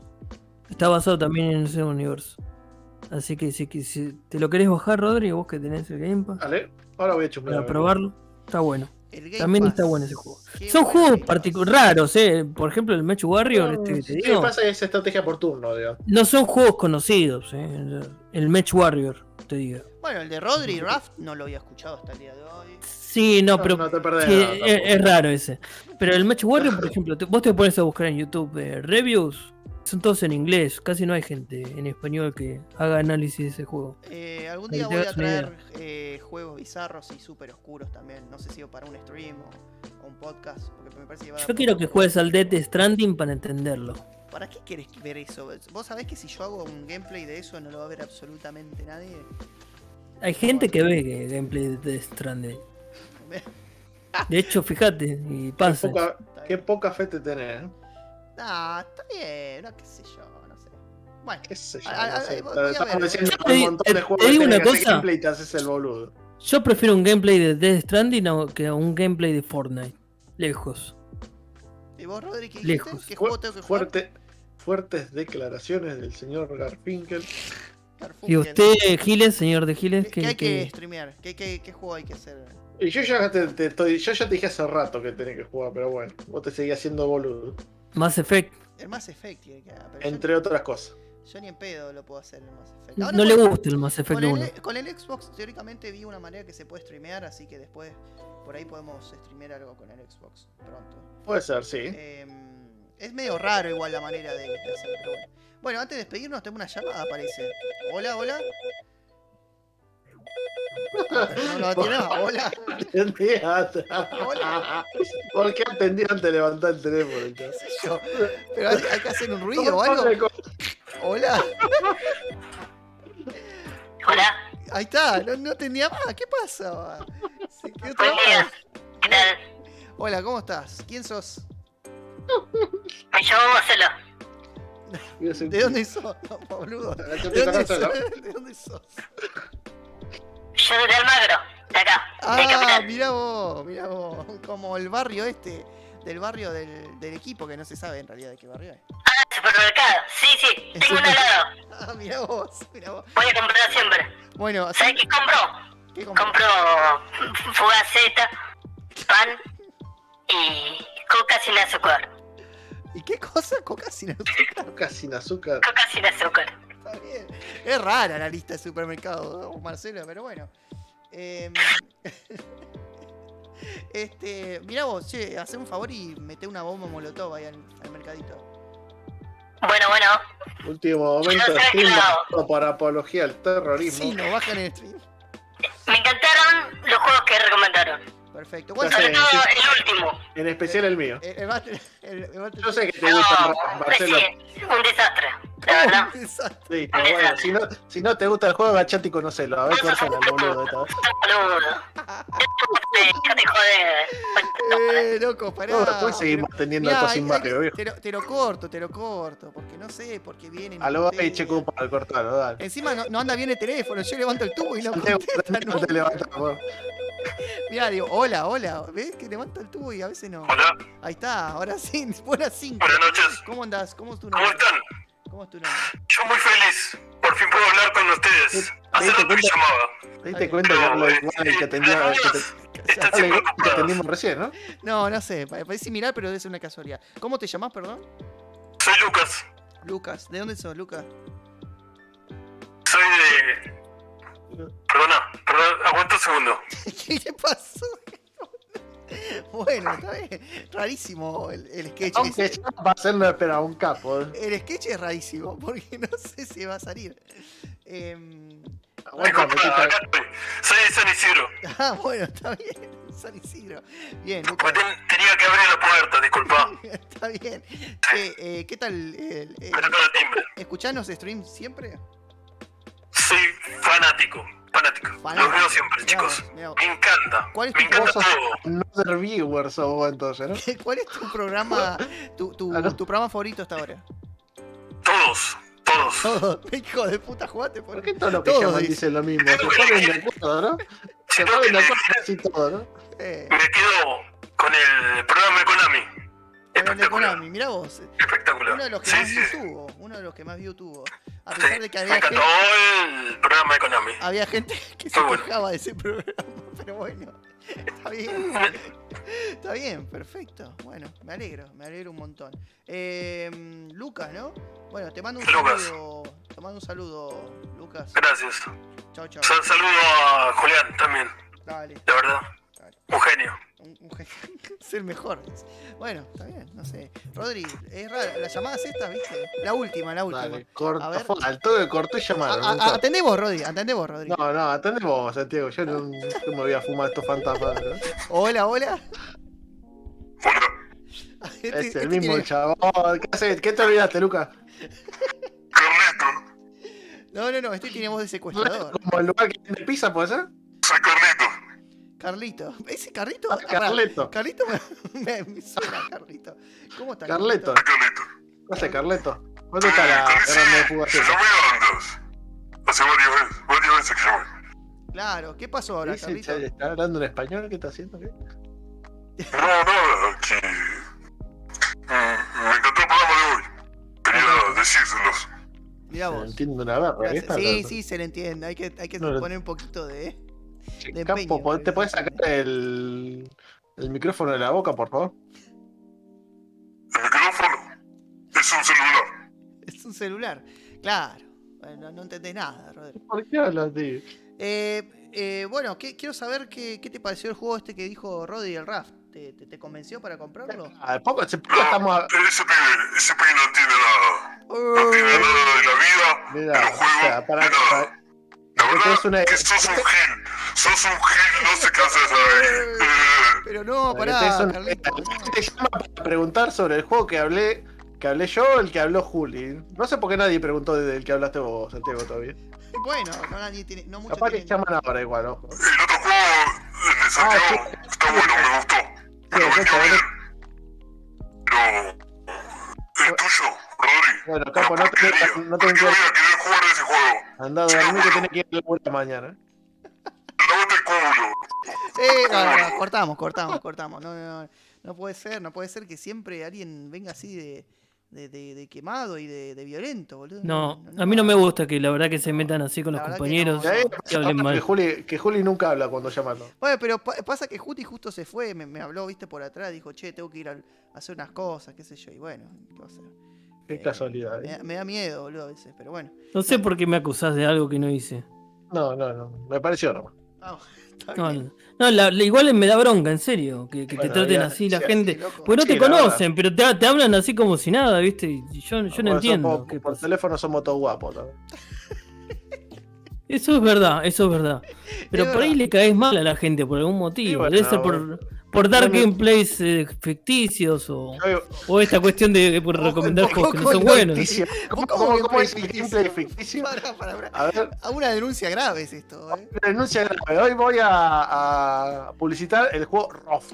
Speaker 3: Está basado también en ese universo. Así que si, te lo querés bajar, Rodri, vos que tenés el Game Pass,
Speaker 4: Vale, ahora voy a chusmear.
Speaker 3: para probarlo, está bueno. También está bueno ese juego.
Speaker 2: Qué
Speaker 3: Son juegos raros, ¿eh? Por ejemplo, el Match Warrior, este que te
Speaker 4: Sí,
Speaker 3: digo,
Speaker 4: pasa es estrategia por turno, digamos.
Speaker 3: no son juegos conocidos, ¿eh? El- Match Warrior, te digo.
Speaker 2: Bueno, el de Rodri Raft no lo había escuchado hasta el día de hoy.
Speaker 3: Sí, no,
Speaker 4: No,
Speaker 3: pero
Speaker 4: no te perdés
Speaker 3: sí,
Speaker 4: nada
Speaker 3: es, raro ese. Pero el Match Warrior, por ejemplo, te- vos te pones a buscar en YouTube eh, reviews, son todos en inglés, casi no hay gente en español que haga análisis de ese juego.
Speaker 2: Eh, algún día voy a traer eh, juegos bizarros y súper oscuros también. No sé si para un stream o, o un podcast, porque me parece que va a
Speaker 3: Yo quiero que juegues al Death Stranding para entenderlo.
Speaker 2: ¿Para qué querés ver eso? Vos sabés que si yo hago un gameplay de eso no lo va a ver absolutamente nadie.
Speaker 3: Hay gente que ve que gameplay de Death Stranding. De hecho, fíjate, y
Speaker 4: Qué
Speaker 3: pasa.
Speaker 4: poca, qué poca fe te tenés, ¿eh?
Speaker 2: Ah, está bien, no qué sé yo, no sé. Bueno,
Speaker 4: ¿Qué sé yo? No sé. Estamos diciendo un montón
Speaker 3: te-
Speaker 4: de
Speaker 3: te
Speaker 4: juegos que
Speaker 3: digo una cosa.
Speaker 4: gameplay y te haces el boludo.
Speaker 3: Yo prefiero un gameplay de Death Stranding a- que un gameplay de Fortnite. Lejos.
Speaker 2: ¿y vos, Rodri, qué?
Speaker 3: Lejos.
Speaker 2: ¿Qué juego tengo que jugar?
Speaker 4: Fuerte, fuertes declaraciones del señor Garfinkel.
Speaker 3: Y usted, Giles, señor de Giles,
Speaker 2: ¿Qué,
Speaker 3: que,
Speaker 2: qué hay que
Speaker 3: que-
Speaker 2: streamear? ¿Qué, qué, qué juego hay que hacer?
Speaker 4: Y yo ya te, te estoy, yo ya te dije hace rato que tenés que jugar, pero bueno, vos te seguís haciendo boludo.
Speaker 3: Mass Effect.
Speaker 2: El Mass Effect tiene que yo-
Speaker 4: Entre otras cosas.
Speaker 2: Yo ni en pedo lo puedo hacer en el Mass Effect. Ahora
Speaker 3: No le gusta el Mass Effect
Speaker 2: con
Speaker 3: 1.
Speaker 2: el, con el Xbox, teóricamente vi una manera que se puede streamear, así que después por ahí podemos streamear algo con el Xbox pronto.
Speaker 4: Puede ser, sí.
Speaker 2: Eh, es medio raro igual la manera de, de hacerlo, pero bueno. Bueno, antes de despedirnos tengo una llamada, parece. Hola, hola. No lo atinaba, hola. Hola.
Speaker 4: ¿Por qué atendí antes de levantar el teléfono?
Speaker 2: qué sé yo. Pero hay, hay que hacer un ruido o algo. Hola.
Speaker 5: Hola,
Speaker 2: Ahí está, no, no tenía más. ¿Qué pasa? Se quedó
Speaker 5: buen día.
Speaker 2: trabado.
Speaker 5: ¿Qué tal?
Speaker 2: Hola, ¿cómo estás? ¿Quién sos?
Speaker 5: Me llamo Marcelo.
Speaker 2: ¿De dónde sos? No, boludo. ¿De dónde
Speaker 4: ¿no?
Speaker 2: sos? ¿De dónde sos?
Speaker 5: Yo soy de Almagro, de acá, de
Speaker 2: Ah,
Speaker 5: Capital.
Speaker 2: mira vos, mira vos. Como el barrio este, del barrio del, del equipo, que no se sabe en realidad de qué barrio es.
Speaker 5: Ah, supermercado. Sí, sí,
Speaker 2: Es
Speaker 5: tengo
Speaker 2: super-
Speaker 5: lado.
Speaker 2: Ah, mira vos, mira vos.
Speaker 5: Voy a comprar siempre.
Speaker 2: Bueno,
Speaker 5: ¿Sabes qué compro?
Speaker 2: ¿qué compró?
Speaker 5: Compro fugaceta, pan y coca sin azúcar.
Speaker 2: ¿Y qué cosa? Coca sin azúcar.
Speaker 4: Coca sin azúcar.
Speaker 5: Coca sin azúcar.
Speaker 2: Es rara la lista de supermercados, Marcelo, pero bueno. Em, este, mira vos, che, hacé un favor y mete una bomba molotov ahí al, al mercadito.
Speaker 5: Bueno, bueno,
Speaker 4: Último momento de stream para apología al terrorismo.
Speaker 2: Sí, nos bajan el stream.
Speaker 5: me encantaron los juegos que recomendaron.
Speaker 2: Perfecto.
Speaker 4: Ya
Speaker 2: ¿Cuál
Speaker 4: sé,
Speaker 5: Sobre todo el último.
Speaker 4: En especial el mío.
Speaker 2: El, el Battle- el- el Battle-
Speaker 4: Yo sé que te
Speaker 5: No,
Speaker 4: gusta el rap,
Speaker 5: pues
Speaker 4: Marcelo.
Speaker 5: sí, un desastre, la verdad.
Speaker 2: Exacto.
Speaker 4: Sí, pero bueno, si no, si no te gusta el juego, agachate y conocelo. A ver cuál son el boludo de todo.
Speaker 5: Boludo. Déjate joder.
Speaker 2: Eh, loco, pará.
Speaker 4: No, después seguimos teniendo
Speaker 2: Mirá,
Speaker 4: el
Speaker 2: hay-
Speaker 4: sin barrio,
Speaker 2: que-
Speaker 4: viejo.
Speaker 2: te, lo, te lo corto, te lo corto, porque no sé por qué vienen.
Speaker 4: A lo y checo para cortarlo, dale.
Speaker 2: Encima no, no anda bien el teléfono, yo levanto el tubo y no contesta, no.
Speaker 4: te levantas, por favor.
Speaker 2: Mirá, digo, hola, hola. ¿Ves que levanto el tubo y a veces no?
Speaker 6: Hola,
Speaker 2: Ahí está, ahora sí, buenas cinco.
Speaker 6: buenas noches.
Speaker 2: ¿Cómo andás? ¿Cómo es tu
Speaker 6: ¿Cómo
Speaker 2: nombre?
Speaker 6: están?
Speaker 2: ¿Cómo es tu nombre?
Speaker 6: Yo muy feliz. Por fin puedo hablar con ustedes. Hace
Speaker 4: ¿Te diste
Speaker 6: rato que llamaba.
Speaker 4: ¿Te diste cuenta igual el que atendía- que
Speaker 6: ocupadas.
Speaker 4: atendimos recién, ¿no?
Speaker 2: No, no sé, pa- parece similar, pero debe ser una casualidad. ¿Cómo te llamás, perdón?
Speaker 6: Soy Lucas.
Speaker 2: Lucas. ¿De dónde sos, Lucas?
Speaker 6: Soy de... Perdona, perdona, aguanta un segundo.
Speaker 2: ¿Qué le pasó? Bueno, está bien. Rarísimo el, el sketch.
Speaker 4: Aunque
Speaker 2: ese.
Speaker 4: ya va a ser no espera un capo. ¿eh?
Speaker 2: El sketch es rarísimo, porque no sé si va a salir.
Speaker 4: Aguanta, Petita.
Speaker 6: acá estoy. Soy de San Isidro.
Speaker 2: ah, bueno, está bien. San Isidro. Bien, Lucas.
Speaker 6: Ten- tenía que abrir la puerta, disculpa.
Speaker 2: Está bien. Che, eh, ¿Qué tal? el- el-
Speaker 6: timbre.
Speaker 2: ¿Escuchás streams siempre?
Speaker 6: Soy fanático. Fanático.
Speaker 2: Fanático.
Speaker 6: Los veo siempre, chicos. Me encanta.
Speaker 2: ¿Cuál es
Speaker 6: Me
Speaker 2: tu
Speaker 6: encanta
Speaker 4: Vos sos
Speaker 6: todo.
Speaker 4: no ser viewer, sos vos entonces, ¿no?
Speaker 2: ¿Cuál es tu programa, tu, tu, programa favorito hasta ahora?
Speaker 6: Todos. Todos.
Speaker 2: Todo. Hijo de puta, jugaste por
Speaker 4: ¿Por qué que
Speaker 2: Todos
Speaker 4: llaman
Speaker 2: dicen.
Speaker 4: lo mismo? Se ponen de acuerdo, ¿no? Se ponen de
Speaker 6: me,
Speaker 4: acuerdo casi todo, ¿no?
Speaker 2: Eh,
Speaker 6: me quedo con el programa de Konami.
Speaker 2: con el de
Speaker 6: Espectacular.
Speaker 2: Konami, mirá vos.
Speaker 6: Espectacular.
Speaker 2: Uno de los que
Speaker 6: Sí,
Speaker 2: más
Speaker 6: sí.
Speaker 2: views tuvo. Uno de los que más views tuvo. A
Speaker 6: Sí,
Speaker 2: pesar de que
Speaker 6: Me
Speaker 2: había
Speaker 6: encantó
Speaker 2: gente,
Speaker 6: el programa de Konami.
Speaker 2: había gente que se
Speaker 6: bueno.
Speaker 2: quejaba de ese programa. Pero bueno, está bien. Está bien, perfecto. Bueno, me alegro, me alegro un montón. Eh, Lucas, ¿no? Bueno, te mando un
Speaker 6: Lucas.
Speaker 2: saludo. Te mando un saludo, Lucas.
Speaker 6: Gracias.
Speaker 2: Chao, chao.
Speaker 6: Sal- saludo a Julián también,
Speaker 2: Dale,
Speaker 6: de verdad. Un genio.
Speaker 2: Un, un gen- es el mejor. Bueno, está bien, no sé. Rodri, es raro. Las llamadas estas, ¿viste? La última, la última.
Speaker 4: Dale, corta,
Speaker 2: A ver.
Speaker 4: al todo que cortó y llamaron.
Speaker 2: atendé vos, Rodri, atendé vos, Rodri.
Speaker 4: No, no, atendemos vos, Santiago. Yo no, no me voy a fumar estos fantasmas. ¿no?
Speaker 2: Hola, hola. Este-
Speaker 4: Es
Speaker 2: este
Speaker 4: el mismo
Speaker 2: tiene-
Speaker 4: chabón. ¿Qué, haces? ¿Qué te olvidaste, Lucas?
Speaker 6: Carlito.
Speaker 2: No, no, no, este tiene voz de secuestrador.
Speaker 4: Como el lugar que tiene pizza, ¿puede ser?
Speaker 6: Soy Carlito.
Speaker 2: Carlito. ¿Ese Carlito?
Speaker 4: Ah, Carleto.
Speaker 2: Carlito me, me, suena Carlito. ¿Cómo está
Speaker 4: Carleto.
Speaker 6: Carlito.
Speaker 4: ¿Qué hace, Carleto? ¿Dónde está la grande de fuga
Speaker 6: Se llamé antes. Hace varias veces, varias veces que llamé.
Speaker 2: Claro, ¿qué pasó ahora, Carlito?
Speaker 4: ¿Está hablando en español? ¿Qué está haciendo? ¿Qué?
Speaker 6: No, nada, que... Mm, Me encantó el programa de hoy. Quería decírselos.
Speaker 2: Mirá
Speaker 4: No entiendo una verga. ¿Qué
Speaker 2: Gracias.
Speaker 4: está
Speaker 2: Sí, sí, se le entiende. Hay que, hay que
Speaker 4: No
Speaker 2: poner un poquito de. De
Speaker 4: Campo,
Speaker 2: empeño,
Speaker 4: ¿pod- ¿te puedes sacar el, el micrófono de la boca, por favor?
Speaker 6: El micrófono es un celular.
Speaker 2: Es un celular. Claro. Bueno, no entendés nada, Rodri.
Speaker 4: ¿Por qué hablas así?
Speaker 2: Eh, eh, bueno, ¿qué- quiero saber qué, qué te pareció el juego este que dijo Rodri el Raft. ¿Te, te, te convenció para comprarlo?
Speaker 4: Ah, poco, se- poco estamos a...
Speaker 6: Ese pibe, ese pibe no entiende nada. No entiende nada de la vida, de
Speaker 4: Mira,
Speaker 6: los
Speaker 4: o
Speaker 6: juegos,
Speaker 4: sea, para,
Speaker 6: de nada.
Speaker 4: para-
Speaker 6: La verdad
Speaker 4: es una-
Speaker 6: que sos un gil. Sos un gil, no sé qué haces ahí.
Speaker 2: Pero no,
Speaker 4: para
Speaker 2: pará,
Speaker 4: que te-
Speaker 2: Carlito. no.
Speaker 4: te llama para preguntar sobre el juego que hablé, que hablé yo o el que habló Juli. No sé por qué nadie preguntó del que hablaste vos, Santiago, todavía.
Speaker 2: Bueno, no nadie tiene. No mucho
Speaker 4: Capaz que llaman ahora igual, ojo.
Speaker 6: El otro juego, el de Santiago,
Speaker 4: sí.
Speaker 6: está bueno, me gustó. Me lo
Speaker 4: Sí,
Speaker 6: vendió
Speaker 4: sí,
Speaker 6: bien. Pero el tuyo, Rodri.
Speaker 4: Bueno, Capo, no te no te
Speaker 6: ¿Por qué voy a querer jugar ese juego?
Speaker 4: Andá a dormir que tenés que ir a la mañana.
Speaker 6: Lávate el culo.
Speaker 2: Eh, no, no, no, cortamos, cortamos, cortamos. No, no, no, no puede ser, no puede ser que siempre alguien venga así de, de, de- de quemado y de, de violento, boludo.
Speaker 3: No, a mí no me gusta que la verdad que se metan así con los
Speaker 2: La que
Speaker 3: compañeros
Speaker 4: y
Speaker 3: hablen
Speaker 4: que
Speaker 3: mal.
Speaker 4: Juli, que Juli nunca habla cuando llamarlo.
Speaker 2: Bueno, pero pa- pasa que Juti justo se fue, me, me habló, viste, por atrás, dijo, che, tengo que ir a hacer unas cosas, qué sé yo, y bueno, ¿qué va a hacer?
Speaker 4: Qué
Speaker 2: Eh,
Speaker 4: casualidad.
Speaker 2: Me,
Speaker 4: ¿eh?
Speaker 2: da- me da miedo, boludo, a veces, pero bueno.
Speaker 3: No sé por qué me acusás de algo que no hice.
Speaker 4: No, no, no. Me pareció nomás.
Speaker 2: Está
Speaker 3: No,
Speaker 2: bien.
Speaker 3: no, la- la- igual me da bronca, en serio, que, que te traten
Speaker 4: ya-
Speaker 3: así la gente.
Speaker 2: loco.
Speaker 3: Pues no te
Speaker 4: Sí,
Speaker 3: conocen, pero te, te hablan así como si nada, ¿viste? Y yo, yo no entiendo.
Speaker 4: por-
Speaker 3: qué
Speaker 4: por
Speaker 3: pasa.
Speaker 4: teléfono somos todos guapos. ¿no?
Speaker 3: Eso es verdad, eso es verdad. Pero
Speaker 2: Es
Speaker 3: por ahí le caes mal a la gente por algún motivo.
Speaker 4: bueno,
Speaker 3: Debe ser
Speaker 4: bueno.
Speaker 3: por, por dar
Speaker 4: Bueno.
Speaker 3: gameplays eh, ficticios o,
Speaker 4: Yo-
Speaker 3: o esta cuestión de, de por recomendar juegos que no son buenos.
Speaker 2: ficticio.
Speaker 4: ¿Cómo,
Speaker 2: ¿Cómo
Speaker 4: cómo, es gameplay ficticio?
Speaker 2: Pará, pará, pará.
Speaker 4: A ver,
Speaker 2: A Una denuncia grave es esto, ¿eh?
Speaker 4: denuncia grave. Hoy voy a, a publicitar el juego Roft.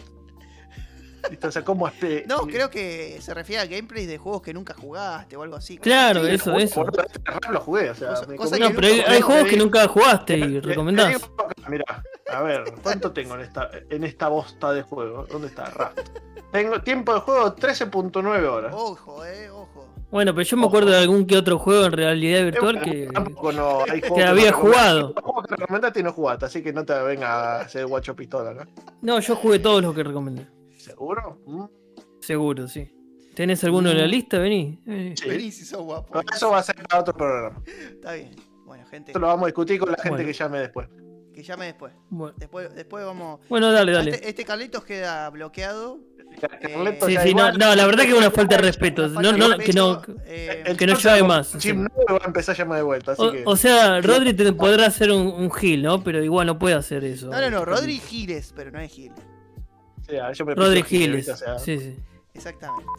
Speaker 4: ¿Viste? O sea, ¿cómo este.
Speaker 2: No, creo que se refiere a gameplay de juegos que nunca jugaste o algo así.
Speaker 3: Claro,
Speaker 4: Sí,
Speaker 3: eso, eso.
Speaker 4: rap lo jugué, o sea,
Speaker 2: Cosa- cosa
Speaker 3: No, pero hay, juegos que nunca jugaste
Speaker 4: te-
Speaker 3: y
Speaker 4: te
Speaker 3: recomendás.
Speaker 4: digo Mirá, A ver, ¿cuánto tengo en esta, en esta bosta de juego? ¿Dónde está? Raft. Tengo tiempo de juego 13.9 horas.
Speaker 2: Ojo, eh, ojo.
Speaker 3: Bueno, pero yo me acuerdo de algún que otro juego en realidad virtual que,
Speaker 4: Tampoco no, hay juegos
Speaker 3: que había
Speaker 4: no
Speaker 3: jugado.
Speaker 4: Juegos que recomendaste y no jugaste, así que no te venga a hacer guacho pistola, ¿no?
Speaker 3: No, yo jugué todos los que recomendé.
Speaker 4: ¿Seguro? Mm.
Speaker 3: Seguro, sí. ¿Tenés alguno en la lista? Vení. vení.
Speaker 4: Sí.
Speaker 2: Vení si sos guapo.
Speaker 4: Pero eso va a ser para otro programa.
Speaker 2: Está bien. Bueno, gente,
Speaker 4: Esto lo vamos a discutir con la gente
Speaker 3: Bueno.
Speaker 4: que llame después.
Speaker 2: que llame después.
Speaker 3: Bueno,
Speaker 2: Después, después vamos.
Speaker 3: bueno, dale, dale.
Speaker 2: Este, este Carlitos queda bloqueado.
Speaker 4: Carleto
Speaker 3: Sí, sí, no, no, la verdad que es una falta de respeto. No, no,
Speaker 2: de
Speaker 3: que no,
Speaker 2: eh,
Speaker 4: El
Speaker 3: que no llame más,
Speaker 4: Chip
Speaker 3: sí.
Speaker 4: 9 va a empezar a llamar de vuelta, así
Speaker 3: o,
Speaker 4: que.
Speaker 3: o sea, Rodri te podrá hacer un, un heal, ¿no? Pero igual no puede hacer eso.
Speaker 2: No, no, no, Rodri Giles, pero no es Gil.
Speaker 4: Sí, ah, yo me
Speaker 3: Rodri
Speaker 4: pienso que,
Speaker 3: Giles.
Speaker 4: o sea,
Speaker 3: Sí, sí.
Speaker 2: Exactamente.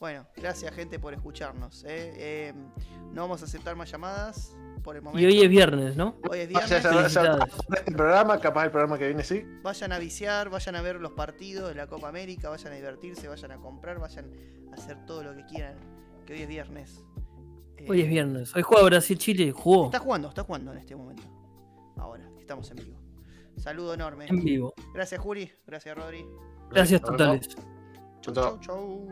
Speaker 2: Bueno, gracias gente por escucharnos. eh. Eh, no vamos a aceptar más llamadas por el momento.
Speaker 3: Y hoy es viernes, ¿no?
Speaker 2: Hoy es
Speaker 4: o sea,
Speaker 2: viernes.
Speaker 4: ya-
Speaker 3: Felicidades.
Speaker 4: este programa, capaz el programa que viene sí.
Speaker 2: Vayan a viciar, vayan a ver los partidos de la Copa América, vayan a divertirse, vayan a comprar, vayan a hacer todo lo que quieran. Que hoy es viernes. Eh,
Speaker 3: Hoy es viernes. Hoy juega Brasil-Chile. Jugó
Speaker 2: Está jugando, está jugando en este momento. Ahora, estamos en vivo. Saludo enorme.
Speaker 3: en vivo.
Speaker 2: Gracias, Juri. Gracias, Rodri.
Speaker 3: Gracias totales.
Speaker 2: Chau,
Speaker 4: chau.
Speaker 2: chau.